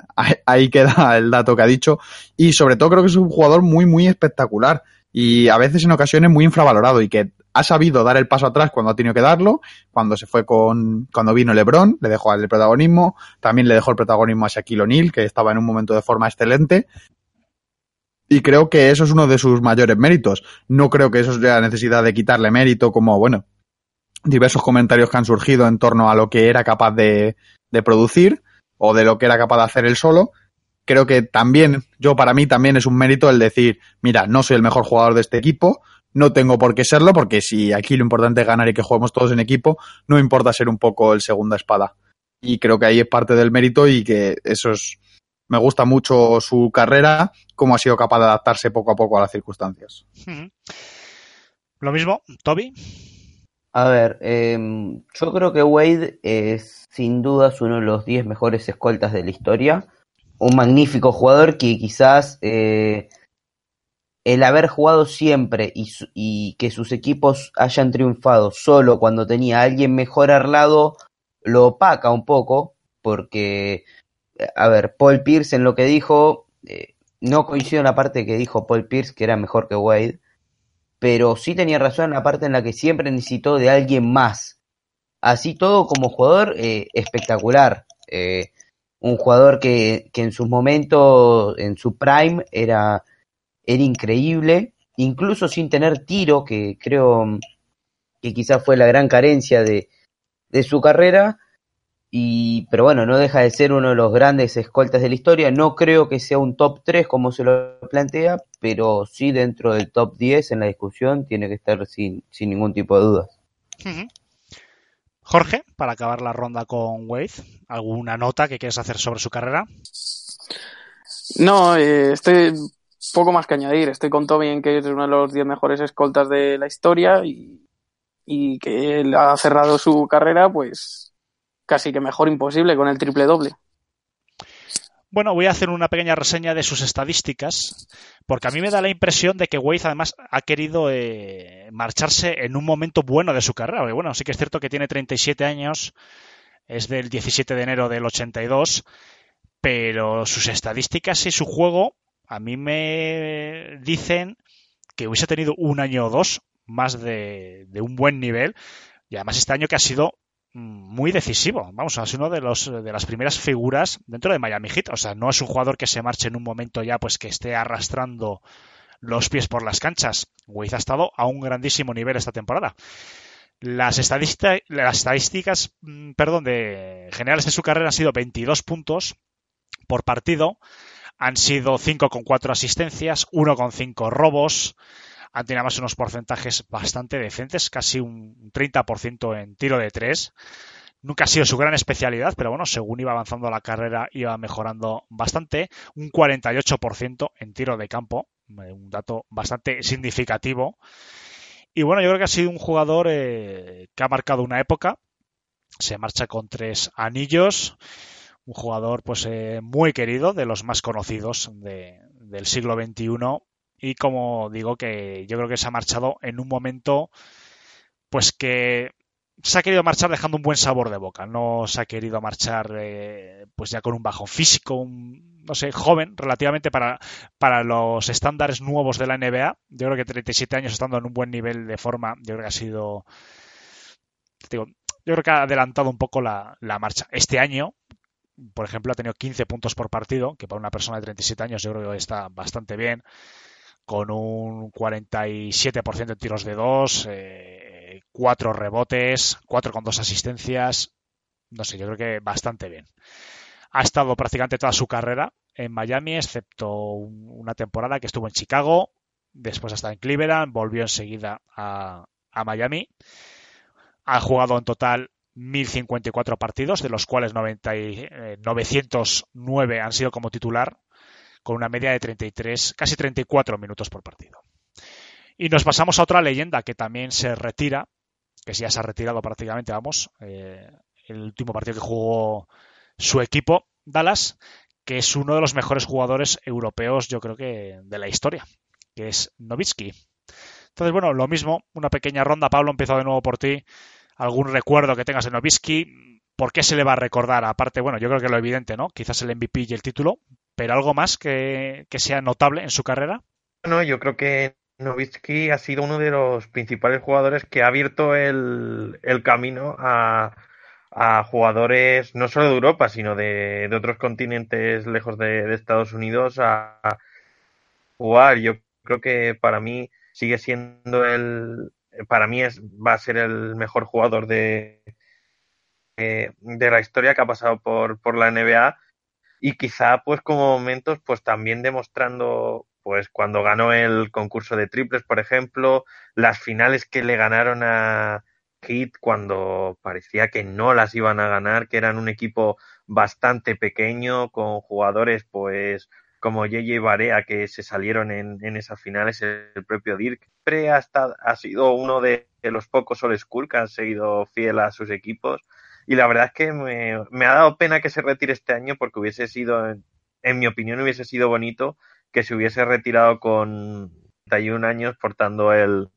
S8: ahí queda el dato que ha dicho. Y sobre todo creo que es un jugador muy, muy espectacular. Y a veces en ocasiones muy infravalorado y que ha sabido dar el paso atrás cuando ha tenido que darlo, cuando se fue con, cuando vino LeBron, le dejó el protagonismo, también le dejó el protagonismo a Shaquille O'Neal, que estaba en un momento de forma excelente. Y creo que eso es uno de sus mayores méritos. No creo que eso sea necesidad de quitarle mérito, como, bueno, diversos comentarios que han surgido en torno a lo que era capaz de, de producir o de lo que era capaz de hacer él solo. Creo que también, yo para mí también es un mérito el decir, mira, no soy el mejor jugador de este equipo, no tengo por qué serlo, porque si aquí lo importante es ganar y que juguemos todos en equipo, no importa ser un poco el segunda espada. Y creo que ahí es parte del mérito y que eso es. Me gusta mucho su carrera, cómo ha sido capaz de adaptarse poco a poco a las circunstancias.
S2: Lo mismo, Toby.
S5: A ver, eh, yo creo que Wade es sin dudas uno de los 10 mejores escoltas de la historia. Un magnífico jugador que quizás eh, el haber jugado siempre y, que sus equipos hayan triunfado solo cuando tenía a alguien mejor al lado lo opaca un poco, porque, a ver, Paul Pierce en lo que dijo, eh, no coincido en la parte que dijo Paul Pierce que era mejor que Wade, pero sí tenía razón en la parte en la que siempre necesitó de alguien más. Así todo como jugador eh, espectacular. Eh, un jugador que, que en sus momentos, en su prime, era era increíble, incluso sin tener tiro, que creo que quizás fue la gran carencia de, de su carrera. Y, pero bueno, no deja de ser uno de los grandes escoltas de la historia. No creo que sea un top 3 como se lo plantea, pero sí dentro del top 10 en la discusión tiene que estar sin, sin ningún tipo de dudas.
S2: Jorge, para acabar la ronda con Wade, ¿alguna nota que quieres hacer sobre su carrera?
S7: No, eh, estoy poco más que añadir. Estoy con Toby en que es uno de los 10 mejores escoltas de la historia y, y que él ha cerrado su carrera, pues casi que mejor imposible con el triple doble.
S2: Bueno, voy a hacer una pequeña reseña de sus estadísticas, porque a mí me da la impresión de que Wade además ha querido eh, marcharse en un momento bueno de su carrera. Bueno, sí que es cierto que tiene 37 años, es del 17 de enero del 82, pero sus estadísticas y su juego a mí me dicen que hubiese tenido un año o dos más de, un buen nivel y además este año que ha sido muy decisivo. Vamos, sido uno de, los, de las primeras figuras dentro de Miami Heat. O sea, no es un jugador que se marche en un momento ya pues que esté arrastrando los pies por las canchas. Wade ha estado a un grandísimo nivel esta temporada. Las, las estadísticas mm, perdón, de generales de su carrera han sido 22 puntos por partido, han sido 5,4 asistencias, 1,5 robos. Han tenido más unos porcentajes bastante decentes, casi un 30% en tiro de 3. Nunca ha sido su gran especialidad, pero bueno, según iba avanzando la carrera iba mejorando bastante. Un 48% en tiro de campo, eh, un dato bastante significativo. Y bueno, yo creo que ha sido un jugador eh, que ha marcado una época. Se marcha con tres anillos. Un jugador pues eh, muy querido, de los más conocidos de, del siglo XXI. Y como digo, que yo creo que se ha marchado en un momento pues que se ha querido marchar dejando un buen sabor de boca. No se ha querido marchar eh, pues ya con un bajo físico, un, no sé, joven relativamente para, para los estándares nuevos de la NBA. Yo creo que 37 años estando en un buen nivel de forma, yo creo que ha sido... Digo, yo creo que ha adelantado un poco la, la marcha. Este año, por ejemplo, ha tenido 15 puntos por partido, que para una persona de 37 años yo creo que está bastante bien, con un 47% en tiros de dos, eh, cuatro rebotes, cuatro con dos asistencias, no sé, yo creo que bastante bien. Ha estado prácticamente toda su carrera en Miami, excepto una temporada que estuvo en Chicago, después hasta en Cleveland, volvió enseguida a, Miami. Ha jugado en total 1054 partidos, de los cuales 90 y, eh, 909 han sido como titular, con una media de 33, casi 34 minutos por partido. Y nos pasamos a otra leyenda que también se retira, que ya se ha retirado prácticamente, vamos, eh, el último partido que jugó su equipo, Dallas, que es uno de los mejores jugadores europeos, yo creo que de la historia, que es Novitsky. Entonces, bueno, lo mismo, una pequeña ronda. Pablo, empiezo de nuevo por ti. ¿Algún recuerdo que tengas de Novitsky? ¿Por qué se le va a recordar? Aparte, bueno, yo creo que lo evidente, ¿no? Quizás el MVP y el título, pero algo más que, que sea notable en su carrera.
S6: Bueno, yo creo que Novitsky ha sido uno de los principales jugadores que ha abierto el, el camino a, a, jugadores no solo de Europa, sino de, de otros continentes lejos de, Estados Unidos a, jugar. Yo creo que para mí sigue siendo el, para mí es, va a ser el mejor jugador de, de, de la historia que ha pasado por, por la NBA y quizá pues como momentos pues también demostrando pues cuando ganó el concurso de triples por ejemplo las finales que le ganaron a Heat cuando parecía que no las iban a ganar que eran un equipo bastante pequeño con jugadores pues como JJ Barea que se salieron en, en esas finales el propio Dirk siempre ha, ha sido uno de, los pocos old school que han seguido fiel a sus equipos y la verdad es que me, ha dado pena que se retire este año porque hubiese sido, en, en, mi opinión, hubiese sido bonito que se hubiese retirado con 31 años portando el,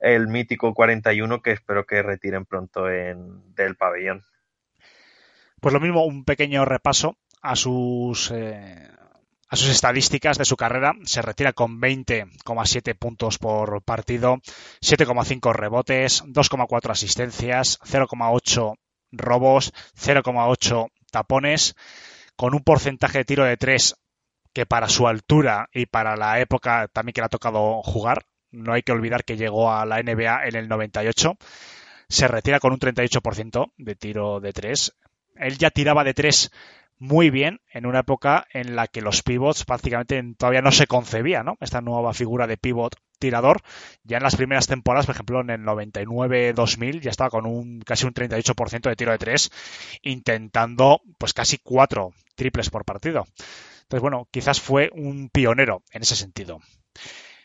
S6: el mítico 41 que espero que retiren pronto en, del pabellón.
S2: Pues lo mismo, un pequeño repaso a sus, eh, a sus estadísticas de su carrera. Se retira con 20,7 puntos por partido, 7,5 rebotes, 2,4 asistencias, 0,8 robos, 0,8 tapones, con un porcentaje de tiro de 3 que para su altura y para la época también que le ha tocado jugar, no hay que olvidar que llegó a la NBA en el 98, se retira con un 38% de tiro de 3. Él ya tiraba de 3 muy bien en una época en la que los pivots prácticamente todavía no se concebía, ¿no? Esta nueva figura de pivot tirador, ya en las primeras temporadas, por ejemplo, en el 99-2000 ya estaba con un casi un 38% de tiro de tres, intentando pues casi cuatro triples por partido. Entonces, bueno, quizás fue un pionero en ese sentido.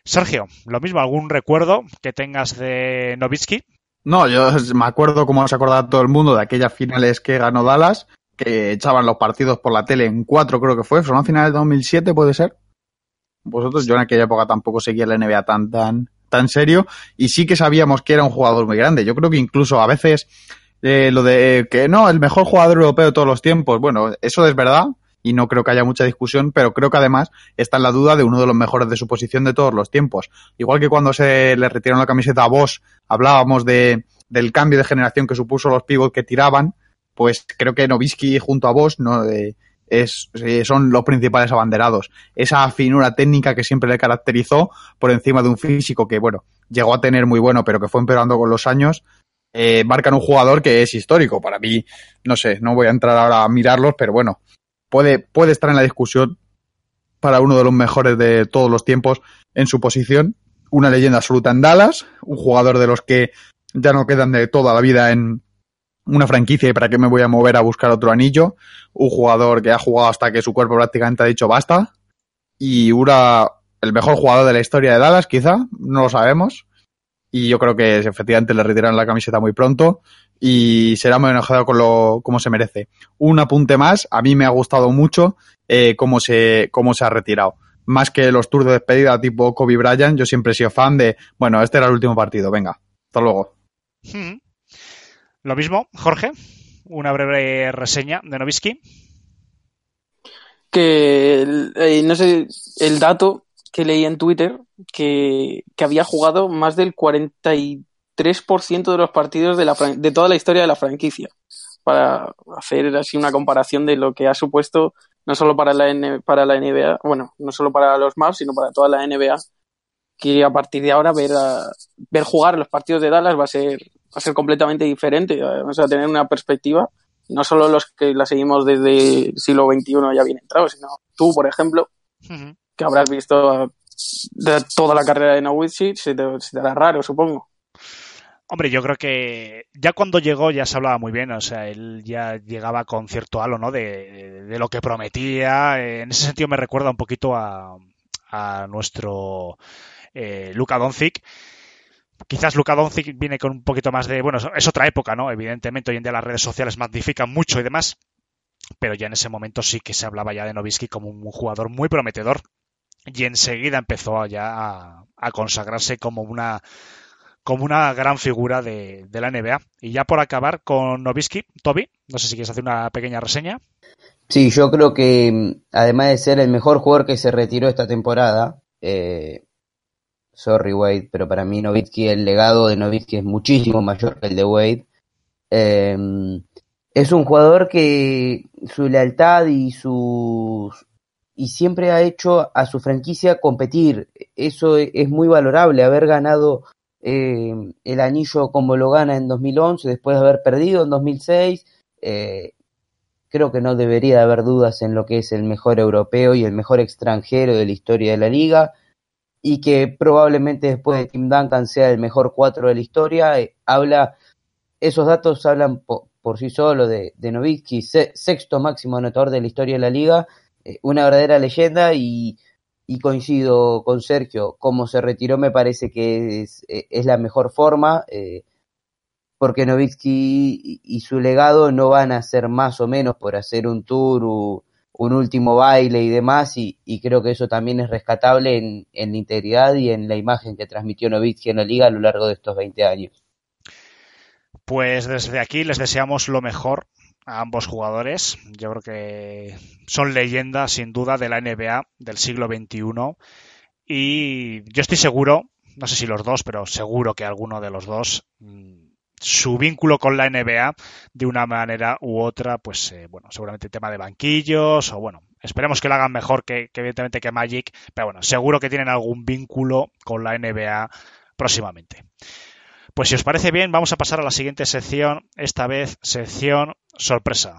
S2: Sergio, lo mismo, ¿algún recuerdo que tengas de Novitsky?
S8: No, yo me acuerdo, como se acordaba todo el mundo, de aquellas finales que ganó Dallas, que echaban los partidos por la tele en cuatro, creo que fue. ¿Son las finales de 2007, puede ser? Vosotros, yo en aquella época tampoco seguía la NBA tan, tan, tan serio y sí que sabíamos que era un jugador muy grande. Yo creo que incluso a veces eh, lo de que no, el mejor jugador europeo de todos los tiempos, bueno, eso es verdad y no creo que haya mucha discusión, pero creo que además está en la duda de uno de los mejores de su posición de todos los tiempos. Igual que cuando se le retiraron la camiseta a Bosch, hablábamos de, del cambio de generación que supuso los pivots que tiraban, pues creo que Novisky junto a Bosch, ¿no? Es, son los principales abanderados. Esa finura técnica que siempre le caracterizó por encima de un físico que, bueno, llegó a tener muy bueno, pero que fue empeorando con los años, eh, marcan un jugador que es histórico. Para mí, no sé, no voy a entrar ahora a mirarlos, pero bueno, puede, puede estar en la discusión para uno de los mejores de todos los tiempos en su posición. Una leyenda absoluta en Dallas, un jugador de los que ya no quedan de toda la vida en, una franquicia y para qué me voy a mover a buscar otro anillo, un jugador que ha jugado hasta que su cuerpo prácticamente ha dicho basta, y una, el mejor jugador de la historia de Dallas, quizá, no lo sabemos, y yo creo que efectivamente le retiran la camiseta muy pronto y será muy enojado con lo como se merece. Un apunte más, a mí me ha gustado mucho eh, cómo, se, cómo se ha retirado. Más que los tours de despedida tipo Kobe Bryant, yo siempre he sido fan de, bueno, este era el último partido, venga, hasta luego.
S2: Hmm. Lo mismo, Jorge, una breve reseña de Novisky.
S7: Que, eh, no sé, el dato que leí en Twitter, que, que había jugado más del 43% de los partidos de, la, de toda la historia de la franquicia, para hacer así una comparación de lo que ha supuesto no solo para la, para la NBA, bueno, no solo para los Mavs, sino para toda la NBA, que a partir de ahora ver, ver jugar los partidos de Dallas va a ser, a ser completamente diferente, vamos a tener una perspectiva, no solo los que la seguimos desde el siglo XXI ya bien entrado, sino tú, por ejemplo, uh -huh. que habrás visto de toda la carrera de Nowitzki, se te, se te hará raro, supongo.
S2: Hombre, yo creo que ya cuando llegó ya se hablaba muy bien, o sea, él ya llegaba con cierto halo, ¿no? De, de lo que prometía. En ese sentido me recuerda un poquito a, a nuestro eh, Luka Doncic. Quizás Luka Doncic viene con un poquito más de, bueno, es otra época, ¿no? Evidentemente hoy en día las redes sociales magnifican mucho y demás, pero ya en ese momento sí que se hablaba ya de Novisky como un jugador muy prometedor y enseguida empezó ya a, consagrarse como una como una gran figura de, de, la NBA. Y ya por acabar con Novisky, Toby, no sé si quieres hacer una pequeña reseña.
S5: Sí, yo creo que además de ser el mejor jugador que se retiró esta temporada, eh, sorry Wade, pero para mí Nowitzki, el legado de Nowitzki es muchísimo mayor que el de Wade. Eh, es un jugador que su lealtad y su y siempre ha hecho a su franquicia competir. Eso es muy valorable, haber ganado eh, el anillo como lo gana en 2011 después de haber perdido en 2006. Eh, creo que no debería haber dudas en lo que es el mejor europeo y el mejor extranjero de la historia de la liga y que probablemente después de Tim Duncan sea el mejor cuatro de la historia. Eh, habla, esos datos hablan po, por sí solos de, de Novitsky, se, sexto máximo anotador de la historia de la liga, eh, una verdadera leyenda y, coincido con Sergio, como se retiró me parece que es, eh, la mejor forma. Porque Novitsky y, su legado no van a ser más o menos por hacer un tour, un último baile y demás, y, y, creo que eso también es rescatable en, en, la integridad y en la imagen que transmitió Novitsky en la liga a lo largo de estos 20 años.
S2: Pues desde aquí les deseamos lo mejor a ambos jugadores. Yo creo que son leyendas sin duda de la NBA del siglo XXI y yo estoy seguro, no sé si los dos, pero seguro que alguno de los dos mm, su vínculo con la NBA de una manera u otra, pues eh, bueno, seguramente tema de banquillos o bueno, esperemos que lo hagan mejor que, evidentemente que Magic, pero bueno, seguro que tienen algún vínculo con la NBA próximamente. Pues si os parece bien, vamos a pasar a la siguiente sección, esta vez sección sorpresa.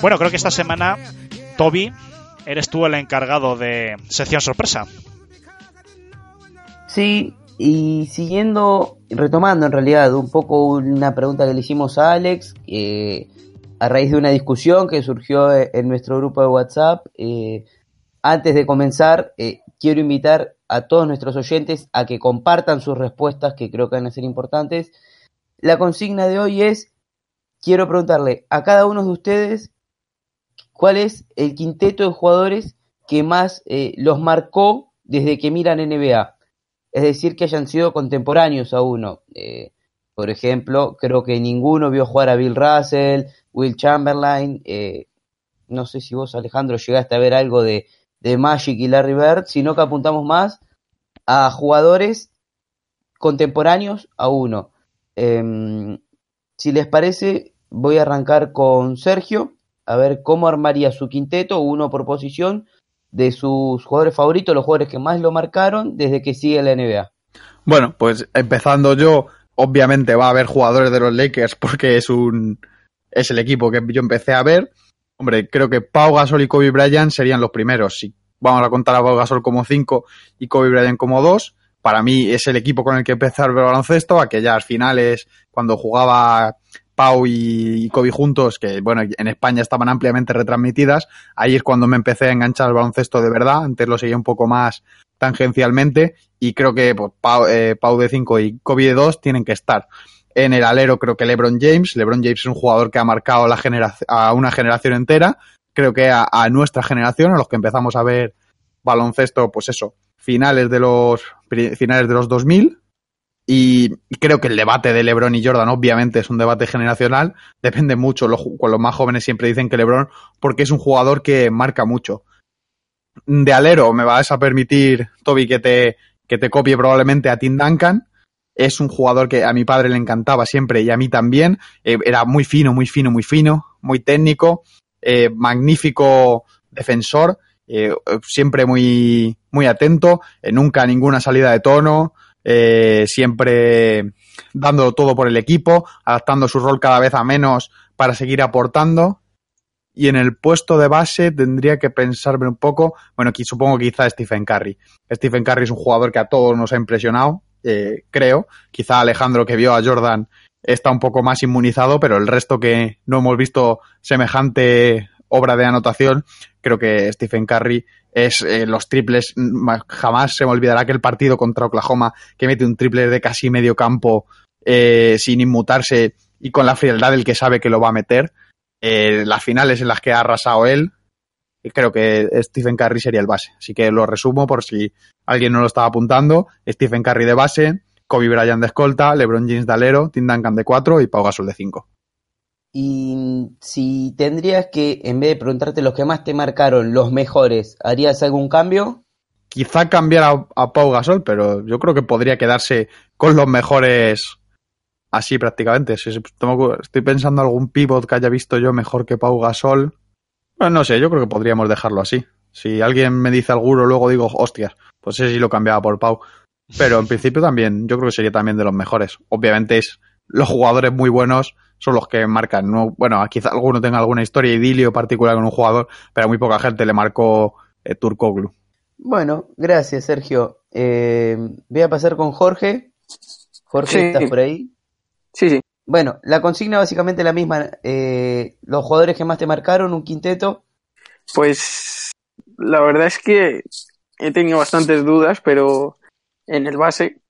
S2: Bueno, creo que esta semana Toby eres tú el encargado de sección sorpresa.
S5: Sí, y siguiendo, retomando en realidad un poco una pregunta que le hicimos a Alex, eh, a raíz de una discusión que surgió en nuestro grupo de WhatsApp, eh, antes de comenzar, eh, quiero invitar a todos nuestros oyentes a que compartan sus respuestas, que creo que van a ser importantes. La consigna de hoy es, quiero preguntarle a cada uno de ustedes cuál es el quinteto de jugadores que más eh, los marcó desde que miran NBA. Es decir, que hayan sido contemporáneos a uno. Eh, por ejemplo, creo que ninguno vio jugar a Bill Russell, Will Chamberlain. Eh, no sé si vos, Alejandro, llegaste a ver algo de, de Magic y Larry Bird, sino que apuntamos más a jugadores contemporáneos a uno. Eh, si les parece, voy a arrancar con Sergio a ver cómo armaría su quinteto, uno por posición, de sus jugadores favoritos, los jugadores que más lo marcaron desde que sigue la NBA.
S8: Bueno, pues empezando yo, obviamente va a haber jugadores de los Lakers porque es un es el equipo que yo empecé a ver. Hombre, creo que Pau Gasol y Kobe Bryant serían los primeros. Si vamos a contar a Pau Gasol como 5 y Kobe Bryant como 2. Para mí es el equipo con el que empezar el baloncesto, aquellas finales cuando jugaba Pau y Kobe juntos, que bueno, en España estaban ampliamente retransmitidas, ahí es cuando me empecé a enganchar al baloncesto de verdad, antes lo seguía un poco más tangencialmente y creo que pues, Pau, eh, Pau de 5 y Kobe de 2 tienen que estar. En el alero creo que LeBron James, LeBron James es un jugador que ha marcado la a una generación entera, creo que a, a nuestra generación, a los que empezamos a ver baloncesto, pues eso, finales de los finales de los 2000 y creo que el debate de LeBron y Jordan obviamente es un debate generacional, depende mucho, los, los más jóvenes siempre dicen que LeBron porque es un jugador que marca mucho. De alero me vas a permitir, Toby, que te, que te copie probablemente a Tim Duncan. Es un jugador que a mi padre le encantaba siempre y a mí también. Eh, era muy fino, muy fino, muy fino, muy técnico, eh, magnífico defensor, eh, siempre muy, muy atento, nunca ninguna salida de tono, eh, siempre dando todo por el equipo, adaptando su rol cada vez a menos para seguir aportando. Y en el puesto de base tendría que pensarme un poco, bueno, aquí supongo que quizá Stephen Curry. Stephen Curry es un jugador que a todos nos ha impresionado, eh, creo. Quizá Alejandro que vio a Jordan está un poco más inmunizado, pero el resto que no hemos visto semejante obra de anotación, creo que Stephen Curry es eh, los triples. Jamás se me olvidará que el partido contra Oklahoma, que mete un triple de casi medio campo eh, sin inmutarse y con la frialdad del que sabe que lo va a meter. Eh, las finales en las que ha arrasado él, creo que Stephen Curry sería el base. Así que lo resumo por si alguien no lo estaba apuntando. Stephen Curry de base, Kobe Bryant de escolta, LeBron James de alero, Tim Duncan de 4 y Pau Gasol de 5.
S5: Y si tendrías que, en vez de preguntarte los que más te marcaron, los mejores, ¿harías algún cambio?
S8: Quizá cambiar a, a Pau Gasol, pero yo creo que podría quedarse con los mejores así prácticamente. Si estoy pensando algún pivot que haya visto yo mejor que Pau Gasol. Bueno, no sé, yo creo que podríamos dejarlo así. Si alguien me dice alguno, luego digo, hostias, pues sé si lo cambiaba por Pau. Pero en principio también, yo creo que sería también de los mejores. Obviamente es los jugadores muy buenos son los que marcan. ¿no? Bueno, quizá alguno tenga alguna historia idilio particular con un jugador, pero a muy poca gente le marcó eh, Turcoglu.
S5: Bueno, gracias, Sergio. Eh, voy a pasar con Jorge. Jorge,
S7: Sí.
S5: ¿estás por ahí?
S7: Sí, sí.
S5: Bueno, la consigna básicamente la misma. Eh, los jugadores que más te marcaron, un quinteto.
S7: Pues la verdad es que he tenido bastantes dudas, pero en el base,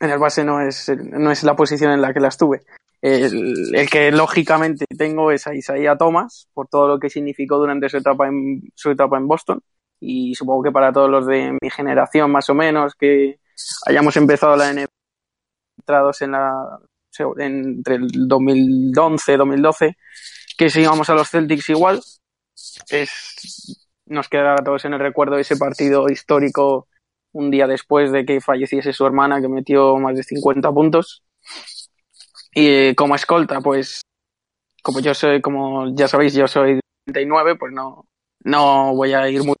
S7: en el base no es, no es la posición en la que las tuve. El, que lógicamente tengo es a Isaiah Thomas, por todo lo que significó durante su etapa en, su etapa en Boston. Y supongo que para todos los de mi generación, más o menos, que hayamos empezado la NBA entrados en la, entre el 2011 2012, que si íbamos a los Celtics igual, es, nos quedará a todos en el recuerdo ese partido histórico un día después de que falleciese su hermana, que metió más de 50 puntos. Y como escolta, pues, como yo soy, como ya sabéis, yo soy 39, pues no, no voy a ir muy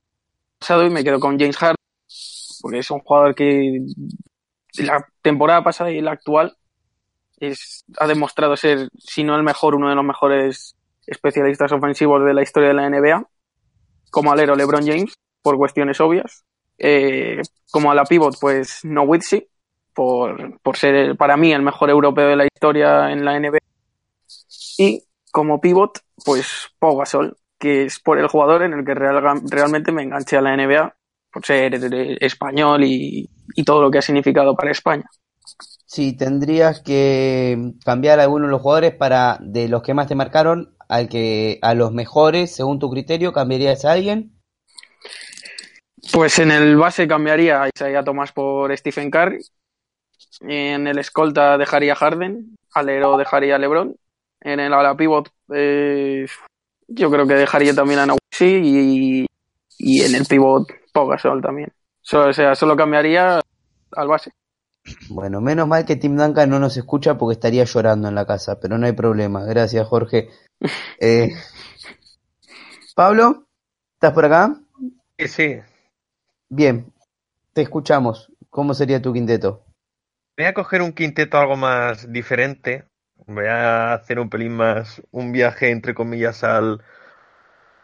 S7: pasado y me quedo con James Harden, porque es un jugador que la temporada pasada y la actual es, ha demostrado ser, si no el mejor, uno de los mejores especialistas ofensivos de la historia de la NBA. Como alero LeBron James, por cuestiones obvias. Eh, como a la pivot, pues no Witsi, por, por ser para mí el mejor europeo de la historia en la NBA. Y como pivot, pues Pau Gasol, que es por el jugador en el que real- realmente me enganché a la NBA, por ser español y, y todo lo que ha significado para España.
S5: Si tendrías que cambiar a alguno de los jugadores para de los que más te marcaron al que a los mejores, según tu criterio, ¿cambiarías a alguien?
S7: Pues en el base cambiaría a Isaiah Thomas por Stephen Curry. En el escolta dejaría Harden. Alero dejaría LeBron. En el ala pivot eh, yo creo que dejaría también a y, y en el pivot Pau Gasol también. So- o sea, solo cambiaría al base.
S5: Bueno, menos mal que Tim Duncan no nos escucha porque estaría llorando en la casa, pero no hay problema. Gracias, Jorge. Eh, Pablo, ¿estás por acá?
S6: Sí, sí.
S5: Bien, te escuchamos. ¿Cómo sería tu quinteto?
S6: Voy a coger un quinteto algo más diferente. Voy a hacer un pelín más, un viaje entre comillas al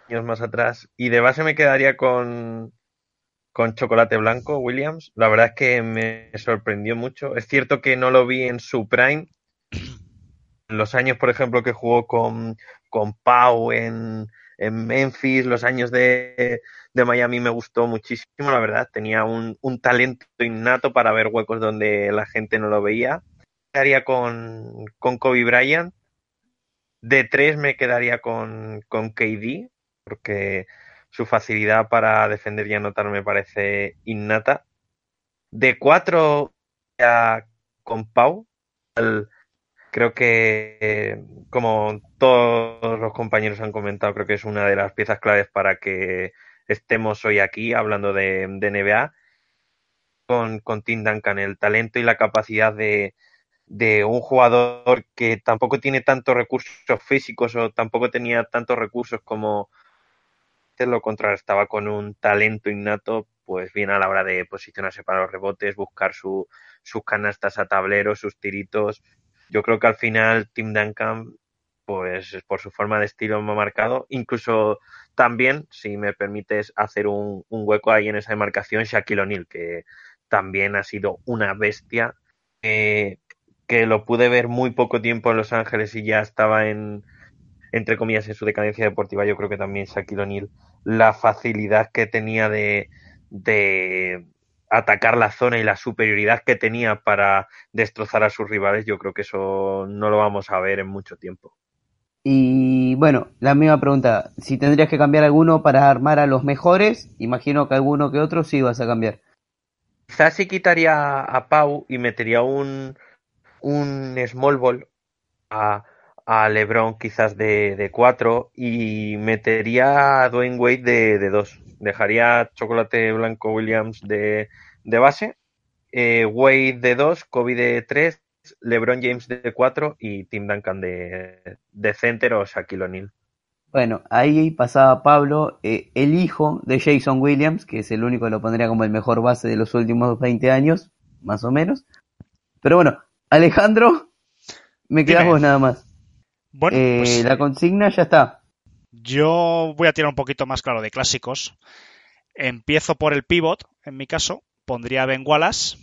S6: años más atrás. Y de base me quedaría con con chocolate blanco, Williams. La verdad es que me sorprendió mucho. Es cierto que no lo vi en su prime. Los años, por ejemplo, que jugó con, con Pau en, en Memphis, los años de, de, Miami me gustó muchísimo, la verdad. Tenía un, un, talento innato para ver huecos donde la gente no lo veía. Quedaría con, con Kobe Bryant. De tres me quedaría con, con KD, porque su facilidad para defender y anotar me parece innata. De cuatro ya con Pau, creo que como todos los compañeros han comentado, creo que es una de las piezas claves para que estemos hoy aquí hablando de, NBA con, con Tim Duncan, el talento y la capacidad de, de un jugador que tampoco tiene tantos recursos físicos o tampoco tenía tantos recursos como lo contrario, estaba con un talento innato, pues bien a la hora de posicionarse para los rebotes, buscar su, sus canastas a tablero, sus tiritos. Yo creo que al final Tim Duncan, pues por su forma de estilo marcado. Incluso también, si me permites hacer un, hueco ahí en esa demarcación, Shaquille O'Neal, que también ha sido una bestia, que lo pude ver muy poco tiempo en Los Ángeles y ya estaba en, entre comillas, en su decadencia deportiva, yo creo que también Shaquille O'Neal, la facilidad que tenía de, de atacar la zona y la superioridad que tenía para destrozar a sus rivales, yo creo que eso no lo vamos a ver en mucho tiempo.
S5: Y bueno, la misma pregunta, si tendrías que cambiar alguno para armar a los mejores, imagino que alguno que otro sí vas a cambiar.
S6: Quizás sí quitaría a Pau y metería un, un small ball a, a LeBron quizás de, de cuatro y metería a Dwayne Wade de, de dos. Dejaría Chocolate Blanco Williams de, de base, eh, Wade de dos, Kobe de tres, LeBron James de cuatro y Tim Duncan de, de center o Shaquille O'Neal.
S5: Bueno, ahí pasaba Pablo, eh, el hijo de Jason Williams, que es el único que lo pondría como el mejor base de los últimos 20 años, más o menos. Pero bueno, Alejandro, me quedas vos nada más.
S2: Bueno,
S5: Eh,
S2: pues,
S5: la consigna ya está.
S2: yo voy a tirar un poquito más claro de clásicos. Empiezo por el pivot, en mi caso. Pondría a Ben Wallace,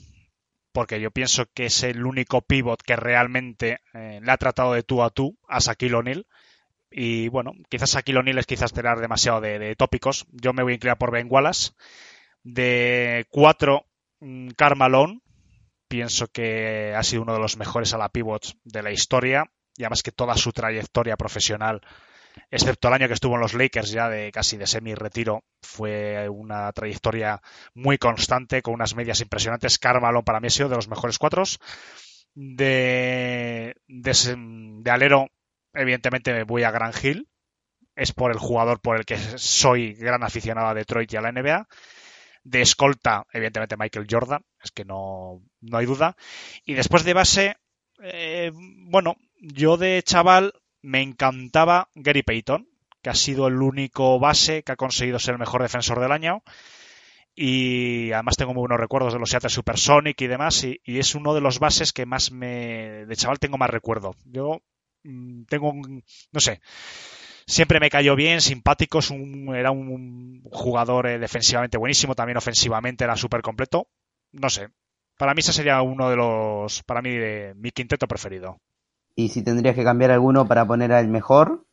S2: porque yo pienso que es el único pivot que realmente eh, le ha tratado de tú a tú a Shaquille O'Neal. Y bueno, quizás Shaquille O'Neal es quizás tirar demasiado de, de tópicos. Yo me voy a inclinar por Ben Wallace. De cuatro, mm, Karl Malone. Pienso que ha sido uno de los mejores a la pivots de la historia. Y además que toda su trayectoria profesional, excepto el año que estuvo en los Lakers ya de casi de semi-retiro, fue una trayectoria muy constante, con unas medias impresionantes. Malone para mí ha sido de los mejores cuatro. De, de, de alero, evidentemente me voy a Gran Hill. Es por el jugador por el que soy gran aficionado a Detroit y a la NBA. De escolta, evidentemente Michael Jordan, es que no, no hay duda. Y después de base, eh, bueno, yo de chaval me encantaba Gary Payton, que ha sido el único base que ha conseguido ser el mejor defensor del año. Y además tengo muy buenos recuerdos de los Seattle Supersonic y demás. Y, y, es uno de los bases que más me. De chaval tengo más recuerdo. Yo mmm, tengo un. No sé. Siempre me cayó bien, simpático. Es un, era un jugador eh, defensivamente buenísimo. También ofensivamente era súper completo. No sé. Para mí ese sería uno de los. Para mí, de mi quinteto preferido.
S5: ¿Y si tendrías que cambiar alguno para poner al mejor?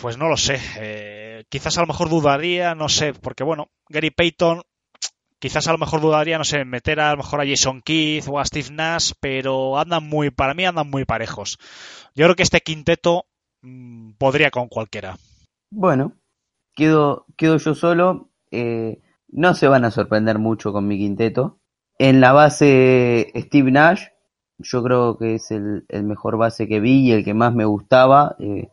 S2: Pues no lo sé. Eh, quizás a lo mejor dudaría, no sé, porque bueno, Gary Payton, quizás a lo mejor dudaría, no sé, meter a lo mejor a Jason Keith o a Steve Nash, pero andan muy, para mí andan muy parejos. Yo creo que este quinteto mmm, podría con cualquiera.
S5: Bueno, quedo, quedo yo solo. Eh, no se van a sorprender mucho con mi quinteto. En la base Steve Nash, yo creo que es el, el mejor base que vi y el que más me gustaba. Eh,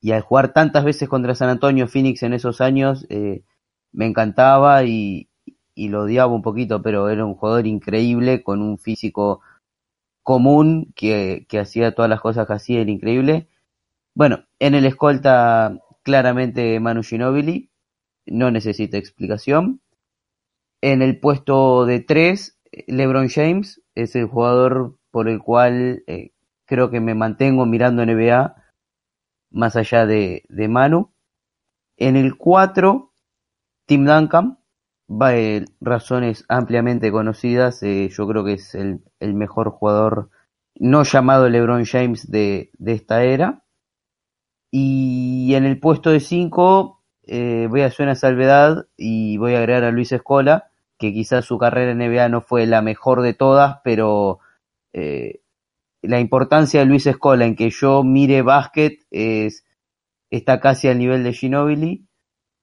S5: y al jugar tantas veces contra San Antonio Phoenix en esos años, eh, me encantaba y, y, lo odiaba un poquito, pero era un jugador increíble, con un físico común, que, que hacía todas las cosas que hacía, era increíble. Bueno, en el escolta, claramente Manu Ginobili, no necesita explicación. En el puesto de tres, LeBron James, es el jugador por el cual eh, creo que me mantengo mirando NBA más allá de, de Manu. En el 4, Tim Duncan, eh, razones ampliamente conocidas, eh, yo creo que es el, el, mejor jugador no llamado LeBron James de, de esta era. Y en el puesto de 5 eh, voy a hacer una salvedad y voy a agregar a Luis Escola, que quizás su carrera en NBA no fue la mejor de todas, pero eh, la importancia de Luis Escola en que yo mire básquet es, está casi al nivel de Ginobili.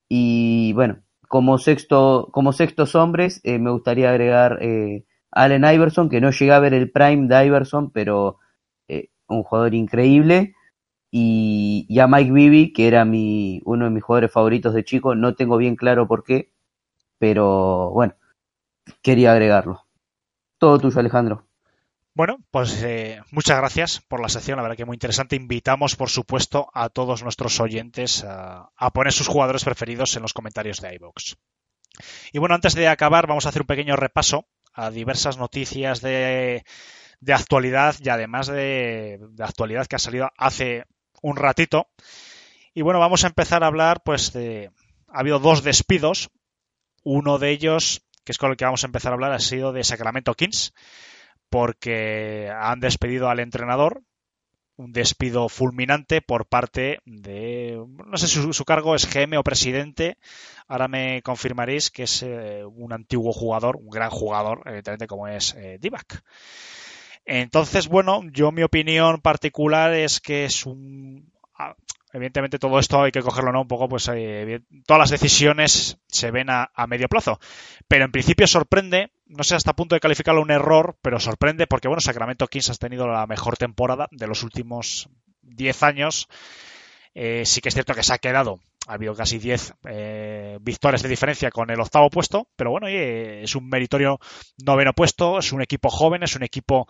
S5: Y bueno, como sexto, como sextos hombres, eh, me gustaría agregar eh, Allen Iverson, que no llegué a ver el prime de Iverson, pero eh, un jugador increíble. Y, y, a Mike Bibby, que era mi, uno de mis jugadores favoritos de chico, no tengo bien claro por qué, pero bueno, quería agregarlo. Todo tuyo, Alejandro.
S2: Bueno, pues eh, muchas gracias por la sección, la verdad que muy interesante. Invitamos, por supuesto, a todos nuestros oyentes a, poner sus jugadores preferidos en los comentarios de iVoox. Y bueno, antes de acabar, vamos a hacer un pequeño repaso a diversas noticias de, de actualidad y además de, de, actualidad que ha salido hace un ratito. Y bueno, vamos a empezar a hablar, pues, de. Ha habido dos despidos. Uno de ellos, que es con el que vamos a empezar a hablar, ha sido de Sacramento Kings porque han despedido al entrenador, un despido fulminante por parte de, no sé si su, cargo es GM o presidente, ahora me confirmaréis que es eh, un antiguo jugador, un gran jugador, evidentemente como es eh, Divac. Entonces, bueno, yo mi opinión particular es que es un evidentemente todo esto hay que cogerlo ¿no? un poco, pues eh, todas las decisiones se ven a, medio plazo. Pero en principio sorprende, no sé hasta punto de calificarlo un error, pero sorprende porque bueno, Sacramento Kings ha tenido la mejor temporada de los últimos 10 años. Eh, sí que es cierto que se ha quedado, ha habido casi 10 eh, victorias de diferencia con el octavo puesto, pero bueno, es un meritorio noveno puesto, es un equipo joven, es un equipo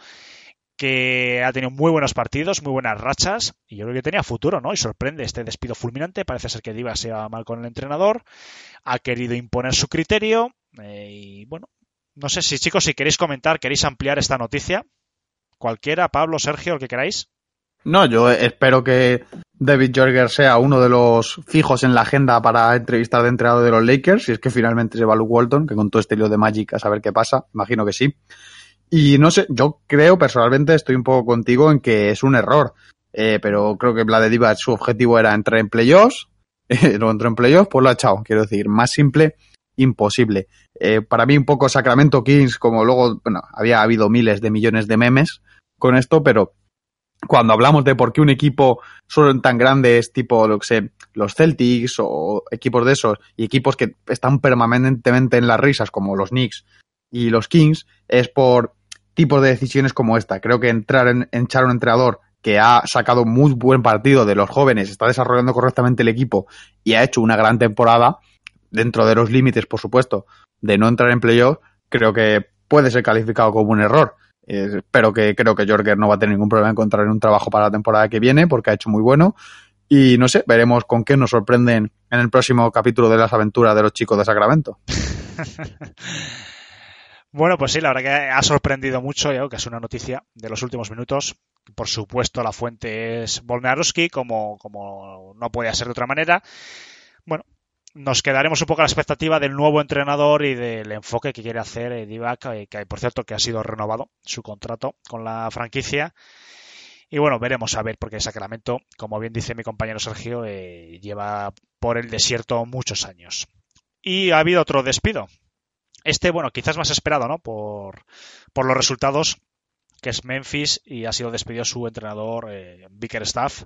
S2: que ha tenido muy buenos partidos, muy buenas rachas, y yo creo que tenía futuro, ¿no? Y sorprende este despido fulminante. Parece ser que Diva se va mal con el entrenador, ha querido imponer su criterio, eh, y bueno, no sé si chicos, si queréis comentar, queréis ampliar esta noticia, cualquiera, Pablo, Sergio, el que queráis.
S8: No, yo espero que David Jorger sea uno de los fijos en la agenda para entrevistar de entrenador de los Lakers, si es que finalmente se va Luke Walton, que con todo este lío de Magic a saber qué pasa, imagino que sí. Y no sé, yo creo personalmente estoy un poco contigo en que es un error. Eh, pero creo que Vladediva su objetivo era entrar en playoffs. Eh, no entró en playoffs, pues lo ha echado. Quiero decir, más simple, imposible. Eh, para mí un poco Sacramento Kings, como luego, bueno, había habido miles de millones de memes con esto, pero cuando hablamos de por qué un equipo solo tan grande es tipo, lo que sé, los Celtics o equipos de esos, y equipos que están permanentemente en las risas, como los Knicks y los Kings, es por tipos de decisiones como esta. Creo que entrar en, echar un entrenador que ha sacado muy buen partido de los jóvenes, está desarrollando correctamente el equipo y ha hecho una gran temporada, dentro de los límites, por supuesto, de no entrar en playoff, creo que puede ser calificado como un error. Eh, pero que creo que Jorger no va a tener ningún problema en encontrar un trabajo para la temporada que viene, porque ha hecho muy bueno. Y no sé, veremos con qué nos sorprenden en el próximo capítulo de las aventuras de los chicos de Sacramento.
S2: Bueno, pues sí, la verdad que ha sorprendido mucho, ya que es una noticia de los últimos minutos. Por supuesto, la fuente es Volnarowski, como, no puede ser de otra manera. Bueno, nos quedaremos un poco a la expectativa del nuevo entrenador y del enfoque que quiere hacer Divac, eh, que por cierto que ha sido renovado su contrato con la franquicia. Y bueno, veremos a ver, porque Sacramento, como bien dice mi compañero Sergio, eh, lleva por el desierto muchos años. Y ha habido otro despido, este, bueno, quizás más esperado, ¿no? Por, por los resultados, que es Memphis y ha sido despedido su entrenador, eh, Bickerstaff.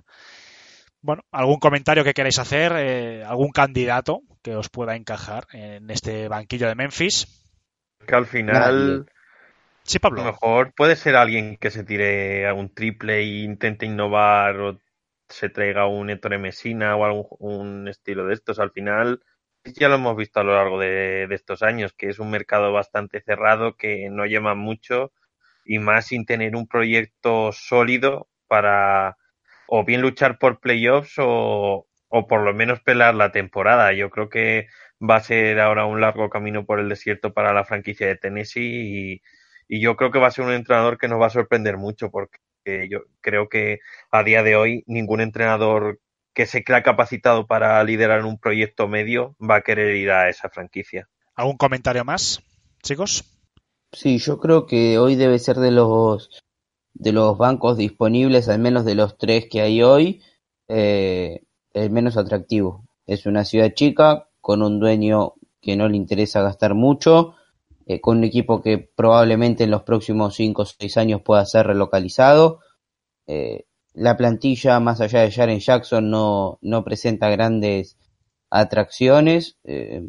S2: Bueno, ¿algún comentario que queráis hacer? Eh, ¿Algún candidato que os pueda encajar en este banquillo de Memphis?
S6: Que al final.
S2: Sí, Pablo.
S6: A lo mejor puede ser alguien que se tire a un triple e intente innovar o se traiga un Ettore Messina o algún un estilo de estos. Al final ya lo hemos visto a lo largo de, estos años, que es un mercado bastante cerrado, que no llama mucho y más sin tener un proyecto sólido para o bien luchar por playoffs o, o por lo menos pelar la temporada. Yo creo que va a ser ahora un largo camino por el desierto para la franquicia de Tennessee y yo creo que va a ser un entrenador que nos va a sorprender mucho porque yo creo que a día de hoy ningún entrenador que se crea capacitado para liderar un proyecto medio va a querer ir a esa franquicia.
S2: ¿Algún comentario más, chicos?
S5: Sí, yo creo que hoy debe ser de los de los bancos disponibles, al menos de los tres que hay hoy, eh, el menos atractivo. Es una ciudad chica, con un dueño que no le interesa gastar mucho, eh, con un equipo que probablemente en los próximos 5 o 6 años pueda ser relocalizado. Eh, la plantilla, más allá de Jaren Jackson, no, no presenta grandes atracciones. Eh,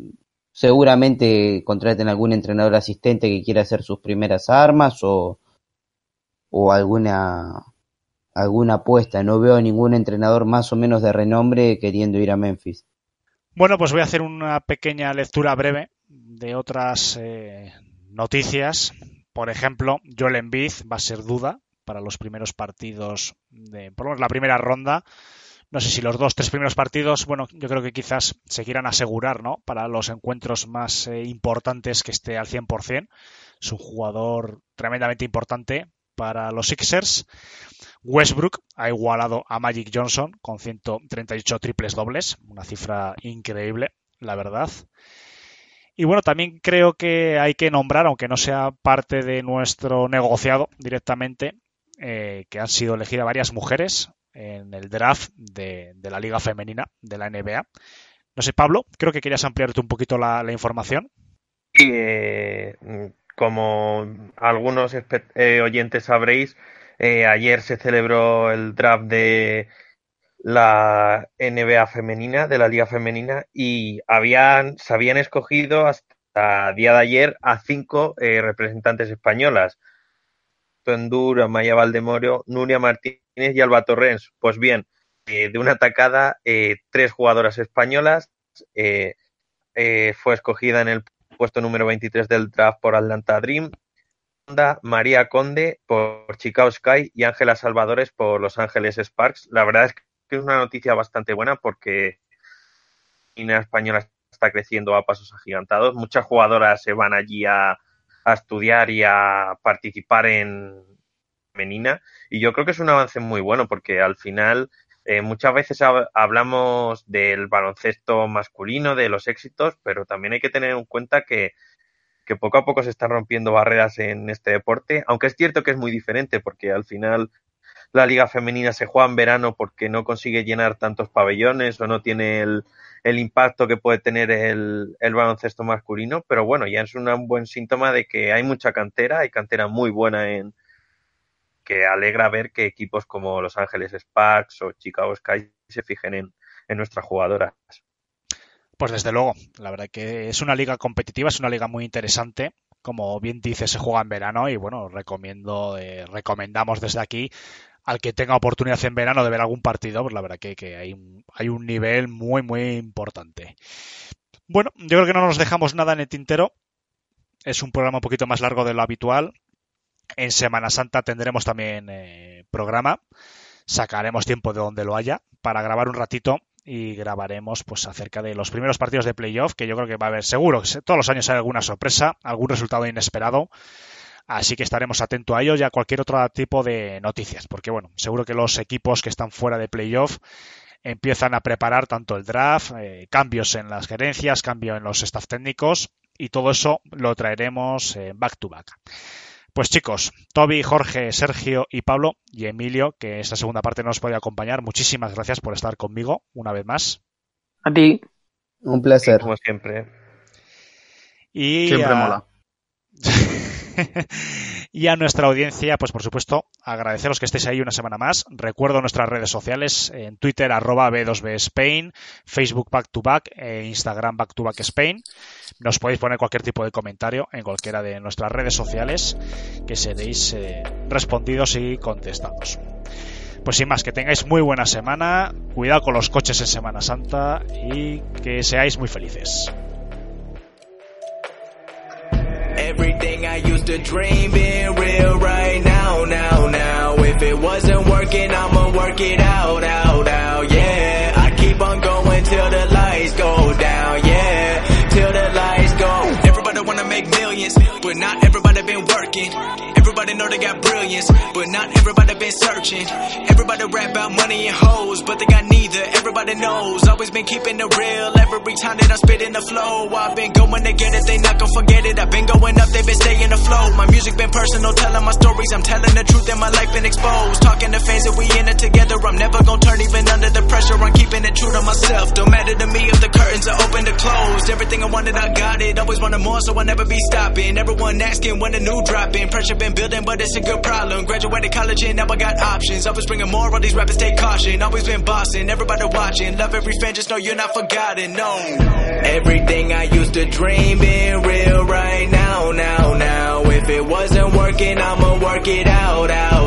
S5: seguramente contraten algún entrenador asistente que quiera hacer sus primeras armas o, o alguna alguna apuesta. No veo ningún entrenador más o menos de renombre queriendo ir a Memphis.
S2: Bueno, pues voy a hacer una pequeña lectura breve de otras eh, noticias. Por ejemplo, Joel Embiid va a ser duda para los primeros partidos de, por lo menos la primera ronda. No sé si los dos, tres primeros partidos, bueno, yo creo que quizás se quieran asegurar, ¿no? Para los encuentros más eh, importantes que esté al 100%. Es un jugador tremendamente importante para los Sixers. Westbrook ha igualado a Magic Johnson con 138 triples dobles, una cifra increíble, la verdad. Y bueno, también creo que hay que nombrar, aunque no sea parte de nuestro negociado directamente, eh, que han sido elegidas varias mujeres en el draft de, la Liga Femenina de la NBA. No sé, Pablo, creo que querías ampliarte un poquito la, información.
S6: Eh, como algunos eh, oyentes sabréis, ayer se celebró el draft de la NBA femenina, de la Liga Femenina, y habían, se habían escogido hasta día de ayer a cinco representantes españolas. Endura, Maya Valdemoro, Nuria Martínez y Alba Torrens. Pues bien, eh, de una atacada, eh, tres jugadoras españolas. fue escogida en el puesto número 23 del draft por Atlanta Dream. María Conde por Chicago Sky y Ángela Salvadores por Los Ángeles Sparks. La verdad es que es una noticia bastante buena porque la española está creciendo a pasos agigantados. Muchas jugadoras se van allí a, estudiar y a participar en femenina. Y yo creo que es un avance muy bueno porque al final eh, muchas veces hablamos del baloncesto masculino, de los éxitos, pero también hay que tener en cuenta que, que poco a poco se están rompiendo barreras en este deporte, aunque es cierto que es muy diferente porque al final la liga femenina se juega en verano porque no consigue llenar tantos pabellones o no tiene el, impacto que puede tener el, baloncesto masculino, pero bueno, ya es un buen síntoma de que hay mucha cantera, hay cantera muy buena en que alegra ver que equipos como Los Ángeles Sparks o Chicago Sky se fijen en, en nuestras jugadoras.
S2: Pues desde luego, la verdad que es una liga competitiva, es una liga muy interesante como bien dice, se juega en verano y bueno, recomiendo, eh, recomendamos desde aquí al que tenga oportunidad en verano de ver algún partido, pues la verdad que, que hay, un, hay un nivel muy, muy importante. Bueno, yo creo que no nos dejamos nada en el tintero. Es un programa un poquito más largo de lo habitual. En Semana Santa tendremos también eh, programa. Sacaremos tiempo de donde lo haya para grabar un ratito y grabaremos pues acerca de los primeros partidos de playoff que yo creo que va a haber seguro todos los años hay alguna sorpresa algún resultado inesperado Así que estaremos atentos a ellos y a cualquier otro tipo de noticias, porque bueno, seguro que los equipos que están fuera de playoff empiezan a preparar tanto el draft, eh, cambios en las gerencias, cambio en los staff técnicos y todo eso lo traeremos back to back. Pues chicos, Toby, Jorge, Sergio y Pablo y Emilio, que esta segunda parte no nos puede acompañar, muchísimas gracias por estar conmigo una vez más.
S7: A ti.
S5: Un placer.
S6: como siempre.
S2: Y
S8: siempre mola.
S2: y a nuestra audiencia, pues por supuesto, agradeceros que estéis ahí una semana más. Recuerdo nuestras redes sociales en Twitter, arroba B2B Spain, Facebook Back to Back e Instagram Back to Back Spain. Nos podéis poner cualquier tipo de comentario en cualquiera de nuestras redes sociales que seréis eh, respondidos y contestados. Pues sin más, que tengáis muy buena semana, cuidado con los coches en Semana Santa y que seáis muy felices.
S1: Everything I used to dream being real right now, now, now. If it wasn't working, I'ma work it out, out, out, yeah. I keep on going till the lights go down, yeah. Till the lights go. Everybody wanna make millions, but not everybody been working. Everybody know they got brilliance, but not everybody been searching. Everybody rap about money and hoes, but they got neither. Everybody knows. Always been keeping it real. Every time that I spit in the flow, I've been going to get it. They not gonna forget it. I've been going up, they been staying afloat. My music been personal, telling my stories. I'm telling the truth and my life been exposed. Talking to fans that we in it together. I'm never gonna turn even under the pressure. I'm keeping it true to myself. Don't matter to me if the curtains are open or closed. Everything I wanted, I got it. Always wanted more, so I'll never be stopping. Everyone asking when the new dropping. Pressure been building, but it's a good problem. Graduated college and now I got options. Always bringing more, all these rappers take caution. Always been bossing, everybody watching. Love every fan, just know you're not forgotten. No. Everything I used to dream being real right now, now, now. If it wasn't working, I'ma work it out, out.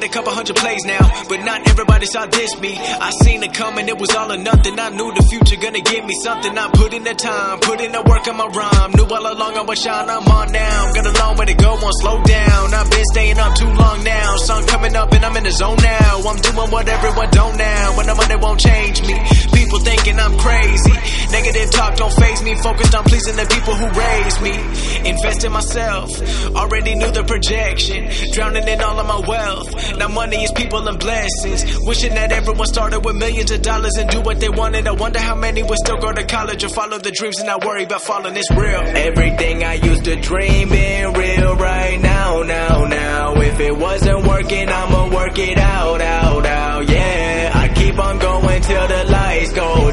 S1: With a couple hundred plays now, but not everybody saw this me. I seen it coming, it was all or nothing. I knew the future gonna give me something. I put in the time, put in the work on my rhyme. Knew all along I was shine, I'm on now. Got a long way to go, won't slow down. I've been staying up too long now. Sun coming up and I'm in the zone now. I'm doing what everyone don't now. When the money won't change me. People thinking I'm crazy. Negative talk don't phase me. Focused on pleasing the people who raised me. Invest in myself. Already knew the projection. Drowning in all of my wealth. Now money is people and blessings. Wishing that everyone started with millions of dollars and do what they wanted. I wonder how many would still go to college or follow the dreams and not worry about falling. It's real. Everything I used to dream being real right now, now, now. If it wasn't working, I'ma work it out, out, out. Yeah, I keep on going till the lights go